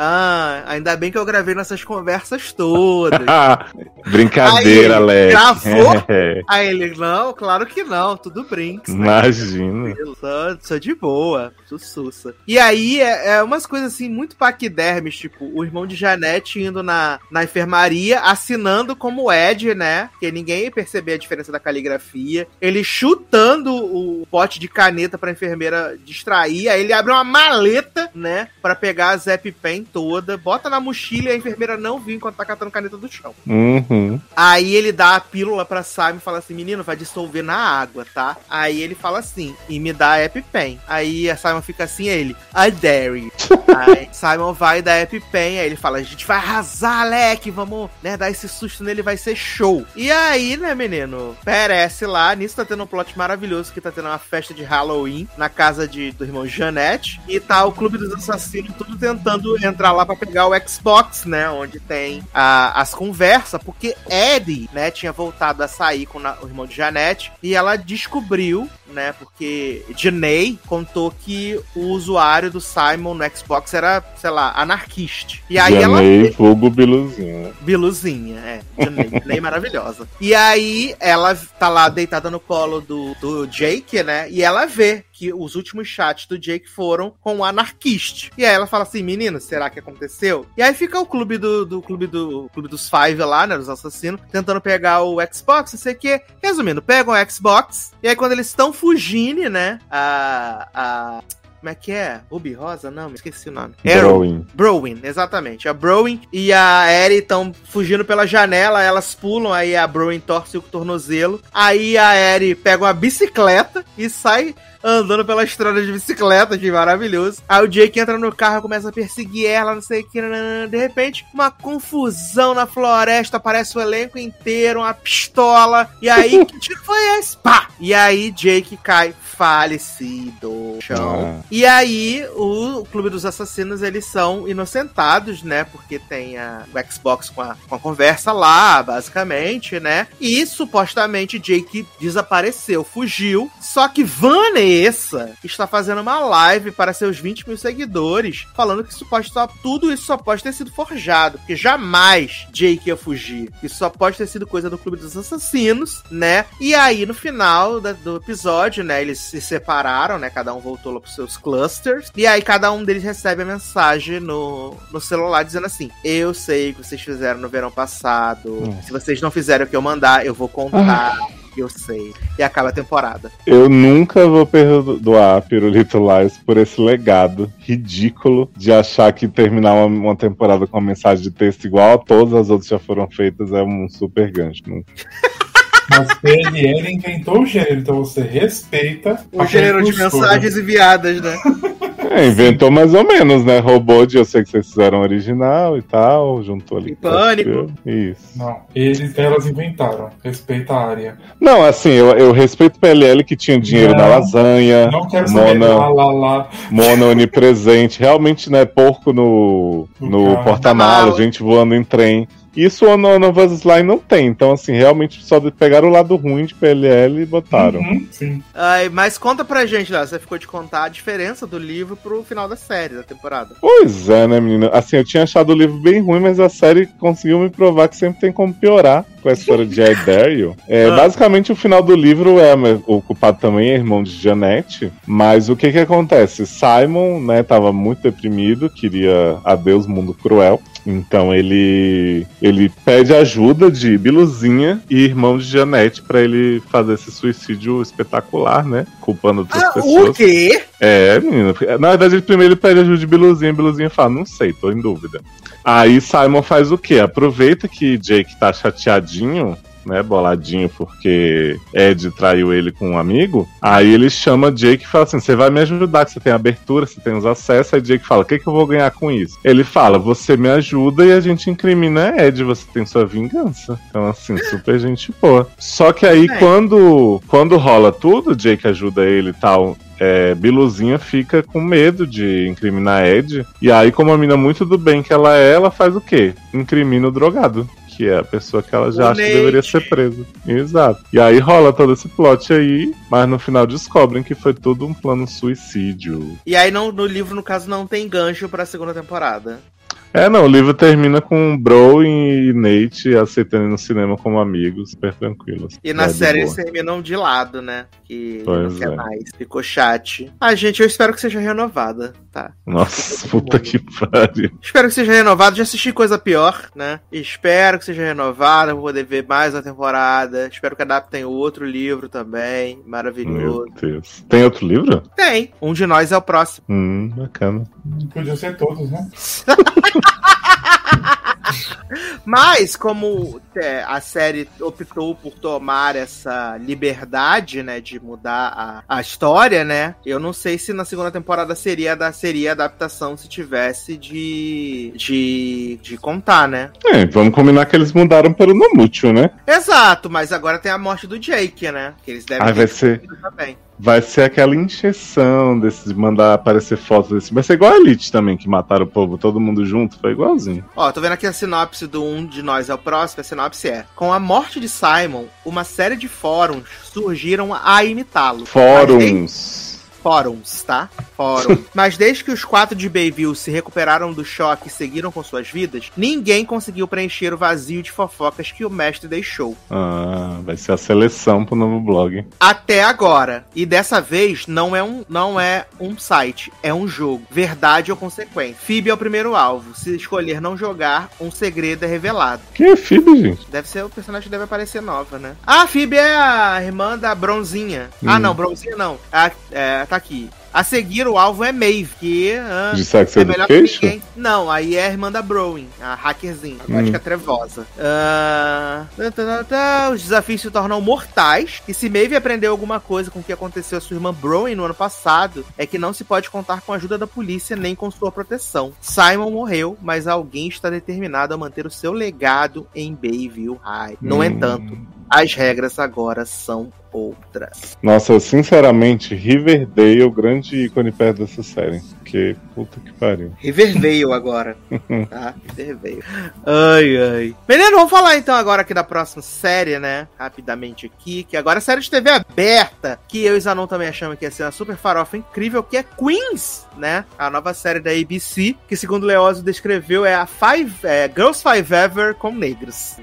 Ah, ainda bem que eu gravei nessas conversas todas. Brincadeira, Aí, Alex. gravou? É, Aí ele, não, claro que não, tudo brinks. né? imagina. Sou, sou de boa, sou sussa. E aí é, é umas coisas assim muito paquidermes, tipo, o irmão de Janete indo na, na enfermaria, assinando como Ed, né? Que ninguém ia perceber a diferença da caligrafia. Ele chutando o pote de caneta pra enfermeira distrair. Aí ele abre uma maleta, né? Pra pegar a Zep Pen toda, bota na mochila e a enfermeira não viu enquanto tá catando caneta do chão. Uhum. Aí ele dá a pílula pra Simon e fala assim: menino, vai dissolver na água, tá? Aí ele fala assim: e me dá a EpiPen. Aí a Simon fica assim, ele, I dare you. aí Simon vai dar a EpiPen, aí ele fala: a gente vai arrasar, Alec, vamos né, dar esse susto nele, vai ser show. E aí, né, menino, perece lá, nisso tá tendo um plot maravilhoso que tá tendo uma festa de Halloween na casa de, do irmão Janete. E tá o Clube dos Assassinos tudo tentando entrar lá pra pegar o Xbox, né? Onde tem a- as conversas, porque Eddie, né, tinha voltado a sair com na- o irmão de Janete e ela descobriu, né, porque Janae contou que o usuário do Simon no Xbox era, sei lá, anarquista. E aí ela Janei, vulgo Biluzinho. Biluzinha, é. Janae, Janae maravilhosa. E aí ela tá lá deitada no colo do, do Jake, né? E ela vê que os últimos chats do Jake foram com o anarquista. E aí ela fala assim, menina, será que aconteceu? E aí fica o clube do, do clube do clube dos Five lá, né? Dos assassinos, tentando pegar o Xbox, não sei o quê. Resumindo, pegam o Xbox. E aí quando eles estão fugindo, né? A. a como é que é? Ruby Rosa? Não, me esqueci o nome. Browin. Browin, exatamente. A Browin e a Eri estão fugindo pela janela, elas pulam, aí a Browin torce o tornozelo. Aí a Eri pega uma bicicleta e sai andando pela estrada de bicicleta, que maravilhoso. Aí o Jake entra no carro, começa a perseguir ela, não sei o que. De repente, uma confusão na floresta, aparece o elenco inteiro, uma pistola. E aí, que tiro foi esse? Pá! E aí, Jake cai falecido chão. Ah. E aí, o, Clube dos Assassinos, eles são inocentados, né? Porque tem a, o Xbox com a, com a conversa lá, basicamente, né? E supostamente Jake desapareceu, fugiu. Só que Vanessa está fazendo uma live para seus 20 mil seguidores, falando que isso pode só, tudo isso só pode ter sido forjado. Porque jamais Jake ia fugir. Isso só pode ter sido coisa do Clube dos Assassinos, né? E aí, no final da- do episódio, né? Eles se separaram, né? Cada um voltou lá pros seus clusters. E aí, cada um deles recebe a mensagem no, no celular dizendo assim: Eu sei o que vocês fizeram no verão passado. Hum. Se vocês não fizeram o que eu mandar, eu vou contar. Eu sei. E acaba a temporada. Eu nunca vou perdoar Pirulito Lies por esse legado ridículo de achar que terminar uma, uma temporada com uma mensagem de texto igual a todas as outras já foram feitas é um super gancho. né? Mas PLL inventou o gênero, então você respeita O gênero de mensagens enviadas, né? É, inventou mais ou menos, né? Roubou de eu sei que vocês fizeram original e tal, juntou ali. Em Pânico. Isso. Não, eles, elas inventaram. Respeita a área. Não, assim, eu, eu respeito o PLL que tinha dinheiro Não. na lasanha, Não quero saber Mona, lá, lá, lá. Mona onipresente, realmente, né? Porco no, No no porta-malas, gente voando em trem. Isso o No No Buzz Line não tem. Então, assim, realmente só pegaram o lado ruim de PLL e botaram. Uhum, sim. Ai, mas conta pra gente, Léo. Você ficou de contar a diferença do livro pro final da série, da temporada. Pois é, né, menina? Assim, eu tinha achado o livro bem ruim, mas a série conseguiu me provar que sempre tem como piorar com a história de I Dare You. É, Ah. Basicamente, o final do livro é o culpado também é irmão de Janete, mas o que que acontece? Simon, né, tava muito deprimido, queria adeus mundo cruel. Então ele ele pede ajuda de Biluzinha e irmão de Janete pra ele fazer esse suicídio espetacular, né? Culpando outras Ah, pessoas. o quê? É, menina. Na verdade, ele primeiro ele pede ajuda de Biluzinha, Biluzinha fala, não sei, tô em dúvida. Aí Simon faz o quê? Aproveita que Jake tá chateadinho, né, boladinho, porque Ed traiu ele com um amigo. Aí ele chama Jake e fala assim: você vai me ajudar, que você tem abertura, você tem os acessos. Aí Jake fala: o que, que eu vou ganhar com isso? Ele fala: você me ajuda e a gente incrimina Ed, você tem sua vingança. Então, assim, super gente boa. Só que aí, É. quando, quando rola tudo, Jake ajuda ele e tal é, Biluzinha fica com medo de incriminar Ed. E aí, como a mina muito do bem que ela é, ela faz o quê? Incrimina o drogado. Que é a pessoa que ela já O acha que Nate. deveria ser presa. Exato. E aí rola todo esse plot aí, mas no final descobrem que foi tudo um plano suicídio. E aí no, no livro, no caso, não tem gancho pra segunda temporada. É, não, o livro termina com Bro e Nate aceitando ir no cinema como amigos, super tranquilos. E na É, série eles terminam de lado, né? Que Pois não quer é. mais. Ficou chat. Ah, gente, eu espero que seja renovada, tá? Nossa, puta que pariu. Espero que seja renovado. Já assisti coisa pior, né? Espero que seja renovada. Vou poder ver mais uma temporada. Espero que adaptem outro livro também. Maravilhoso. Meu Deus. Tem outro livro? Tem. Um de nós é o próximo. Hum, bacana. Podia ser todos, né? Mas, como é, a série optou por tomar essa liberdade, né, de mudar a, a história, né, eu não sei se na segunda temporada seria, da, seria adaptação se tivesse de, de, de contar, né. É, vamos combinar que eles mudaram pelo Nomútil, né? Exato, mas agora tem a morte do Jake, né, que eles devem Ah, vai ser, também. Vai ser aquela injeção desses, de mandar aparecer fotos desse. Vai ser igual a Elite também, que mataram o povo, todo mundo junto, foi igualzinho. Ó, tô vendo aqui a sinopse do Um de Nós é o Próximo. A sinopse é: Com a morte de Simon, uma série de fóruns surgiram a imitá-lo. Fóruns. Fóruns, tá? Fórum. Mas desde que os quatro de Bayville se recuperaram do choque e seguiram com suas vidas, ninguém conseguiu preencher o vazio de fofocas que o mestre deixou. Ah, vai ser a seleção pro novo blog. Até agora. E dessa vez não é um, não é um site, é um jogo. Verdade ou consequência. Phoebe é o primeiro alvo. Se escolher não jogar, um segredo é revelado. Quem é Phoebe, gente? Deve ser o personagem que deve aparecer nova, né? Ah, a Phoebe é a irmã da Bronzinha. Ah, Hum. não, Bronzinha não. A- é, tá aqui. A seguir, o alvo é Maeve, que ah, De é melhor que ninguém. Não, aí é a irmã da Browning, a hackerzinha, a Hum. gótica trevosa. Ah, tá, tá, tá, tá, os desafios se tornam mortais, e se Maeve aprendeu alguma coisa com o que aconteceu a sua irmã Browning no ano passado, é que não se pode contar com a ajuda da polícia nem com sua proteção. Simon morreu, mas alguém está determinado a manter o seu legado em Bayville High. No Hum. entanto, as regras agora são outras. Nossa, sinceramente, Riverdale é o grande ícone perto dessa série. Que puta que pariu. Rivervale agora. tá? Rivervale. Ai, ai. Menino, vamos falar então agora aqui da próxima série, né? Rapidamente aqui. Que agora é série de TV aberta. Que eu e Zanon também achamos que ia ser uma super farofa incrível. Que é Queens, né? A nova série da ABC. Que segundo Leózio descreveu é a Five, é, Girls Five Ever com negros.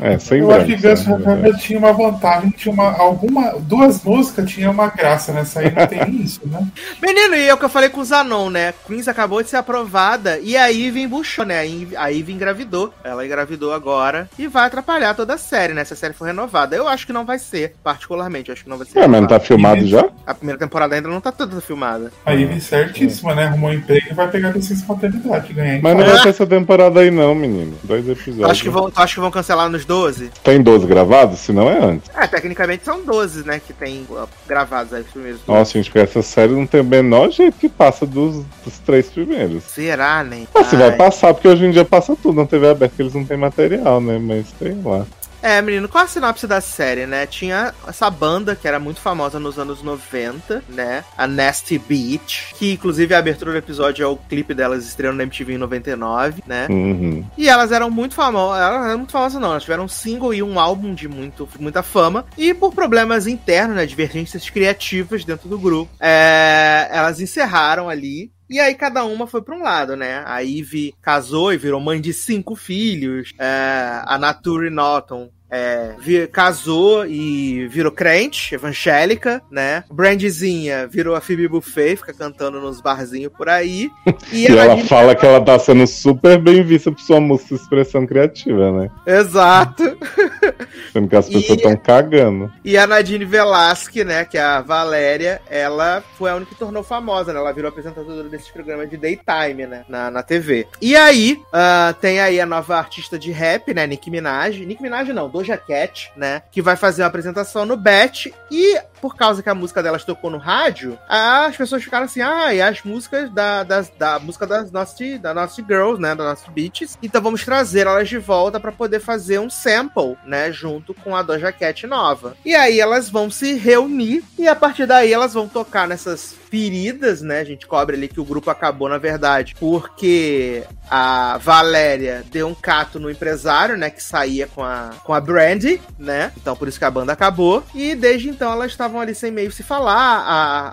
É, sem Eu acho que Guns né, N' Roses tinha uma vantagem, tinha uma, alguma, duas músicas tinha uma graça, nessa aí não tem isso, né? Menino, e é o que eu falei com o Zanon, né? Queens acabou de ser aprovada e a Ivy embuchou, né? A Ivy- engravidou. Ela engravidou agora e vai atrapalhar toda a série, né? Se a série for renovada. Eu acho que não vai ser, particularmente. Eu acho que não vai ser. É, mas não tá filmado já? A primeira temporada ainda não tá toda filmada. A Ivy certíssima, né? Arrumou um emprego e vai pegar licença maternidade, ganhar Mas não vai ter essa temporada aí não, menino. Dois episódios. Acho que vão, tu acha que vão cancelar nos 12? Tem 12 gravados? Se não é antes. É, tecnicamente são 12, né? Que tem uh, gravados aí os primeiros. 12. Nossa, gente, porque essa série não tem o menor jeito que passa dos, dos três primeiros. Será, né? Ah, se Ai. vai passar, porque hoje em dia passa tudo na TV aberta, que eles não têm material, né? Mas tem lá. É, menino, qual a sinopse da série, né? Tinha essa banda que era muito famosa nos anos 90, né? A Nasty Beach, que inclusive a abertura do episódio é o clipe delas estreando na MTV em 99, né? Uhum. E elas eram muito famosas, elas eram muito famosas não, elas tiveram um single e um álbum de muito, muita fama, e por problemas internos, né, divergências criativas dentro do grupo, é, elas encerraram ali, e aí cada uma foi pra um lado, né? A Ivy casou e virou mãe de cinco filhos, é, a Nature Norton é, vi- casou e virou crente, evangélica, né? Brandizinha virou a Phoebe Buffet, fica cantando nos barzinhos por aí. E, E ela fala que ela tá sendo super bem vista por sua música expressão criativa, né? Exato. Sendo que as pessoas estão cagando. E a Nadine Velasque, né, que é a Valéria, ela foi a única que tornou famosa, né? Ela virou apresentadora desses programas de daytime, né? Na, na TV. E aí, ah, tem aí a nova artista de rap, né? Nicki Minaj. Nicki Minaj não, Doja Cat, né? Que vai fazer uma apresentação no Bet. E por causa que a música delas tocou no rádio, as pessoas ficaram assim, ah, e as músicas da, das, da música das Nasty, da Nasty Girls, né? Da Nasty Beaches. Então vamos trazer elas de volta pra poder fazer um sample, né? Junto com a Doja Cat nova. E aí elas vão se reunir e a partir daí elas vão tocar nessas feridas, né? A gente cobre ali que o grupo acabou, na verdade, porque a Valéria deu um cato no empresário, né? Que saía com a, com a Brandy, né? Então por isso que a banda acabou. E desde então elas estavam ali sem meio se falar.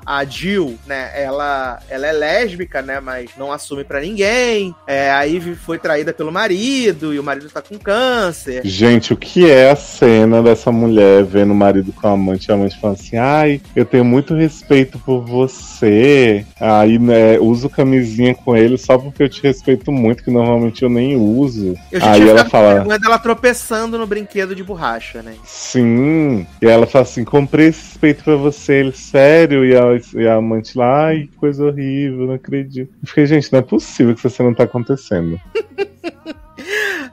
A, a Jill, né? Ela, ela é lésbica, né? Mas não assume para ninguém. É, a Ivy foi traída pelo marido e o marido tá com câncer. Gente, o que é a cena dessa mulher vendo o marido com a amante e a amante falando assim: ai, eu tenho muito respeito por você. Aí, né, uso camisinha com ele só porque eu te respeito muito, que normalmente eu nem uso. Eu já Aí tinha ela fala. dela tropeçando no brinquedo de borracha, né? Sim. E ela fala assim: comprei esse respeito pra você, ele, sério. E a, e a amante lá, ai, que coisa horrível, não acredito. Eu fiquei, gente, não é possível que isso não tá acontecendo.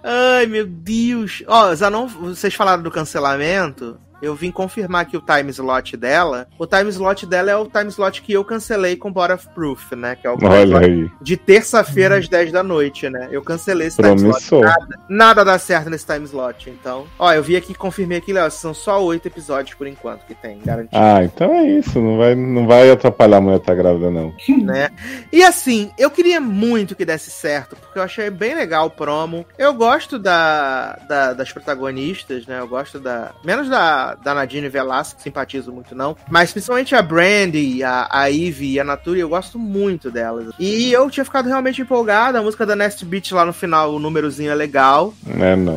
Ai, meu Deus. Ó, Zanon, vocês falaram do cancelamento. Eu vim confirmar aqui o time slot dela. O time slot dela é o time slot que eu cancelei com Bot of Proof, né? Que é o Olha aí. de terça-feira às 10 da noite, né? Eu cancelei esse time slot. Promissor. Nada, nada dá certo nesse time slot. Então, ó, eu vi aqui, confirmei aqui, Léo, são só oito episódios por enquanto que tem, garantido. Ah, então é isso. Não vai, não vai atrapalhar a mulher estar grávida, não. né? E assim, eu queria muito que desse certo, porque eu achei bem legal o promo. Eu gosto da, da- das protagonistas, né? Eu gosto da. Menos da, da Nadine Velasco, que simpatizo muito, não. Mas principalmente a Brandy, a, a Ivy e a Nature, eu gosto muito delas. E eu tinha ficado realmente empolgado. A música da Nest Beat lá no final, o númerozinho é legal. É, não.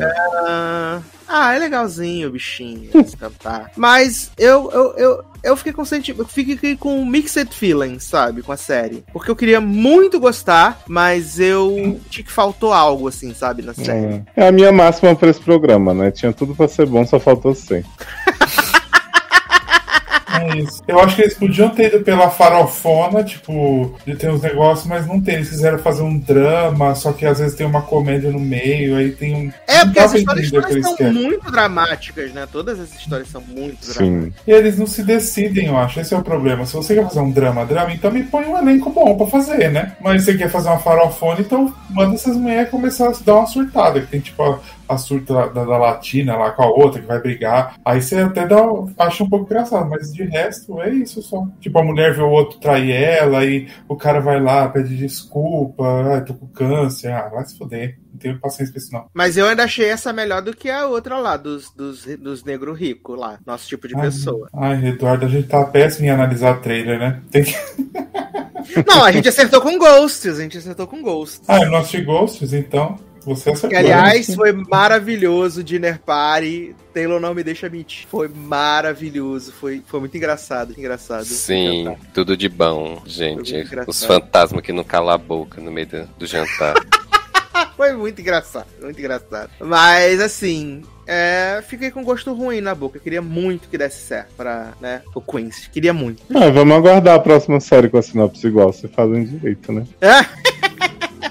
Ah, ah, é legalzinho o bichinho cantar. Mas eu, eu, eu, eu fiquei com senti- eu fiquei com mixed feelings, sabe, com a série. Porque eu queria muito gostar, mas eu tinha que faltou algo, assim, sabe, na série. É. É a minha máxima pra esse programa, né? Tinha tudo pra ser bom, só faltou ser. Isso. Eu acho que eles podiam ter ido pela farofona, tipo, de ter uns negócios, mas não tem. Eles quiseram fazer um drama, só que às vezes tem uma comédia no meio, aí tem um. É, porque as histórias, são querem. muito dramáticas, né? Todas as histórias são muito dramáticas. Sim. E eles não se decidem, eu acho. Esse é o problema. Se você quer fazer um drama, drama, então me põe um elenco bom pra fazer, né? Mas você quer fazer uma farofona, então manda essas mulheres começar a dar uma surtada. Que tem tipo a, surta da, da latina lá com a outra que vai brigar. Aí você até dá, acha um pouco engraçado, mas de resto é isso só. Tipo, a mulher vê o outro trair ela e o cara vai lá, pede desculpa, ah, tô com câncer, ah, vai se foder. Não tenho paciência pra isso, não. Mas eu ainda achei essa melhor do que a outra lá, dos, dos, dos negros ricos lá. Nosso tipo de Ai, pessoa. Ai, Eduardo, a gente tá péssimo em analisar trailer, né? Tem que... Não, a gente acertou com Ghosts, a gente acertou com Ghosts. Ah, eu não assisti Ghosts, então você acertou. Que, aliás, foi maravilhoso Dinner Party. Taylor não me deixa mentir. Foi maravilhoso. Foi, foi muito engraçado. Engraçado. Sim, tudo de bom, gente. Os fantasmas que não calam a boca no meio do, do jantar. Foi muito engraçado. Muito engraçado. Mas, assim. É, fiquei com gosto ruim na boca. Queria muito que desse certo pra, né, o Queens. Queria muito. Ah, vamos aguardar a próxima série com a sinopse igual. Você fazem direito, né? É,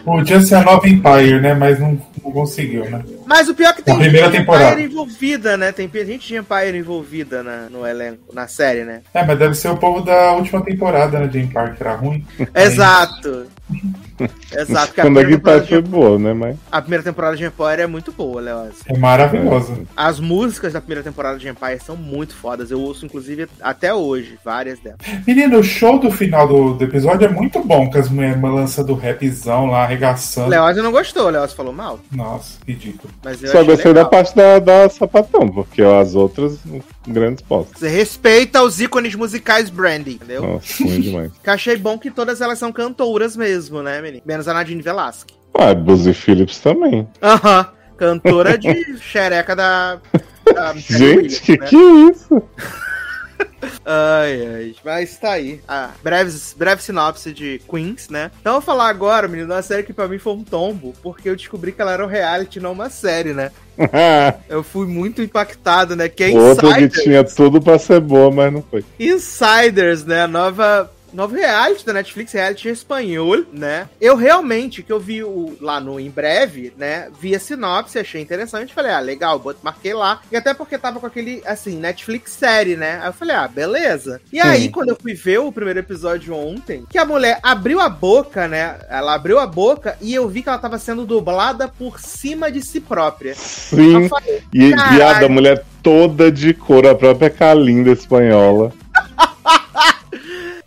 Podia ser a nova Empire, né? Mas não, não conseguiu, né? mas o pior é que tem Na primeira gente temporada. Empire envolvida, né? Tem gente de Empire envolvida na, no elenco, na série, né? É, mas deve ser o povo da última temporada, né? De Empire, que era ruim. Exato. Exato. que a Quando a primeira, guitarra temporada foi de, boa, né? Mas. a primeira temporada de Empire é muito boa, Léo. É maravilhosa. As músicas da primeira temporada de Empire são muito fodas. Eu ouço, inclusive, até hoje, várias delas. Menino, o show do final do, do episódio é muito bom, com as mulheres lançando o rapzão lá, arregaçando. Leoz não gostou, Leoz falou mal. Nossa, ridículo. Mas eu Só gostei da legal. parte da, da sapatão, porque as outras, grandes postos. Você respeita os ícones musicais Brandy, entendeu? Nossa, ruim demais. Que achei bom que todas elas são cantoras mesmo, né, menino? Menos a Nadine Velasque. Ah, Buzzy Phillips também. Aham. Cantora de xereca da. da Gente, Williams, que né? que é isso? Ai, ai. Mas tá aí. A breve, breve sinopse de Queens, né? Então eu vou falar agora, menino, uma série que pra mim foi um tombo, porque eu descobri que ela era um reality, não uma série, né? Eu fui muito impactado, né? Que é Outra que Insiders. tinha tudo pra ser boa, mas não foi. Insiders, né? A nova. Novo reality da Netflix, reality espanhol, né? Eu realmente, que eu vi o, lá no Em Breve, né? Vi a sinopse, achei interessante. Falei, ah, legal, bot- marquei lá. E até porque tava com aquele, assim, Netflix série, né? Aí eu falei, ah, beleza. E aí, quando eu fui ver o primeiro episódio ontem, que a mulher abriu a boca, né? Ela abriu a boca e eu vi que ela tava sendo dublada por cima de si própria. Sim, falei, e viada, a mulher toda de cor, a própria Kalinda espanhola.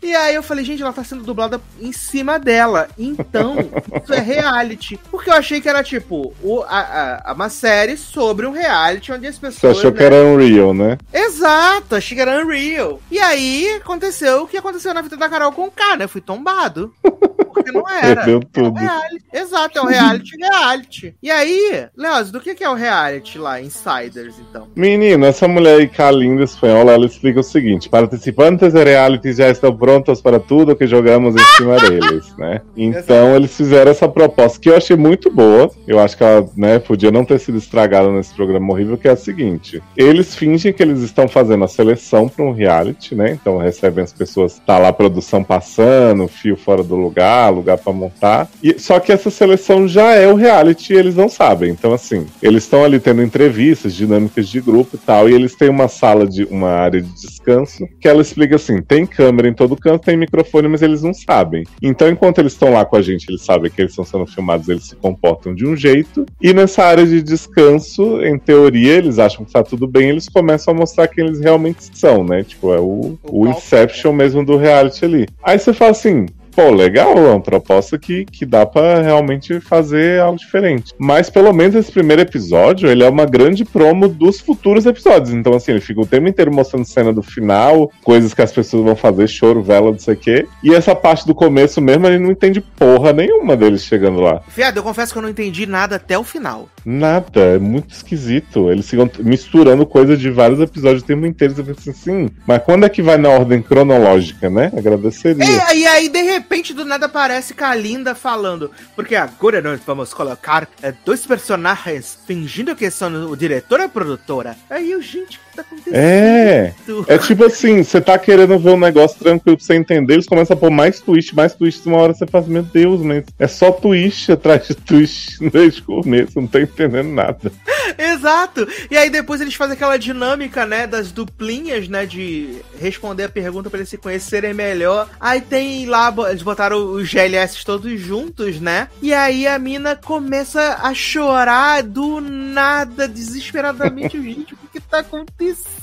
E aí eu falei, gente, ela tá sendo dublada em cima dela. Então, isso é reality. Porque eu achei que era tipo o, a, a, uma série sobre um reality onde as pessoas. Você achou né? que era Unreal, né? Exato, achei que era Unreal. E aí aconteceu o que aconteceu na vida da Carol com o K, né? Eu fui tombado. Porque não era. Perdeu É um tudo. reality. Exato, é um reality reality. E aí, Leoz, do que, que é o reality lá, Insiders, então? Menino, essa mulher aí, Kalinda espanhola, ela explica o seguinte: participantes de reality já estão prontos para tudo que jogamos em cima deles, né? Então eles fizeram essa proposta que eu achei muito boa. Eu acho que ela, né, podia não ter sido estragada nesse programa horrível, que é a seguinte: eles fingem que eles estão fazendo a seleção para um reality, né? Então recebem as pessoas, tá lá a produção passando, fio fora do lugar, lugar para montar. E, só que essa seleção já é o reality e eles não sabem. Então, assim, eles estão ali tendo entrevistas, dinâmicas de grupo e tal, e eles têm uma sala de uma área de descanso que ela explica assim: tem câmera em todo canto, tem microfone, mas eles não sabem. Então, enquanto eles estão lá com a gente, eles sabem que eles estão sendo filmados, eles se comportam de um jeito. E nessa área de descanso, em teoria, eles acham que tá tudo bem, eles começam a mostrar quem eles realmente são, né? Tipo, é o, o Inception mesmo do reality ali. Aí você fala assim, pô, legal, é uma proposta que, que dá pra realmente fazer algo diferente. Mas pelo menos esse primeiro episódio, ele é uma grande promo dos futuros episódios. Então, assim, ele fica o tempo inteiro mostrando cena do final, coisas que as pessoas vão fazer, choro, vela, não sei o quê. E essa parte do começo mesmo, ele não entende porra nenhuma deles chegando lá. Viado, eu confesso que eu não entendi nada até o final. Nada, é muito esquisito. Eles ficam misturando coisas de vários episódios o tempo inteiro. Você pensa assim, mas quando é que vai na ordem cronológica, né? Agradeceria. É, e aí, de repente, do nada aparece Kalinda falando. Porque agora nós vamos colocar é, dois personagens fingindo que são o diretor e a produtora. Aí eu, gente, o que tá acontecendo? É, é tipo assim, você tá querendo ver um negócio tranquilo pra você entender, eles começam a pôr mais twist, mais twist, uma hora você fala, meu Deus, mas é só twist atrás de twist desde o começo, não tô entendendo nada. Exato! E aí depois eles fazem aquela dinâmica, né, das duplinhas, né, de responder a pergunta pra eles se conhecerem melhor. Aí tem lá, eles botaram os GLS todos juntos, né? E aí a mina começa a chorar do nada, desesperadamente. Gente, o que que tá acontecendo?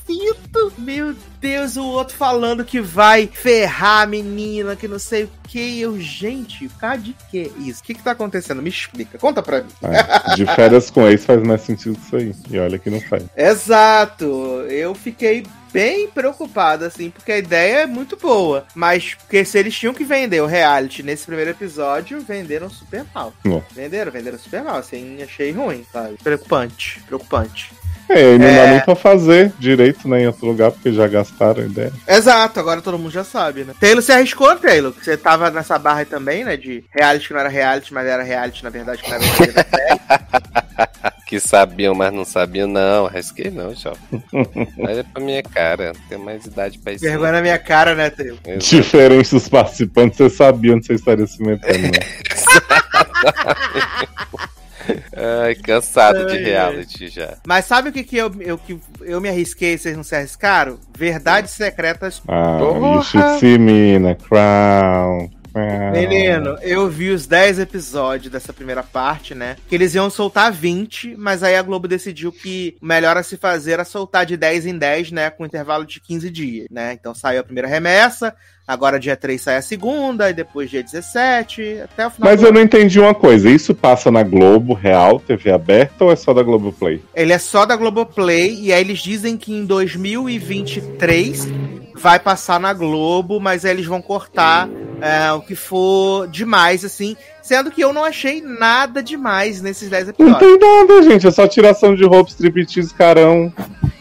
Meu Deus, o outro falando que vai ferrar a menina, que não sei o que. Eu, gente, cara de que isso? O que que tá acontecendo? Me explica, conta pra mim. É, de férias com ex faz mais sentido que isso aí. E olha que não faz. Exato. Eu fiquei bem preocupado, assim, porque a ideia é muito boa. Mas porque se eles tinham que vender o reality nesse primeiro episódio, venderam super mal. Não. Venderam, venderam super mal, assim, achei ruim, sabe? Preocupante, preocupante. É, e não É. dá nem pra fazer direito né, em outro lugar, porque já gastaram a ideia. Exato, agora todo mundo já sabe, né? Taylor se arriscou, Taylor, que você tava nessa barra aí também, né? De reality que não era reality, mas era reality, na verdade, que não era reality. Que sabiam, mas não sabiam, não. Risquei não, jovem. Olha pra minha cara. Tenho mais idade pra isso. Vergonha na minha cara, né, Taylor? Exato. Diferente dos participantes, você sabia onde você estaria se metendo. Né? Ai, cansado de Ai, reality já. Mas sabe o que, que eu, eu, que eu me arrisquei e vocês não se arriscaram? Verdades secretas Ah, Porra! you should see me in a crown. Crown. Menino, eu vi os 10 episódios dessa primeira parte, né? Que eles iam soltar 20, mas aí a Globo decidiu que o melhor a se fazer era soltar de 10 em 10, né? Com intervalo de 15 dias, né? Então saiu a primeira remessa, agora dia 3 sai a segunda, e depois dia 17, até o final Mas eu não entendi uma coisa. Isso passa na Globo Real, TV aberta, ou é só da Globo Play? Ele é só da Globoplay, e aí eles dizem que em 2023 vai passar na Globo, mas aí eles vão cortar é, o que for demais, assim. Sendo que eu não achei nada demais nesses 10 Não episódios. tem nada, gente. É só tiração de roupa, striptease, carão.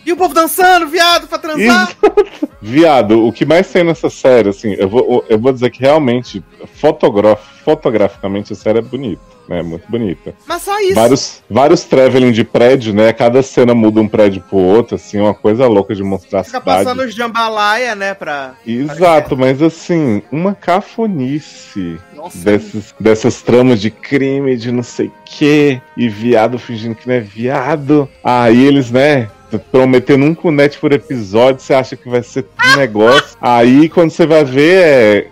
E o povo dançando, viado, pra transar. Exato. Viado, o que mais tem nessa série, assim, eu vou, eu vou dizer que realmente, fotograf, fotograficamente, a série é bonita. Né, muito bonita. Mas só isso. Vários, vários traveling de prédio, né? Cada cena muda um prédio pro outro, assim, uma coisa louca de mostrar a Fica cidade. passando os jambalaya, né, pra... Exato, mas assim, uma cafonice Nossa, desses, dessas tramas de crime, de não sei o quê, e viado fingindo que não é viado. Aí eles, né, prometendo um cunete por episódio, você acha que vai ser um negócio. Aí quando você vai ver, é,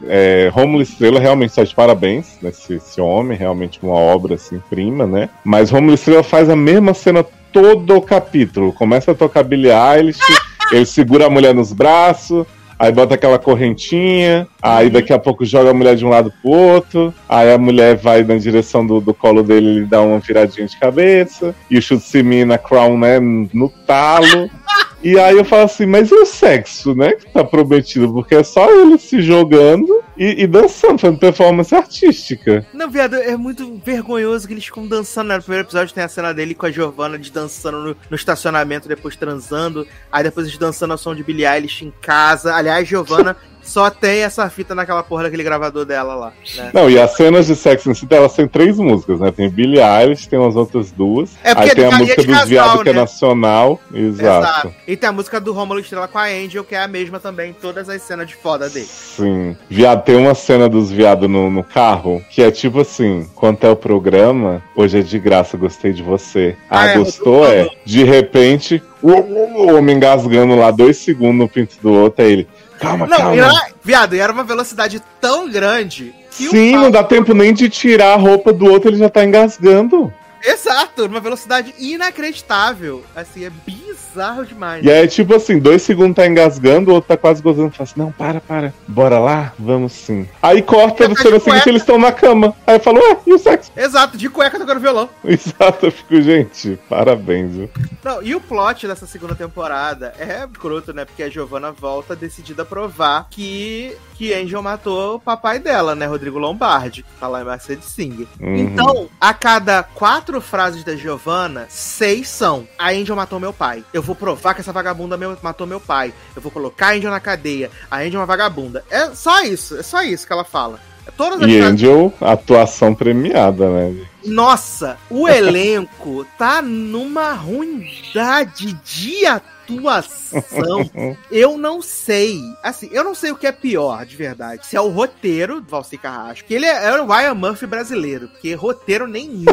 é, Rômulo Estrela realmente está de parabéns, nesse esse homem, realmente uma obra assim, prima, né? Mas Rômulo Estrela faz a mesma cena todo o capítulo. Começa a tocar Billie Eilish, ele segura a mulher nos braços, Aí bota aquela correntinha, aí daqui a pouco joga a mulher de um lado pro outro, aí a mulher vai na direção do, do colo dele, ele dá uma viradinha de cabeça, e o chute na crown, né, no talo. E aí eu falo assim, mas e o sexo, né? Que tá prometido, porque é só ele se jogando e, e dançando, fazendo performance artística. Não, viado, é muito vergonhoso que eles ficam dançando. Né? No primeiro episódio tem a cena dele com a Giovanna de dançando no, no estacionamento, depois transando. Aí depois eles dançando ao som de Billie Eilish em casa. Aliás, Giovanna só tem essa fita naquela porra daquele gravador dela lá. Né? Não, e as cenas de sexo em si, elas têm três músicas, né? Tem Billie Eilish, tem umas outras duas. É aí tem a música do Viado que é né? nacional. Exato. Exato. E tem a música do Romulo Estrela com a Angel, que é a mesma também em todas as cenas de foda dele. Sim. Viado, tem uma cena dos viados no, no carro que é tipo assim: quanto é o programa, hoje é de graça, gostei de você. Ah, ah é, gostou? É. De repente, o homem engasgando lá dois segundos no pinto do outro, aí ele. Calma, não, calma. Era, viado, e era uma velocidade tão grande que Sim, não dá tempo nem de tirar a roupa do outro, ele já tá engasgando. Exato, numa velocidade inacreditável. Assim, é bizarro demais. E aí, tipo assim, dois segundos tá engasgando, o outro tá quase gozando. Fala assim, não, para, para. Bora lá? Vamos sim. Aí corta no cena seguinte, eles estão na cama. Aí eu falo, ué, e o sexo? Exato, de cueca tocando violão. Exato, eu fico, gente, parabéns, viu? Não, e o plot dessa segunda temporada é croto, né? Porque a Giovanna volta decidida a provar que, que Angel matou o papai dela, né? Rodrigo Lombardi, que tá lá em Mercedes Sing. Uhum. Então, a cada quatro quatro frases da Giovanna, seis são: A Angel matou meu pai. Eu vou provar que essa vagabunda meu, matou meu pai. Eu vou colocar a Angel na cadeia. A Angel é uma vagabunda. É só isso, é só isso que ela fala. É todas e frases... Angel, atuação premiada, né? Nossa, o elenco tá numa ruindade de atuação atuação, eu não sei. Assim, eu não sei o que é pior, de verdade. Se é o roteiro do Valci Carrasco, que ele é, é o Ryan Murphy brasileiro, porque roteiro nenhum.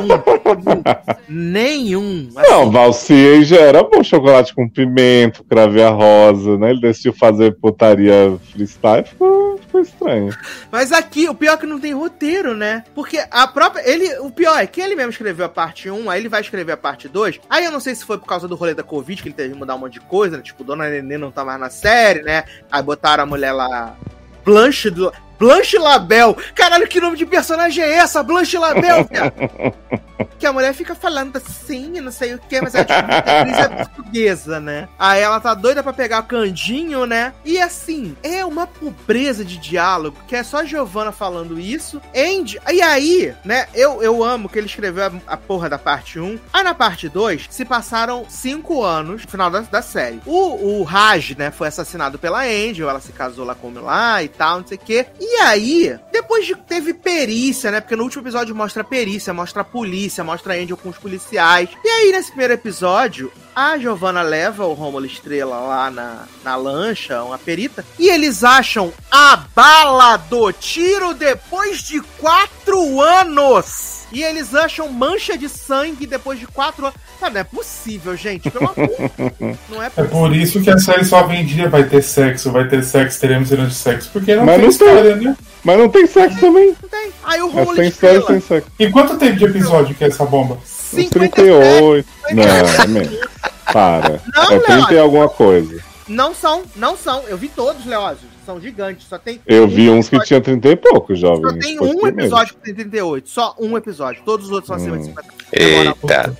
nenhum. Assim. Não, Valci já era bom chocolate com pimenta, cravia rosa, né? Ele decidiu fazer putaria freestyle, ficou, ficou estranho. Mas aqui, o pior é que não tem roteiro, né? Porque a própria. Ele, o pior é que ele mesmo escreveu a parte 1, aí ele vai escrever a parte 2. Aí eu não sei se foi por causa do rolê da Covid, que ele teve que mudar um monte de coisa, né? Tipo, Dona Nenê não tá mais na série, né? Aí botaram a mulher lá. Blanche do. Blanche Label. Caralho, que nome de personagem é essa? Blanche Label, cara. que a mulher fica falando assim, não sei o que, mas é tipo atriz é portuguesa, né? Aí ela tá doida pra pegar o Candinho, né? E assim, é uma pobreza de diálogo, que é só a Giovanna falando isso. Andy, e aí, né? Eu, eu amo que ele escreveu a, a porra da parte 1. Aí na parte 2, se passaram 5 anos no final da, da série. O, o Raj, né, foi assassinado pela Angel, ela se casou lá com o lá e tal, não sei o que. E e aí, depois de teve perícia, né? Porque no último episódio mostra perícia, mostra a polícia, mostra a Angel com os policiais. E aí, nesse primeiro episódio, a Giovanna leva o Rômulo Estrela lá na, na lancha, uma perita, e eles acham a bala do tiro depois de quatro anos. E eles acham mancha de sangue depois de quatro anos. Cara, não é possível, gente. Pelo amor. não é possível. É por isso que a série só vendia vai ter sexo, vai ter sexo, teremos cenas de sexo. Porque não Mas tem não história, tem. né? Mas não tem sexo também. Não tem. Aí o Romulo é sem história, sem sexo. E quanto tempo de episódio que é essa bomba? 58. Não, é mesmo. Para. Não, é 30 e alguma coisa. Não são, não são. Eu vi todos, Leózio são gigantes. Só tem. Eu um vi uns que tinha 30 e poucos, jovem. Só tem um episódio que tem 38. Só um episódio. Todos os outros são acima hum. de 50. Eita.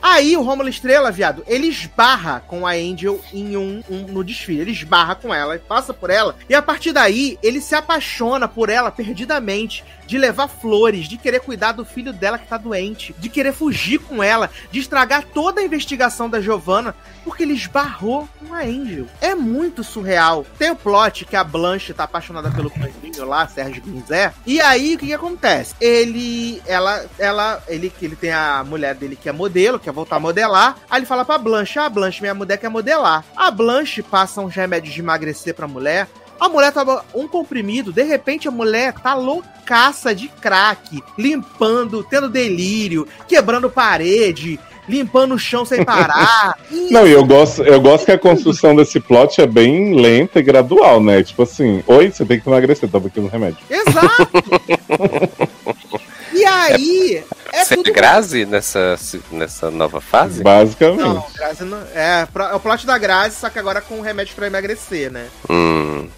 Aí o Romulo Estrela, viado, ele esbarra com a Angel em um, um, no desfile. Ele esbarra com ela, passa por ela. E a partir daí, ele se apaixona por ela perdidamente. De levar flores, de querer cuidar do filho dela que tá doente, de querer fugir com ela, de estragar toda a investigação da Giovanna, porque ele esbarrou com a Angel. É muito surreal. Tem o plot que a Blanche tá apaixonada pelo Candinho lá, Sérgio Guinzé. E aí, o que que acontece? Ele, ela, ela, ele, ele tem a mulher dele que é modelo, quer voltar a modelar. Aí ele fala pra Blanche: Ah, Blanche, minha mulher quer modelar. A Blanche passa uns remédios de emagrecer pra mulher. A mulher tava um comprimido, de repente a mulher tá loucaça de crack, limpando, tendo delírio, quebrando parede, limpando o chão sem parar. Não, e eu gosto, eu gosto que a construção desse plot é bem lenta e gradual, né? Tipo assim, oi, você tem que emagrecer, toma aqui no remédio. Exato! e aí. É ser tudo- Grazi nessa, nessa nova fase? Basicamente. Não, Grazi não. É, é o plot da Grazi, só que agora com remédio pra emagrecer, né? Hum,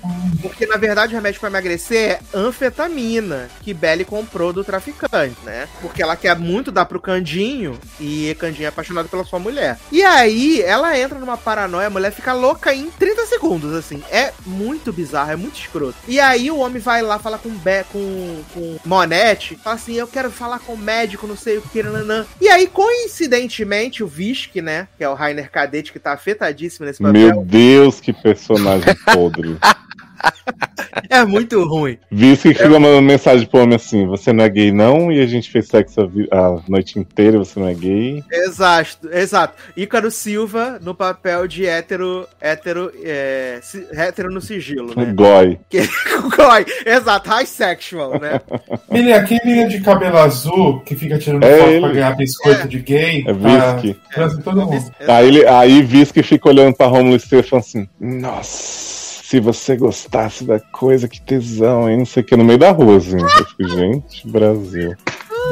Porque na verdade o remédio pra emagrecer é anfetamina que Belly comprou do traficante, né? Porque ela quer muito dar pro Candinho e Candinho é apaixonado pela sua mulher. E aí ela entra numa paranoia, a mulher fica louca em 30 segundos, assim. É muito bizarro, é muito escroto. E aí o homem vai lá falar com Be com, com Monete, fala assim: Eu quero falar com o médico, não sei o que, nanã. E aí, coincidentemente, o Visk, né? Que é o Rainer Cadete, que tá afetadíssimo nesse papel. Meu Deus, que personagem podre. É muito ruim. Visto que fica mandando mensagem pro homem assim: você não é gay, não? E a gente fez sexo a, a noite inteira, você não é gay. Exato, exato. Ícaro Silva no papel de hétero, hétero, é, si- hétero no sigilo, né? Goi. Que- Goi, exato, high sexual, né? Ele, aquele menino de cabelo azul que fica tirando É foto ele. pra ganhar biscoito de gay. É tá Visk. transando todo mundo. Aí, ele, aí Visk fica olhando pra Romulo e Stefan assim: Nossa, se você gostasse da coisa, que tesão, hein? Não sei o que, no meio da rua, assim. Eu fico, gente, Brasil.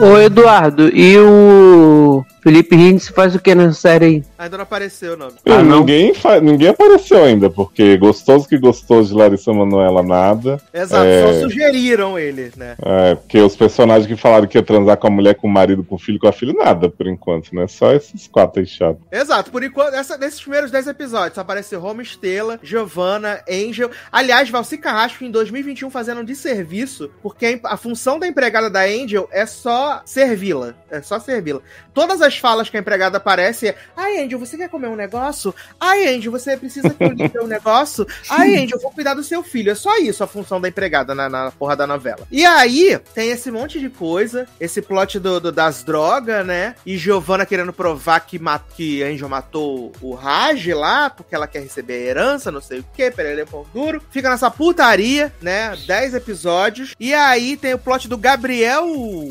Ô Eduardo, e o Felipe Rins faz o que nessa série aí? Ainda não apareceu o nome. Ah, não? ninguém, fa- ninguém apareceu ainda, porque gostoso que gostou de Larissa Manoela nada. Exato, É. só sugeriram ele, né? É, porque os personagens que falaram que ia transar com a mulher, com o marido, com o filho, com a filha, nada, por enquanto, né? Só esses quatro aí chato. Exato, por enquanto, essa- nesses primeiros 10 episódios, só apareceu Roma Estela, Giovanna, Angel. Aliás, Valci Carrasco em 2021 fazendo um desserviço, porque a função da empregada da Angel é só servi-la. É só servi-la. Todas as falas que a empregada aparece é: Ai, Angel, você quer comer um negócio? Ai, Angel, você precisa que eu limpe um negócio? Ai, Angel, eu vou cuidar do seu filho. É só isso a função da empregada na, na porra da novela. E aí, tem esse monte de coisa, esse plot do, do- das drogas, né? E Giovanna querendo provar que, ma- que Angel matou o Raj lá, porque ela quer receber a herança, não sei o que, Pereira Pão Duro. Fica nessa putaria, né? 10 episódios. E aí tem o plot do Gabriel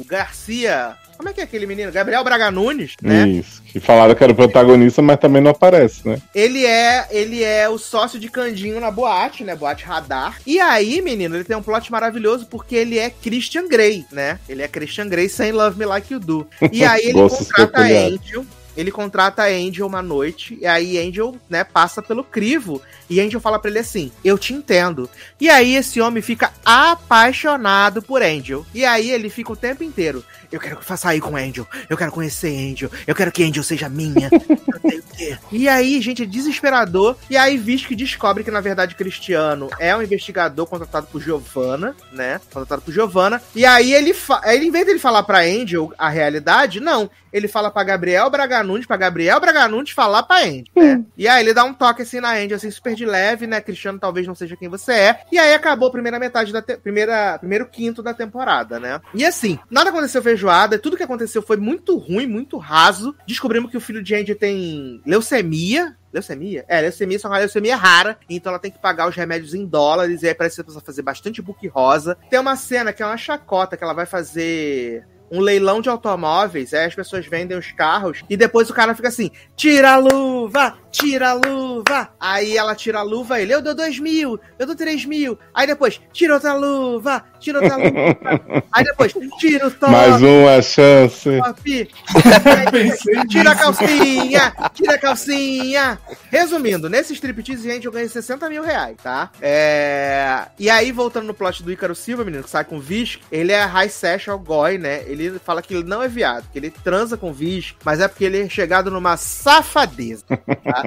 Garcia. Como é que é aquele menino? Gabriel Braga Nunes, né? Isso. Que falaram que era o protagonista, mas também não aparece, né? Ele é, ele é o sócio de Candinho na boate, né? Boate Radar. E aí, menino, ele tem um plot maravilhoso porque ele é Christian Grey, né? Ele é Christian Grey sem Love Me Like You Do. E aí ele contrata a. Angel. Ele contrata a Angel uma noite, e aí Angel, né, passa pelo crivo, e Angel fala pra ele assim, eu te entendo. E aí esse homem fica apaixonado por Angel. E aí ele fica o tempo inteiro, eu quero sair com Angel, eu quero conhecer Angel, eu quero que Angel seja minha. E aí, gente, é desesperador. E aí, Visco descobre que, na verdade, Cristiano é um investigador contratado por Giovanna, né? Contratado por Giovanna. E aí ele, ele, em vez dele falar pra Angel a realidade, não. Ele fala pra Gabriel Braga Nunes, pra Gabriel Braga Nunes falar pra Angel, né? E aí ele dá um toque assim na Angel, assim, super de leve, né? Cristiano talvez não seja quem você é. E aí acabou a primeira metade da primeira primeiro quinto da temporada, né? E assim, nada aconteceu feijoada, tudo que aconteceu foi muito ruim, muito raso. Descobrimos que o filho de Angel tem leucemia, Leucemia? É, leucemia, só que a leucemia é rara, então ela tem que pagar os remédios em dólares, e aí parece que precisa fazer bastante book rosa. Tem uma cena que é uma chacota, que ela vai fazer um leilão de automóveis, aí as pessoas vendem os carros, e depois o cara fica assim, tira a luva, tira a luva. Aí ela tira a luva, ele, eu dou dois mil, eu dou três mil. Aí depois, tira outra luva, tira outra luva. aí depois, tira o top. Mais uma chance. top. Pensei Tira a calcinha! Tira a calcinha! Resumindo, nesse striptease, gente, eu ganhei 60 mil reais, tá? É... E aí, voltando no plot do Ícaro Silva, menino, que sai com o Visc, ele é high sexual goy, né? Ele fala que ele não é viado, que ele transa com o Visc, mas é porque ele é chegado numa safadeza. tá?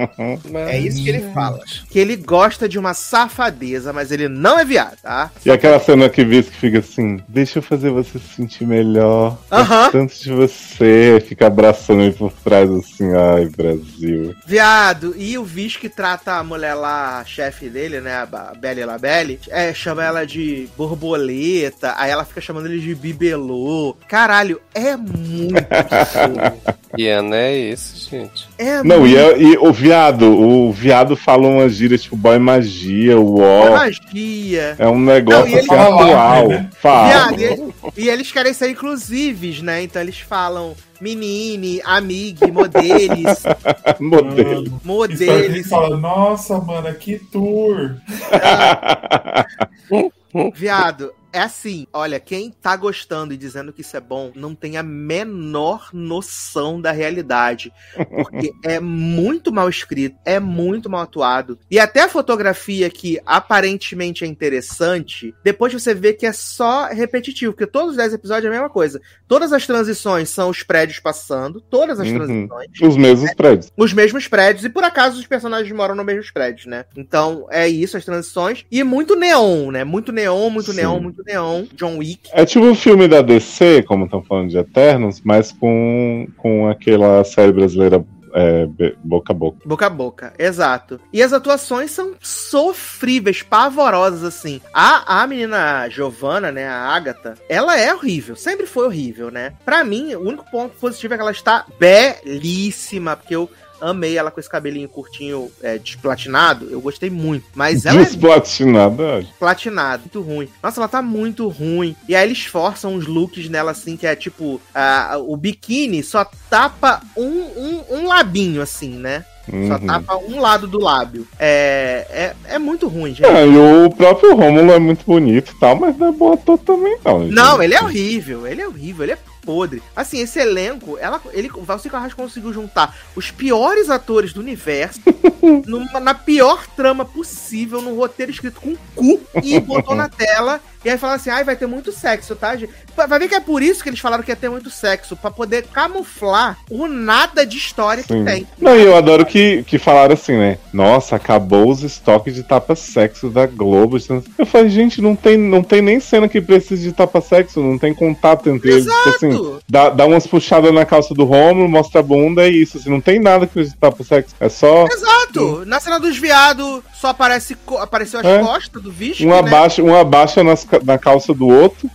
É isso que ele fala. Que ele gosta de uma safadeza, mas ele não é viado, tá? E aquela cena que vê que fica assim, deixa eu fazer você se sentir melhor. Aham. Gosto Tanto de você, fica abraçando ele por trás assim, ai, Brasil. Viado, e o Viz que trata a mulher lá, a chefe dele, né, a Belle Labelle, é, chama ela de borboleta, aí ela fica chamando ele de bibelô. Caralho, é muito. E é isso, gente. É Não, e, muito é- e o viado, o viado fala uma gíria tipo boy magia, o ó. magia. É um negócio Não, e assim atual. Né? Fala. Viado, e, ele- e eles querem ser inclusives, né? Então eles falam menine, amigue, modeles, Modelo. Modeles. fala, nossa, mano, que tour. Viado, é assim, olha, quem tá gostando e dizendo que isso é bom, não tem a menor noção da realidade. Porque é muito mal escrito, é muito mal atuado. E até a fotografia que aparentemente é interessante, depois você vê que é só repetitivo, porque todos os 10 episódios é a mesma coisa. Todas as transições são os prédios passando, todas as Uhum. transições. Os mesmos prédios. Os mesmos prédios, e por acaso os personagens moram nos mesmos prédios, né? Então é isso, as transições. E muito neon, né? Muito neon, muito Sim. neon, muito neon. John Wick. É tipo um filme da DC, como estão falando de Eternos, mas com, com aquela série brasileira é, boca a boca. Boca a boca, exato. E as atuações são sofríveis, pavorosas, assim. A, a menina Giovanna, né, a Agatha, ela é horrível, sempre foi horrível, né? Pra mim, o único ponto positivo é que ela está belíssima, porque eu amei ela com esse cabelinho curtinho, é, desplatinado, eu gostei muito. Mas ela é Desplatinada. platinado, muito ruim. Nossa, ela tá muito ruim. E aí eles forçam uns looks nela assim, que é tipo, ah, o biquíni só tapa um, um, um labinho, assim, né? Só Uhum. tapa um lado do lábio. É, é, é muito ruim, gente. É, e o próprio Rômulo é muito bonito e tal, mas não é bom ator também, não. gente. Não, ele é horrível, ele é horrível, ele é podre. Assim, esse elenco, ela, ele, o Valci Carrasco conseguiu juntar os piores atores do universo numa- na pior trama possível, num roteiro escrito com cu e botou na tela. E aí falaram assim: ai, vai ter muito sexo, tá, gente? Vai ver que é por isso que eles falaram que ia ter muito sexo, pra poder camuflar o nada de história que Sim. tem. Não, e eu adoro que, que falaram assim, né? Nossa, acabou os estoques de tapa-sexo da Globo. Eu falei, gente, não tem, não tem nem cena que precise de tapa-sexo, não tem contato entre eles. Tipo assim, Exato. dá, dá umas puxadas na calça do Romulo, mostra a bunda, é isso. Assim, não tem nada que precise de tapa-sexo. É só Exato. Na cena dos viados, só aparece, apareceu as É. costas do bicho. um né? abaixa, um abaixa nas na calça do outro,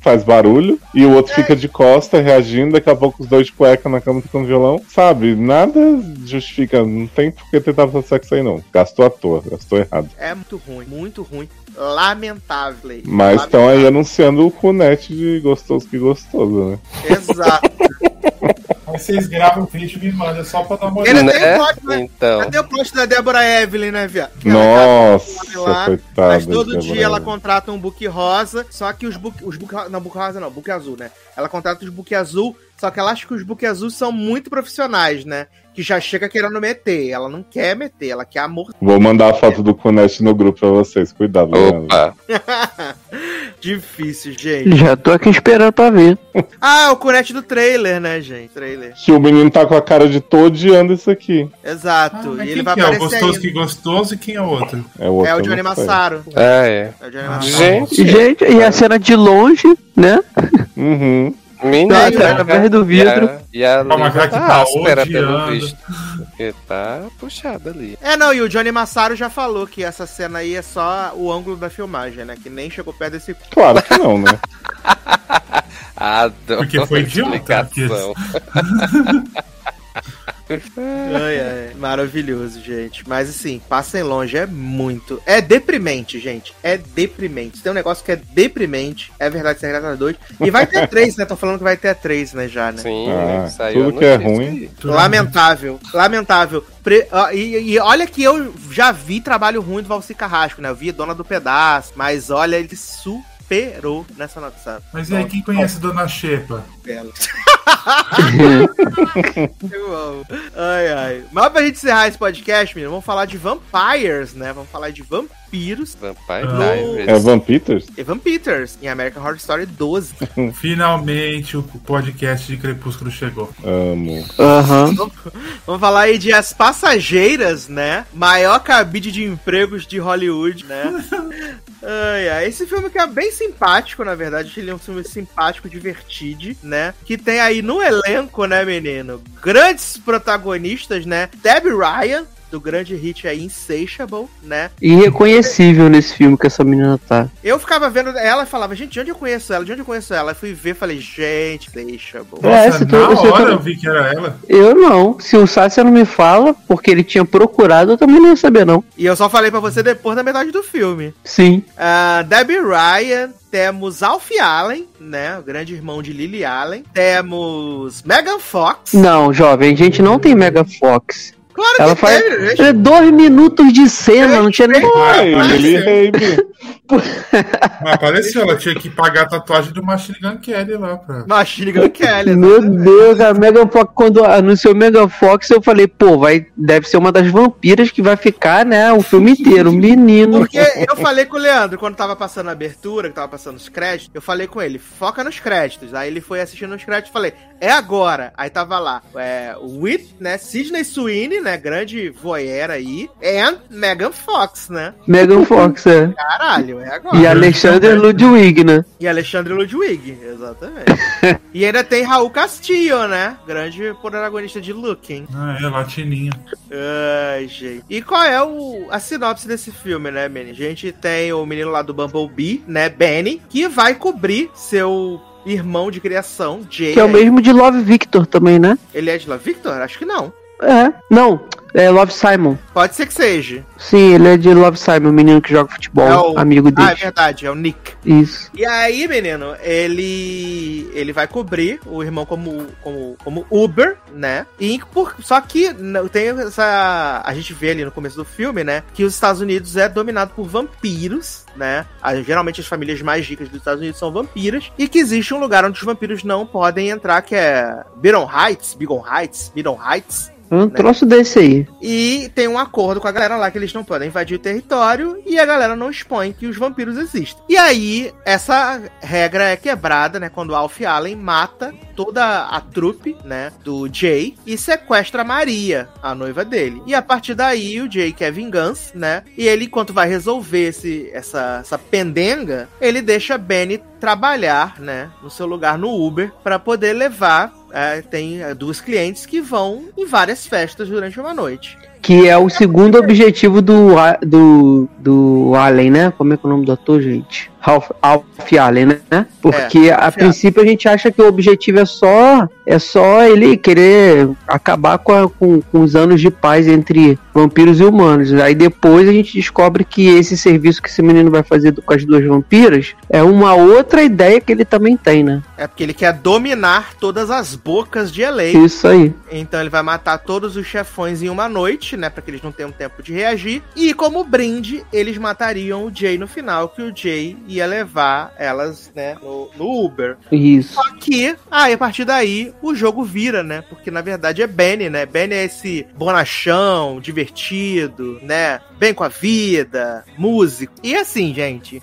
faz barulho, e o outro fica de costa reagindo, daqui a pouco os dois de cueca na cama tocando violão. Sabe? Nada justifica, não tem por que ter tapa-sexo aí não. Gastou à toa, gastou errado. É muito ruim, muito ruim. Lamentável. Mas estão aí anunciando o Cunete de gostoso que gostoso, né? Exato. Aí vocês gravam o vídeo e me mandam só pra dar uma Ele olhada. tem Né? plot, né? Então. Cadê o plot da Débora Evelyn, né, viado? Nossa, lá, coitada. Mas todo dia ela contrata um book rosa, só que os book, os book não, book rosa não, book azul, né? Ela contrata os book azul, só que ela acha que os book azul são muito profissionais, né? Que já chega querendo meter. Ela não quer meter, ela quer amor. Vou mandar a foto do Cunete no grupo pra vocês. Cuidado, Leandro. Opa. Difícil, gente. Já tô aqui esperando pra ver. Ah, o cunete do trailer, né, gente? Trailer. Que o menino tá com a cara de todo odiando isso aqui. Ah, Exato. mas e ele vai que é? O aparecer gostoso ainda. que gostoso e quem é o outro? É o, outro, É o Johnny sei. É, Massaro. é. É o Johnny Ah, Massaro. Gente, Gente, e a cena de longe, né? Uhum. Menina. Tá, através do vidro. E a, e a tá tá áspera, pelo visto. Porque tá puxada ali. É, não, e o Johnny Massaro já falou que essa cena aí é só o ângulo da filmagem, né? Que nem chegou perto desse. Claro que não, né? Adoro Porque foi a idiota, explicação. Ai, ai, maravilhoso, gente. Mas assim, passem longe, é muito. É deprimente, gente. É deprimente. Se tem um negócio que é deprimente, é verdade, Secreta 2. E vai ter três, né? Tô falando que vai ter três, né, já, né? Sim, Ah, saiu tudo a que é ruim. aí. Lamentável, lamentável. Pre- ó, e, e olha que eu já vi trabalho ruim do Valci Carrasco, né? Eu vi Dona do Pedaço, mas olha, ele superou nessa notícia. Mas e aí, quem conhece Dona Xepa? Belo. Eu amo. Ai, ai. Mas pra gente encerrar esse podcast, menino, vamos falar de vampires, né? Vamos falar de vampiros Vampire Ah. Diaries. É Van Peters? e Vampeters em American Horror Story 12. Finalmente o podcast de Crepúsculo chegou. Amo. Aham. Vamos falar aí de As Passageiras, né? Maior cabide de empregos de Hollywood, né? Ai, ai. Esse filme que é bem simpático, na verdade. Ele é um filme simpático, divertido, né? Que tem aí no elenco, né, menino? Grandes protagonistas, né? Debbie Ryan, do grande hit aí, Insatiable, né? Irreconhecível nesse filme que essa menina tá. Eu ficava vendo ela e falava, gente, de onde eu conheço ela? De onde eu conheço ela? Eu fui ver falei, gente, Insatiable. É, Nossa, se tu- na se tu- hora eu vi que era ela. Eu não. Se o Sácia não me fala, porque ele tinha procurado, eu também não ia saber, não. E eu só falei pra você depois da metade do filme. Sim. Ah, Debbie Ryan, temos Alfie Allen, né? O grande irmão de Lily Allen. Temos Megan Fox. Não, jovem, a gente não tem Mega Fox. Claro Ela que faz gente. é, dois minutos de cena, não tinha nem. Ai, Mas apareceu, ela tinha que pagar a tatuagem do Machine Gun Kelly lá pra. Machine Gun Kelly. Meu exatamente. Deus, a Megan Fox, quando anunciou Megan Fox, eu falei, pô, vai, deve ser uma das vampiras que vai ficar, né, o filme inteiro. Menino. Porque eu falei com o Leandro, quando tava passando a abertura, que tava passando os créditos, eu falei com ele, foca nos créditos. Aí ele foi assistindo os créditos e falei, é agora. Aí tava lá, é, Whit, né, Sidney Sweeney, né, grande voyeur aí, and Megan Fox, né? Megan Fox, é. Caralho, é agora. E Alexander Ludwig, né? E Alexandre Ludwig, exatamente. e ainda tem Raul Castillo, né? Grande protagonista de Looking. Ah, é, latininha. Ai, gente. E qual é o, a sinopse desse filme, né, Benny? A gente tem o menino lá do Bumblebee, né, Benny, que vai cobrir seu irmão de criação, Jay. Que é o mesmo de Love Victor também, né? Ele é de lá, Victor? Acho que não. É. Não, é Love Simon. Pode ser que seja. Sim, ele é de Love Simon, o menino que joga futebol, É o- amigo Ah, é dele. verdade, é o Nick. Isso. E aí, menino, ele ele vai cobrir o irmão como, como, como Uber, né? E por, só que tem essa. A gente vê ali no começo do filme, né? Que os Estados Unidos é dominado por vampiros, né? Geralmente as famílias mais ricas dos Estados Unidos são vampiras. E que existe um lugar onde os vampiros não podem entrar, que é Biron Heights, Bigon Heights, Biron Heights. É um troço desse aí. E tem um acordo com a galera lá que eles não podem invadir o território e a galera não expõe que os vampiros existem. E aí, essa regra é quebrada, né? Quando Alf Allen mata toda a trupe, né? Do Jay e sequestra a Maria, a noiva dele. E a partir daí, o Jay quer vingança, né? E ele, enquanto vai resolver esse, essa, essa pendenga, ele deixa Benny trabalhar, né? No seu lugar no Uber para poder levar é, tem é, duas clientes que vão em várias festas durante uma noite. Que é o segundo objetivo do, do, do Allen, né? Como é que é o nome do ator, gente? Ralph, Allen, né? Porque É, a princípio a gente acha que o objetivo é só é só ele querer acabar com, a- com, com os anos de paz entre vampiros e humanos. Aí depois a gente descobre que esse serviço que esse menino vai fazer com as duas vampiras é uma outra ideia que ele também tem, né? É porque ele quer dominar todas as bocas de LA. Isso aí. Então ele vai matar todos os chefões em uma noite, né? Pra que eles não tenham tempo de reagir. E como brinde, eles matariam o Jay no final, que o Jay ia levar elas, né? No, no Uber. Isso. Só que, aí a partir daí, o jogo vira, né? Porque na verdade é Benny, né? Benny é esse bonachão, divertido, né? Bem com a vida, músico. E assim, gente.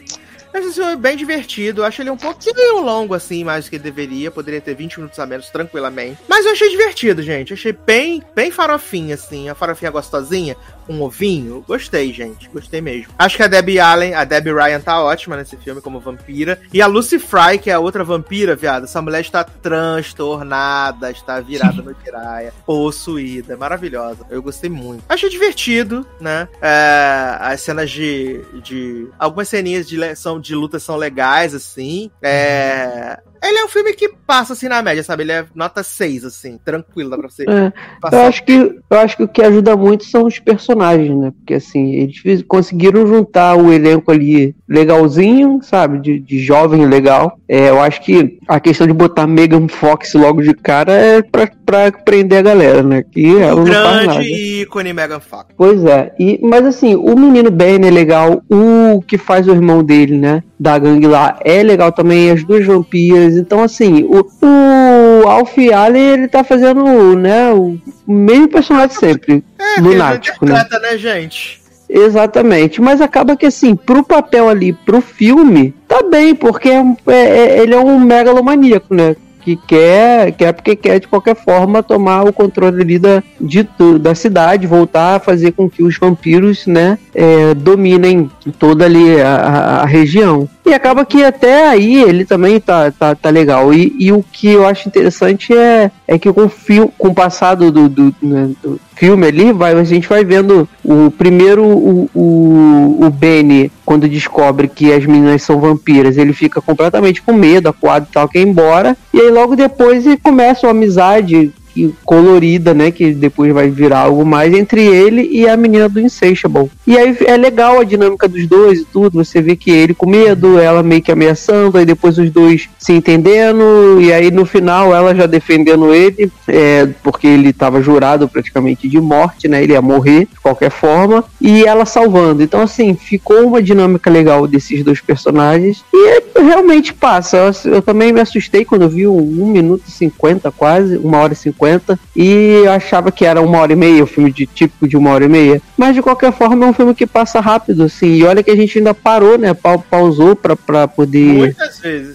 Acho esse filme bem divertido. Eu acho ele um pouquinho longo, assim, mais do que deveria. Poderia ter 20 minutos a menos, tranquilamente. Mas eu achei divertido, gente. Eu achei bem, bem farofinha, assim. A farofinha gostosinha, um ovinho. Gostei, gente. Gostei mesmo. Acho que a Debbie Allen, a Debbie Ryan tá ótima nesse filme como vampira. E a Lucy Fry, que é a outra vampira, viado. Essa mulher está transtornada, está virada no giraia, possuída. Maravilhosa. Eu gostei muito. Achei divertido, né? É, as cenas de, de. Algumas ceninhas de, são, de luta são legais, assim. É. Ele é um filme que passa assim na média, sabe? Ele é nota 6, assim, tranquilo, dá pra você É. Eu acho que eu acho que o que ajuda muito são os personagens, né? Porque assim, eles conseguiram juntar o elenco ali legalzinho, sabe? De, de jovem legal. É, eu acho que a questão de botar Megan Fox logo de cara é pra, pra prender a galera, né? Que ela o não faz nada. grande ícone Megan Fox. Pois é, e, mas assim, o menino Ben é legal, o que faz o irmão dele, né, da gangue lá, é legal também, as duas vampiras, então assim, o, o Alf Allen, ele tá fazendo, né, o mesmo personagem sempre, É, lunático, né. né, gente? Exatamente, mas acaba que assim, pro papel ali, pro filme, tá bem, porque é é- é- ele é um megalomaníaco, né? Que quer, quer porque quer de qualquer forma tomar o controle ali da, de, da cidade, voltar a fazer com que os vampiros, né, é, dominem toda ali a- a região. E acaba que até aí ele também tá, tá, tá legal. E, e o que eu acho interessante é, é que com o, fil- com o passado do, do, né, do filme ali, vai, a gente vai vendo o primeiro o, o, o Benny, quando descobre que as meninas são vampiras, ele fica completamente com medo, acuado e tal, quer ir embora. E aí logo depois ele começa uma amizade colorida, né? Que depois vai virar algo mais entre ele e a menina do Insatiable. E aí é legal a dinâmica dos dois e tudo. Você vê que ele com medo, ela meio que ameaçando, aí depois os dois se entendendo, e aí no final ela já defendendo ele, é, porque ele estava jurado praticamente de morte, né? Ele ia morrer de qualquer forma, e ela salvando. Então, assim, ficou uma dinâmica legal desses dois personagens. E realmente passa. Eu, eu também me assustei quando vi um 1 minuto e 50, quase, uma hora e 50, e eu achava que era uma hora e meia, o um filme de típico de uma hora e meia. Mas de qualquer forma é um filme que passa rápido, assim. E olha que a gente ainda parou, né? Pa pausou pra, pra poder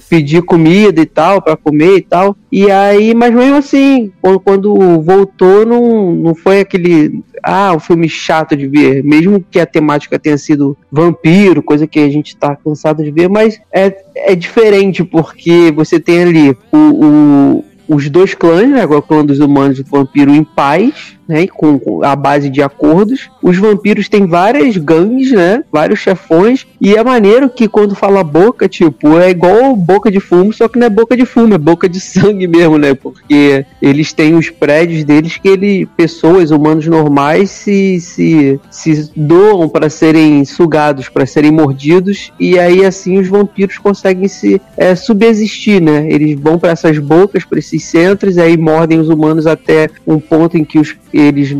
pedir comida e tal, pra comer e tal. E aí, mas mesmo assim, quando, quando voltou, não, não foi aquele. Ah, um filme chato de ver. Mesmo que a temática tenha sido vampiro, coisa que a gente tá cansado de ver, mas é, é diferente, porque você tem ali o, o os dois clãs, né, o clã dos humanos e o vampiro em paz, né, com, com, a base de acordos. Os vampiros têm várias gangues, né, vários chefões, e é maneiro que quando fala boca, tipo, é igual boca de fumo, só que não é boca de fumo, é boca de sangue mesmo, né, porque eles têm os prédios deles que ele, pessoas, humanos normais, se, se, se doam para serem sugados, para serem mordidos, e aí assim os vampiros conseguem se é, subsistir, né, eles vão para essas bocas, para esses centros, e aí mordem os humanos até um ponto em que os eles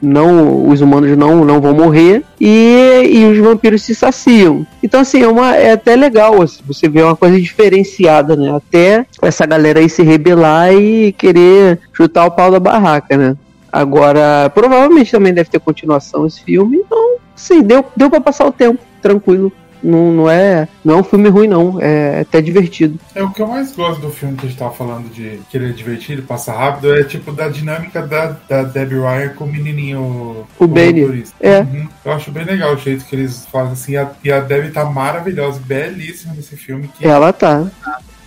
não os humanos não, não vão morrer e, e os vampiros se saciam. Então assim, é, uma, é até legal assim, você vê uma coisa diferenciada, né? Até essa galera aí se rebelar e querer chutar o pau da barraca, né? Agora, provavelmente também deve ter continuação esse filme, então, sim, deu, deu para passar o tempo, tranquilo. Não, não, é, não é um filme ruim, não. É até divertido. É o que eu mais gosto do filme que a gente tava falando de que ele é divertido, passa rápido, é tipo da dinâmica da, da Debbie Ryan com o menininho. O, o Benny. É. Uhum. Eu acho bem legal o jeito que eles fazem assim. A, e a Debbie tá maravilhosa, belíssima nesse filme. Que Ela tá.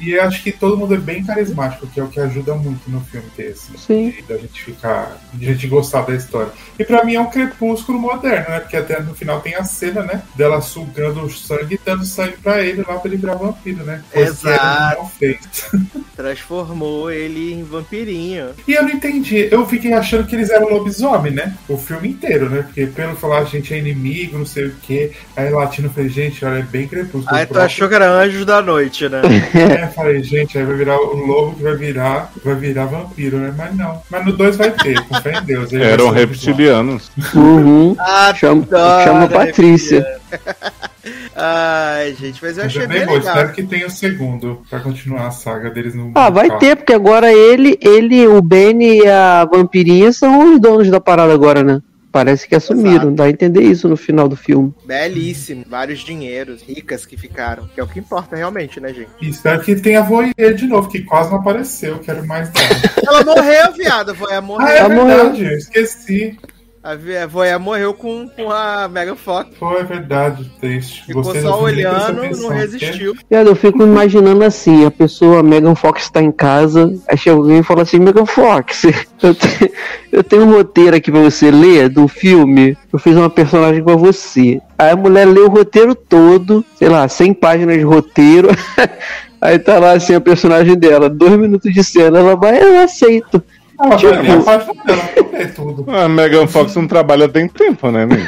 E acho que todo mundo é bem carismático, que é o que ajuda muito no filme ter assim, Sim. da gente ficar, de a gente gostar da história. E para mim é um crepúsculo moderno, né? Porque até no final tem a cena, né, dela sugando o sangue e dando sangue para ele lá para ele virar vampiro, né? Coisa Exato. fez. Transformou ele em vampirinho. E eu não entendi. Eu fiquei achando que eles eram lobisomem, né? O filme inteiro, né? Porque pelo falar a gente é inimigo, não sei o quê. Aí o latino fez, gente, olha, é bem crepúsculo. Aí tu achou que era anjos da noite, né? é, falei, gente, aí vai virar o lobo que vai virar, vai virar vampiro, né? Mas não. Mas no 2 vai ter, com fé em Deus. Eram reptilianos. Uhum. Ah, chama, chama Patrícia. Ai, gente, mas eu achei mas bem, bem legal. Espero que tenha o segundo pra continuar a saga deles no. Ah, vai ter, porque agora ele, ele, o Benny e a vampirinha são os donos da parada agora, né? Parece que assumiram, Exato. dá a entender isso no final do filme. Belíssimo, vários dinheiros, ricas que ficaram, que é o que importa realmente, né, gente? E espero que tenha a Voyeur de novo, que quase não apareceu, quero mais dela. Ela morreu, viado, a Voyeur morreu. ah, é Ela morreu. verdade, eu esqueci. A Voyeur morreu com, com a Megan Fox. Foi é verdade, triste. Ficou Gostei só olhando, atenção, não resistiu. Viado, eu fico imaginando assim, a pessoa, a Megan Fox tá em casa, aí chega alguém e fala assim, Megan Fox, eu, te- eu tenho um roteiro aqui pra você ler do filme, eu fiz uma personagem pra você. Aí a mulher lê o roteiro todo, sei lá, 100 páginas de roteiro, aí tá lá assim a personagem dela, dois minutos de cena, ela vai, eu aceito. Ah, mas Tipo- é tudo. A Megan Fox não trabalha tem tempo, né, nem?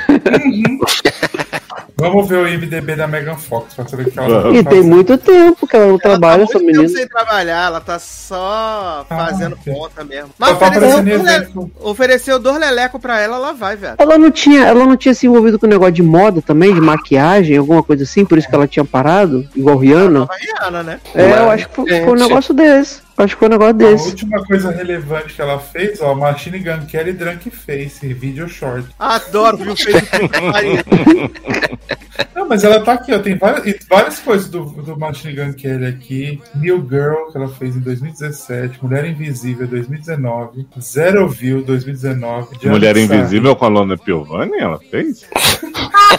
Vamos ver o IMDB da Megan Fox pra saber o que ela vai E tem muito tempo que ela não Ela trabalha, tá essa muito tempo menina. sem trabalhar, ela tá só fazendo ok. conta mesmo. Só Mas tá ofereceu, evento. ofereceu dois leleco pra ela, ela vai, velho. Ela não tinha, ela não tinha se envolvido com o negócio de moda também, de maquiagem, alguma coisa assim, por isso que ela tinha parado, igual Rihanna. Rihanna, né? É, eu acho que foi, foi um negócio desse. Acho que foi um negócio A desse. última coisa relevante que ela fez, ó, Machine Gun Kelly Drunk Face, vídeo short. Adoro, viu? Não, mas ela tá aqui, ó. Tem várias, várias coisas do, do Machine Gun Kelly aqui. New Girl, que ela fez em 2017. Mulher Invisível, 2019. Zero View, 2019. Just Mulher. Invisível com a Lona Piovani, ela fez?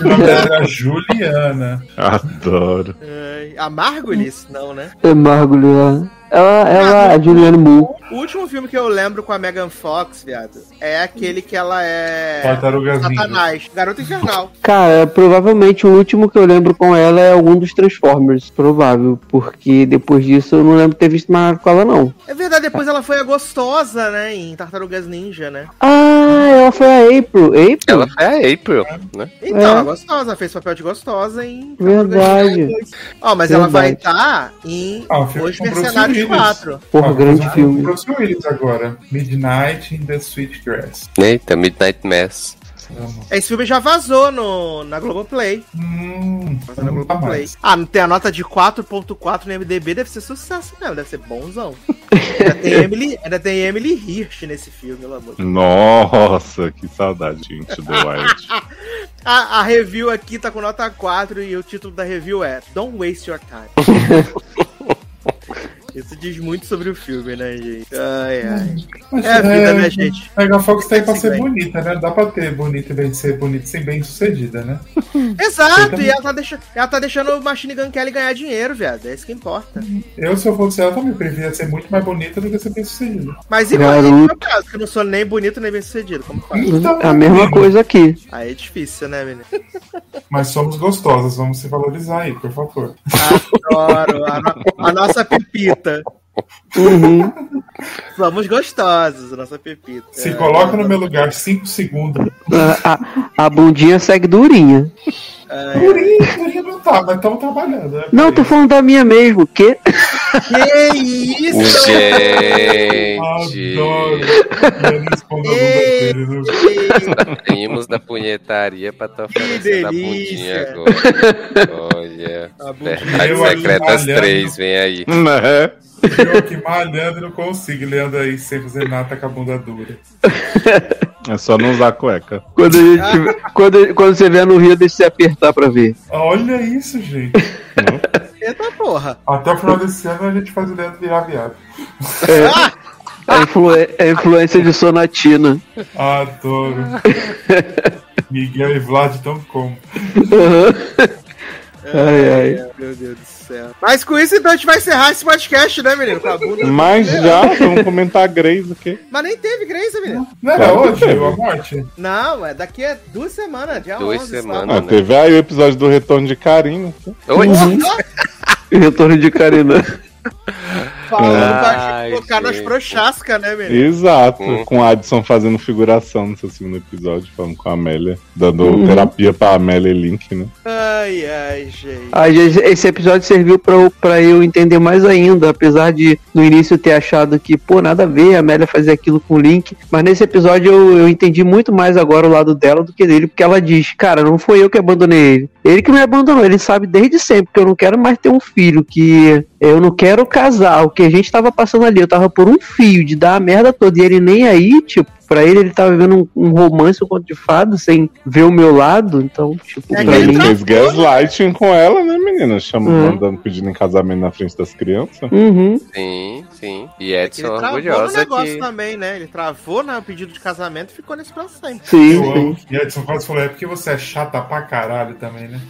O nome dela era Juliana. Adoro. Ai, A Margulis? Não, né? É mergulhar. Ela, ela, a Julianne Moore. O último filme que eu lembro com a Megan Fox, viado, é aquele que ela é. Tartarugas Ninja. Satanás. Garota Infernal. Cara, provavelmente o último que eu lembro com ela é algum dos Transformers. Provável. Porque depois disso eu não lembro de ter visto mais com ela, não. É verdade, depois ela foi a gostosa, né? Em Tartarugas Ninja, né? Ah, ela foi a April. April? Ela foi a April, né? Então, É. gostosa, fez papel de gostosa em Verdade. Ninja 2. Ó, mas ela vai Verdade. estar em Ah, Os Bruce Mercenários Willis. 4. Porra, Ah, grande filme. Bruce Willis agora. Midnight in the Sweet Grass. Eita, Midnight Mass. Esse filme já vazou no, na Globoplay. Hum, Vazou na tá Globoplay. mais. Ah, não tem a nota de 4.4 no MDB, deve ser sucesso mesmo, deve ser bonzão. ainda, tem Emily, ainda tem Emily Hirsch nesse filme, pelo amor de Deus. Nossa, que saudade, gente, do Wild. A, a review aqui tá com nota 4 e o título da review é Don't Waste Your Time. Isso diz muito sobre o filme, né, gente? Ai, ai. Mas, É a vida, né, gente? Megan Fox tá aí pra ser bem. bonita, né? Dá pra ter bonita e bem ser bonita sem bem sucedida, né? Exato, e ela tá, deixa, ela tá deixando o Machine Gun Kelly ganhar dinheiro, viado. É isso que importa. Eu, se eu fosse ela, também preferia ser muito mais bonita do que ser bem sucedida. Mas igual no meu caso, que eu não sou nem bonito nem bem sucedido. Como faz? Então, A mesma coisa aqui. Aí é difícil, né, menino? Mas somos gostosas, vamos se valorizar aí, por favor. Adoro. A, no- a nossa pepita. Uhum. Somos gostosos, nossa pepita. Se É. coloca no meu lugar 5 segundos. A, a, a bundinha segue durinha. Ai, Purinho, purinho não tá, mas estamos trabalhando, né? Não, tô falando da minha mesmo. Que? Que isso? Gente! Saímos da punhetaria pra tô oferecendo a delícia. bundinha agora. Olha. Verdades Secretas malhando. 3, vem aí. Eu aqui malhando e não consigo. Leandro aí sem fazer nada com a bunda dura. É só não usar cueca. Quando, a gente quando, quando você vier no Rio, deixa você apertar pra ver. Olha isso, gente. Eita porra. Até o final desse ano a gente faz o Leandro virar viado. A, influ, a influência de Sonatina. Adoro. Miguel e Vlad tão como. Ai, ai. Meu Deus do céu. Mas com isso, então, a gente vai encerrar esse podcast, né, menino? Com a bunda. Mas já, vamos comentar a Grace aqui. Mas nem teve Grace, menino. Não era hoje teve. a morte? Não, é daqui a duas semanas, dia Duas 11, semanas. Ah, teve aí o episódio do Retorno de Carinho. Oi? Retorno de Karina. Falando pra gente colocar nas prochascas, né, menino? Exato, Hum. com a Adson fazendo figuração nesse segundo episódio, falando com a Amélia, dando Uhum. terapia pra Amélia e Link, né? Ai, ai, gente. Ai, gente, esse episódio serviu pra, eu- pra eu entender mais ainda, apesar de no início eu ter achado que, pô, nada a ver a Amélia fazer aquilo com o Link. Mas nesse episódio eu, eu entendi muito mais agora o lado dela do que dele, porque ela diz, cara, não foi eu que abandonei ele. Ele que me abandonou, ele sabe desde sempre que eu não quero mais ter um filho, que eu não quero casar, o que a gente tava passando ali, eu tava por um fio de dar a merda toda, e ele nem aí, tipo, pra ele ele tava vivendo um, um romance, um conto de fada, sem ver o meu lado, então, tipo, É pra ele mim... Fez gaslighting com ela, né, menina? Chama, Hum. Mandando pedindo em casamento na frente das crianças. Uhum. Sim, sim. E É que Edson ele travou no negócio que. também, né? Ele travou no pedido de casamento e ficou nesse pra sempre. Sim, Eu sim. amo. E Edson quase falou, é porque você é chata pra caralho também, né?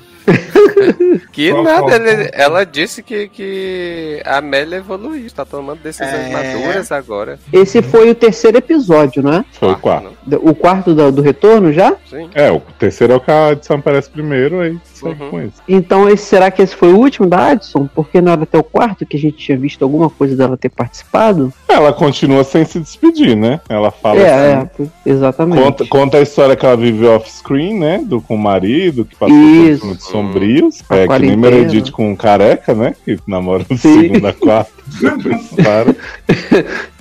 Que Qual- nada, qual- ele- ela disse que, que a Amélia evoluiu, está tomando decisões É. maduras agora. Esse foi o terceiro episódio, né? Foi o quarto. não? O quarto do, do retorno já? Sim. É, o terceiro é o que a Adson aparece primeiro, aí segue Uhum. com isso. Então, esse, será que esse foi o último da Addison? Porque não era até o quarto que a gente tinha visto alguma coisa dela ter participado? Ela continua sem se despedir, né? Ela fala é, assim. é, exatamente. Conta, conta a história que ela viveu off-screen, né? Do, com o marido, que passou Isso. por sombrios. A É, que nem. Meredith com o careca, né? Que namora do Sim. segunda a quarta. Para.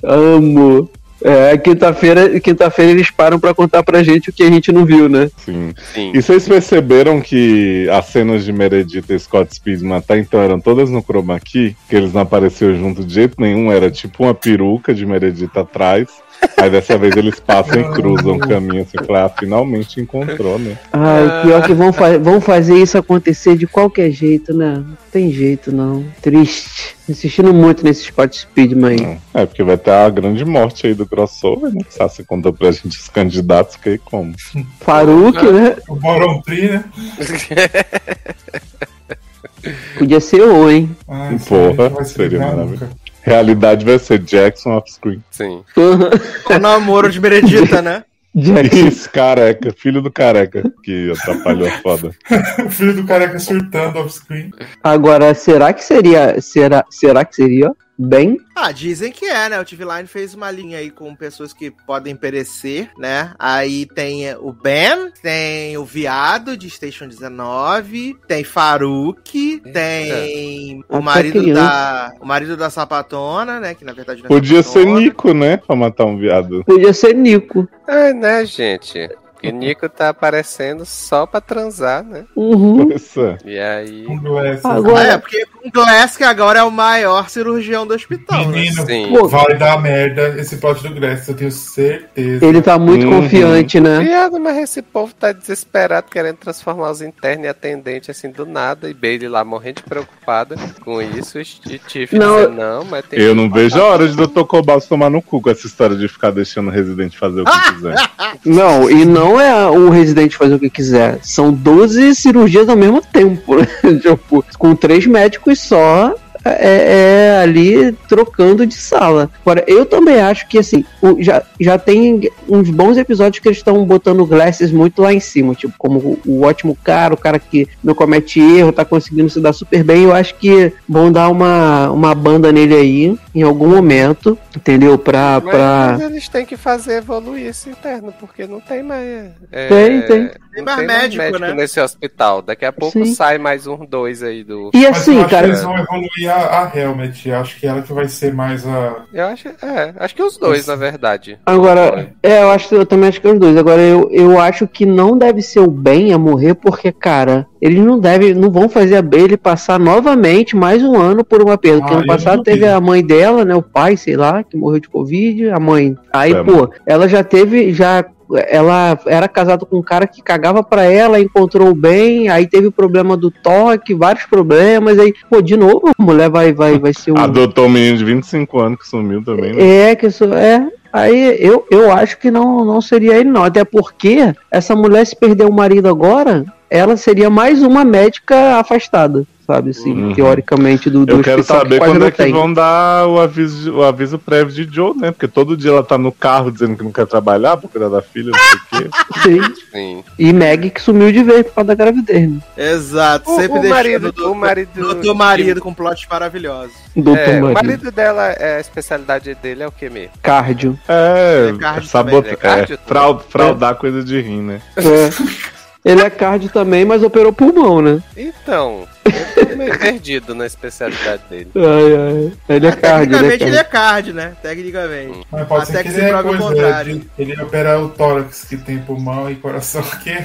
Amo. É, quinta-feira, quinta-feira eles param pra contar pra gente o que a gente não viu, né? Sim. Sim. E vocês perceberam que as cenas de Meredith e Scott Speedman até então eram todas no chroma key? Que eles não apareceram junto de jeito nenhum, era tipo uma peruca de Meredith atrás. Aí dessa vez eles passam e cruzam o caminho assim, falei, ah, finalmente encontrou, né? Ai, pior que vão, fa vão fazer isso acontecer de qualquer jeito, né? Não tem jeito, não. Triste. Insistindo muito nesse Scott Speedman aí. É, porque vai ter a grande morte aí do crossover, né? Sassi contou pra gente os candidatos, que aí como? Faruque, né? O Tree, né? Podia ser o, hein? Ai, Porra, seria maravilhoso. Realidade vai ser Jackson off-screen. Sim. O namoro de Meredita, né? Jackson. Isso, careca, filho do careca, que atrapalhou a foda. O filho do careca surtando off-screen. Agora, será que seria. Será, será que seria bem? Ah, dizem que é, né? O TV Line fez uma linha aí com pessoas que podem perecer, né? Aí tem o Ben, tem o Viado de Station 19, tem Faruque, tem o marido criança. da. O marido da sapatona, né? Que na verdade não é Podia ser sapatona. Nico, né? Pra matar um viado. Podia ser Nico. É, né, gente? E Nico tá aparecendo só pra transar, né? Uhum. Nossa. E aí. Agora- É, porque o Glass, que agora é o maior cirurgião do hospital, né? Menino, Sim. Pô, vai dar merda esse plot do Glass, eu tenho certeza. ele tá muito Uhum. confiante, né? Viado, mas esse povo tá desesperado querendo transformar os internos em atendente assim do nada. E Bailey lá morrendo de preocupada com isso. E Tiff Não, dizendo, não, mas tem Eu que não vejo a hora de Dr. Cobalto tomar no cu com essa história de ficar deixando o residente fazer o que quiser. Não, e não é o residente fazer o que quiser. São 12 cirurgias ao mesmo tempo. né? tipo, com três médicos só. É, é ali trocando de sala. Agora, eu também acho que assim, o- já, já tem uns bons episódios que eles estão botando glasses muito lá em cima, tipo, como o, o ótimo cara, o cara que não comete erro, tá conseguindo se dar super bem. Eu acho que vão dar uma, uma banda nele aí em algum momento, entendeu? Pra. Mas, pra... mas eles têm que fazer evoluir esse interno, porque não tem mais. é, Tem, tem. Tem mais médico, né? nesse hospital. Daqui a pouco Sim. sai mais um, dois aí do. E Mas eu assim, acho cara. que eles vão evoluir a, a Helmet. Eu acho que ela que vai ser mais a. Eu acho, é, acho que os dois, na verdade. Agora, é, eu acho eu também acho que é os dois. Agora, eu, eu acho que não deve ser o Ben a morrer, porque, cara, eles não devem, não vão fazer a Bailey passar novamente mais um ano por uma perda. Porque Ah, ano passado teve a mãe dela, né? O pai, sei lá, que morreu de Covid, a mãe. Aí, É, pô, ela já teve, já. Ela era casada com um cara que cagava pra ela, encontrou o bem, aí teve o problema do toque, vários problemas, aí, pô, de novo, a mulher vai, vai, vai ser o. Adotou um menino de 25 anos que sumiu também, né? É, que isso é. Aí eu, eu acho que não, não seria ele, não. Até porque essa mulher, se perder o marido agora, ela seria mais uma médica afastada, sabe? Assim, Uhum. teoricamente, do, do Eu quero saber quase quando é que tem. vão dar o aviso, o aviso prévio de Joe, né? Porque todo dia ela tá no carro dizendo que não quer trabalhar pra cuidar da filha, não sei o quê. Sim. Sim. E Meg que sumiu de vez por causa da gravidez, né? Exato, O- sempre o deixando marido- do, o marido- do, marido com plots maravilhosos. Doutor É, o marido. marido dela, é, a especialidade dele é o que mesmo? Cardio. É, é cardio sabota, também, ele é cardio é, frau- fraudar coisa de rim, né? É. Ele é cardio também, mas operou pulmão, né? Então, eu tô meio perdido na especialidade dele. Ai, ai. Ele é cardio, ele é Tecnicamente ele é card, né? Tecnicamente. Mas pode Até ser que que se ele é coisa contrário. de, Ele opera o tórax que tem pulmão e coração aqui.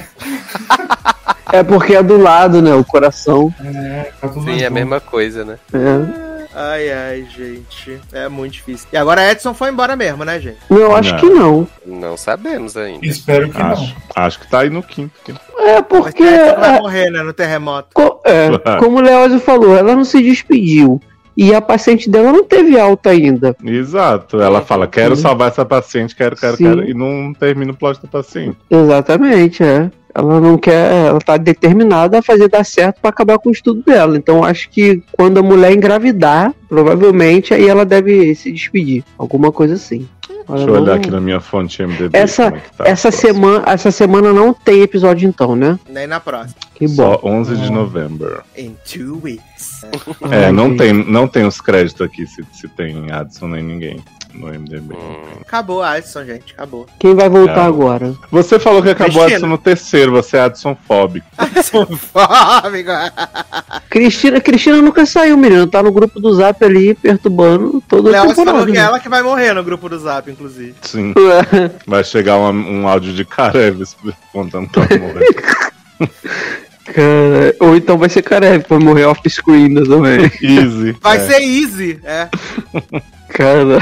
É porque é do lado, né? O coração. É, tá tudo Sim, é a mesma coisa, né? É. Ai, ai, gente. É muito difícil. E agora Edson foi embora mesmo, né, gente? Não, eu acho Não. que não. Não sabemos ainda. Espero que Acho, acho que tá aí no quinto. É porque. Edson vai é, morrer, né, no terremoto. Co- é, como o Leózio falou, ela não se despediu. E a paciente dela não teve alta ainda. Exato. Ela fala, quero Sim. salvar essa paciente, quero, quero, Sim. quero. E não termina o plot da paciente. Exatamente, é. Ela não quer, ela tá determinada a fazer dar certo pra acabar com o estudo dela. Então acho que quando a mulher engravidar, provavelmente aí ela deve se despedir. Alguma coisa assim. Deixa eu olhar aqui na minha fonte MDB. Essa- como é que tá Essa a semana, essa semana não tem episódio então, né? Nem na próxima. Que bom. Só 11 de novembro. In two weeks. É, não tem, não tem os créditos aqui se, se tem Adson nem ninguém no MDB. Hum. Acabou Edson, gente. Acabou. Quem vai voltar É. agora? Você falou que acabou. Adson no terceiro, você é Adson fóbico. Edson fóbico. Cristina, Cristina nunca saiu, menino. Tá no grupo do Zap ali, perturbando todo o Léo falou que é né? ela que vai morrer no grupo do Zap, inclusive. Sim. Vai chegar um, um áudio de Careves contando que ela morreu. Cara, ou então vai ser Karev pra morrer off-screen também. Easy. Vai É. ser easy, é. Cara,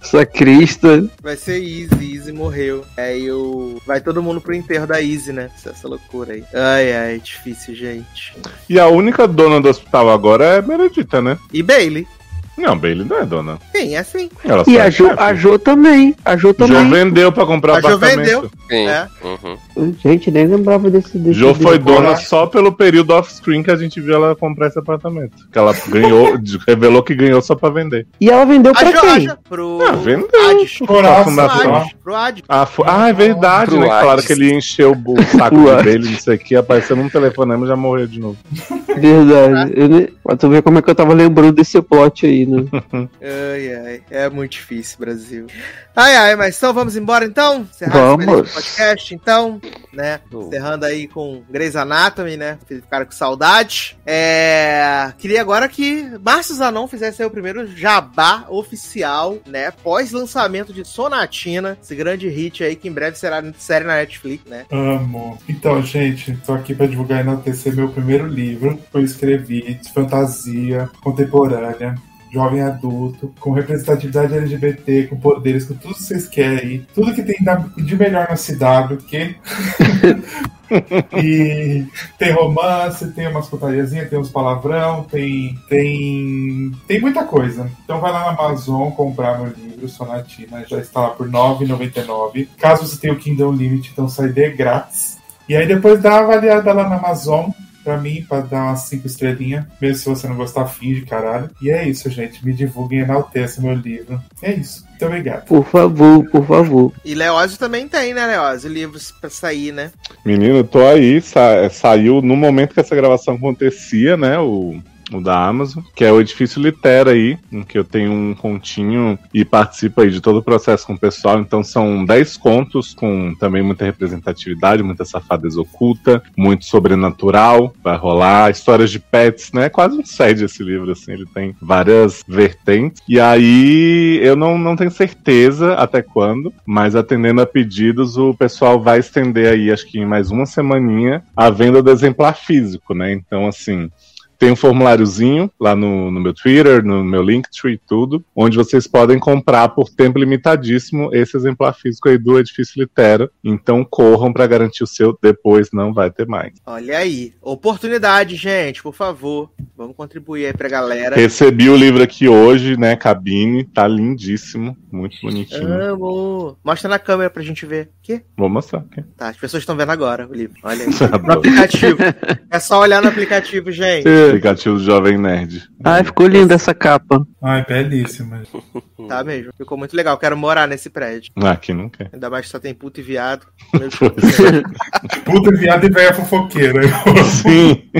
essa crista. Vai ser easy, easy morreu. Aí o. Vai todo mundo pro enterro da Easy, né? Essa, essa loucura aí. Ai, ai, difícil, gente. E a única dona do hospital agora é Meredita, né? E Bailey? Não, Bailey não é dona. Sim, é assim. Ela E é a Jo, chefe. a jo também. A Jo Jo também. vendeu pra comprar A Jo apartamento. vendeu. Sim. É. Uhum. Gente, nem lembrava desse. desse Jo foi dona só pelo período off-screen que a gente viu ela comprar esse apartamento. Que ela ganhou, revelou que ganhou só pra vender. E ela vendeu A pra quem? Joja pro Ah, vendeu. Coração. Pro fundação. Hades. Pro. Ah, foi- ah, é verdade, Pro né? Que falaram que ele encheu o saco Pro dele, não sei o que, apareceu num telefonema e já morreu de novo. Verdade. Eu. Pra tu ver como é que eu tava lembrando desse plot aí, né? Ai, ai. É muito difícil, Brasil. Ai, ai, mas então vamos embora então? Encerrar Vamos. podcast, então, né? Encerrando aí com Grey's Anatomy, né? Ficaram com saudade. É... Queria agora que Márcio Zanon fizesse aí o primeiro jabá oficial, né? Pós-lançamento de Sonatina, esse grande hit aí que em breve será série na Netflix, né? Amo. Então, gente, tô aqui pra divulgar e enaltecer meu primeiro livro que eu escrevi de fantasia contemporânea. Jovem adulto, com representatividade LGBT, com poderes, com tudo que vocês querem, tudo que tem de melhor na CW, que e tem romance, tem umas putariazinhas, tem uns palavrão, tem, tem tem muita coisa. Então vai lá na Amazon comprar meu livro, Sonatina, já está lá por R$ 9,99. Caso você tenha o Kingdom Limit, então sai de grátis. E aí depois dá uma avaliada lá na Amazon, pra mim, pra dar umas 5 estrelinhas, mesmo se você não gostar, finge, caralho. E é isso, gente. Me divulguem e enalteçam meu livro. É isso. Muito obrigado. Por favor, por favor. E Leózio também tem, né, Leózio? Livros pra sair, né? Menino, eu tô aí, sa- saiu no momento que essa gravação acontecia, né? O, o da Amazon, que é o Edifício Litera aí, em que eu tenho um continho e participo aí de todo o processo com o pessoal. Então são 10 contos com também muita representatividade, muita safadeza oculta, muito sobrenatural, vai rolar, histórias de pets, né? Quase um sede esse livro, assim, ele tem várias vertentes. E aí eu não, não tenho certeza até quando, mas atendendo a pedidos, o pessoal vai estender aí, acho que em mais uma semaninha, a venda do exemplar físico, né? Então, assim, tem um formuláriozinho lá no, no meu Twitter, no meu Linktree e tudo, onde vocês podem comprar por tempo limitadíssimo esse exemplar físico aí do Edifício Litera. Então corram para garantir o seu, depois não vai ter mais. Olha aí. Oportunidade, gente, por favor. Vamos contribuir aí pra galera. Recebi o livro aqui hoje, né, cabine, tá lindíssimo, muito bonitinho. Amo. Mostra na câmera pra gente ver. Que? Vou mostrar aqui. Tá, as pessoas estão vendo agora o livro. Olha aí. No aplicativo. É só olhar no aplicativo, gente. Aplicativo do Jovem Nerd. Ai, ficou linda essa capa. Ai, belíssima. Tá mesmo. Ficou muito legal. Quero morar nesse prédio. Ah, Aqui não quer. Ainda mais que só tem puto e viado. Deus. Puta viado e velha fofoqueira. Sim.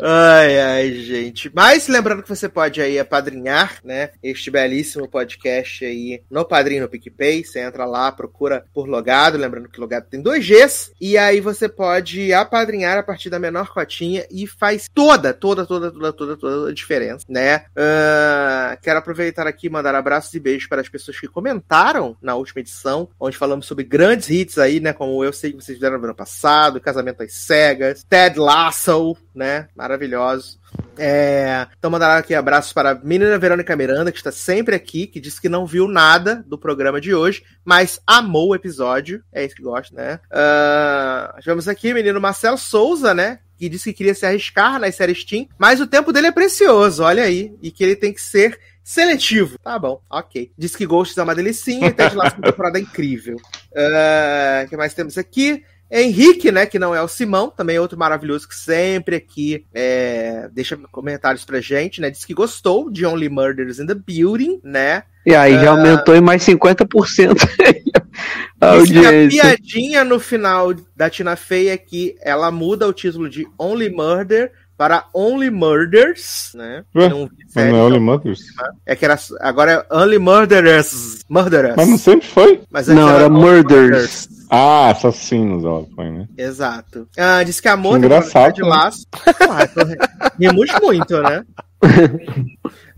Ai, ai, gente. Mas lembrando que você pode aí apadrinhar, né? Este belíssimo podcast aí no Padrinho no PicPay. Você entra lá, procura por logado. Lembrando que logado tem dois Gs. E aí você pode apadrinhar a partir da menor cotinha e faz toda, toda, toda, toda, toda, toda a diferença, né? Ah, quero aproveitar aqui e mandar abraços e beijos para as pessoas que comentaram na última edição, onde falamos sobre grandes hits aí, né? Como eu sei que vocês fizeram no ano passado, Casamento às Cegas, Ted Lasso, né? Maravilhosos. É, então mandaram aqui abraços para a menina Verônica Miranda, que está sempre aqui, que disse que não viu nada do programa de hoje, mas amou o episódio. É isso que gosta, né? Ah, tivemos aqui o menino Marcelo Souza, né? Que disse que queria se arriscar nas séries Steam, mas o tempo dele é precioso, olha aí. E que ele tem que ser seletivo. Tá bom, ok. Diz que Ghosts é uma delicinha e Ted Lasso é uma temporada incrível. Ah, O que mais temos aqui? Henrique, né, que não é o Simão, também é outro maravilhoso que sempre aqui é, deixa comentários pra gente, né? Diz que gostou de Only Murders in the Building, né? E aí já Ah. aumentou em mais 50% a Diz que a audiência. piadinha no final da Tina Fey é que ela muda o título de Only Murder para Only Murders, né? Ué, Não série, não é Only Mothers. é que era agora é Only Murderers, Murderers. Mas não sempre foi? Mas antes Não, era Only Murders. Ah, assassinos, ela põe, né? Exato. Ah, diz que amor Que engraçado, de né? laço. Ah, tô... Rimos muito, né?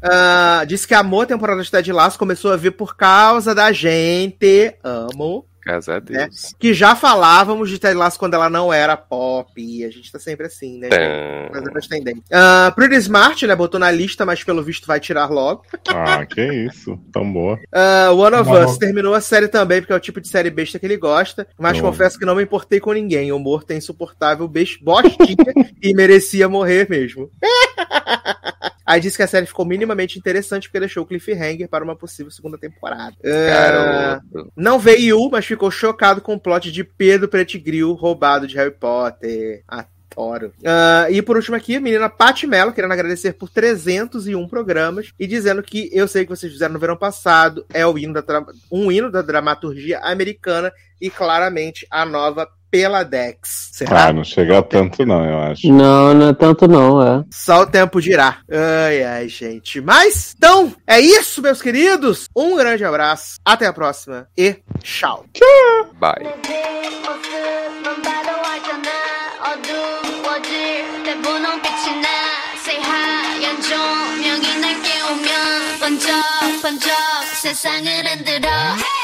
Ah, diz que amor, temporada de Ted Laço, começou a vir por causa da gente. Amo. Graças a Deus. Que já falávamos de Ted Lasso quando ela não era pop. E a gente tá sempre assim, né? Tã. Fazendo as tendências. Ah, Pretty Smart, né? Botou na lista, mas pelo visto vai tirar logo. Ah, que isso. Tão boa. Ah, One of Uma Us terminou a série também, porque é o tipo de série besta que ele gosta. Mas Oh. confesso que não me importei com ninguém. O humor tem insuportável bes- bostinha e merecia morrer mesmo. Aí disse que a série ficou minimamente interessante porque deixou o cliffhanger para uma possível segunda temporada. Garoto. não veio, mas ficou chocado com o plot de Pedro Pettigrew roubado de Harry Potter. Adoro. Ah, e por último aqui, a menina Paty Mello, querendo agradecer por 301 programas e dizendo que eu sei que vocês fizeram no verão passado, é o hino da um hino da dramaturgia americana e claramente a nova Peladex. Será? Ah, não chega a tanto, não, eu acho. Não, não é tanto não, é. Só o tempo dirá. Ai, ai, gente. Mas, então, é isso, meus queridos. Um grande abraço. Até a próxima e tchau. Bye. 내 모습만 봐도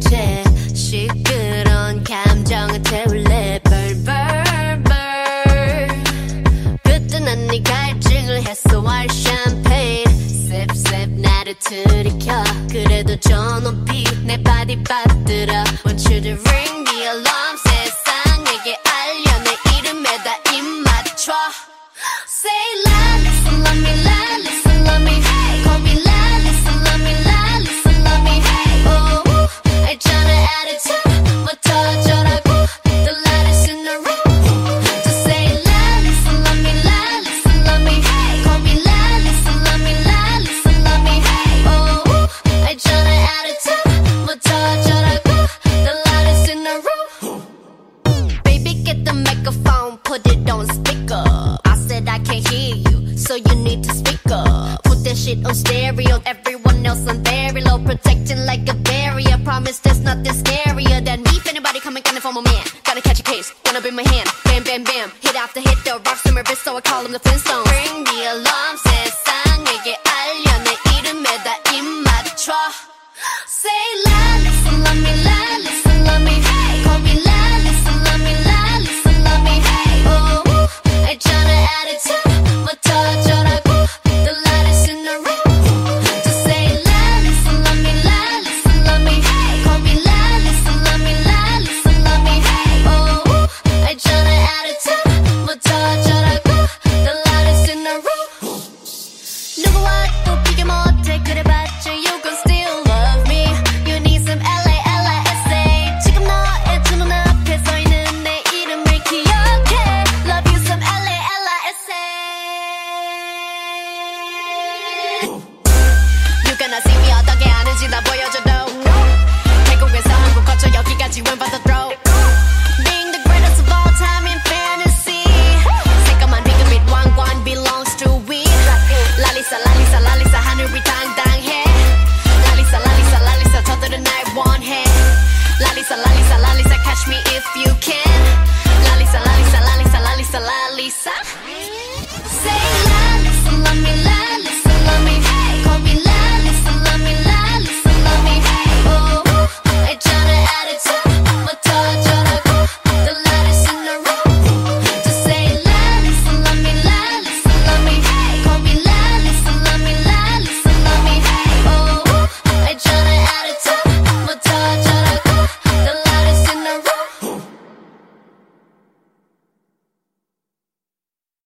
채 시끄러운 감정을 태울래 burn 그때는 네 갈증을 해소할 샴페인 sip 나를 들이켜 그래도 저 높이 내 바디 빠뜨려 Want you to ring the alarm 세상에게 알려 내 이름에다 입 맞춰 Say la, listen, love me, la, listen, love me. Call me la, stereo, everyone else on very low, protecting like a barrier. Promise there's nothing scarier than me gotta catch a case, gonna be my hand. Bam, bam, bam, hit after hit, the rocks in my wrist, so I call him the Flintstones. Ring the alarm, 세상에게 알려 내 이름에다 입 맞춰. Say la, listen, love me, la,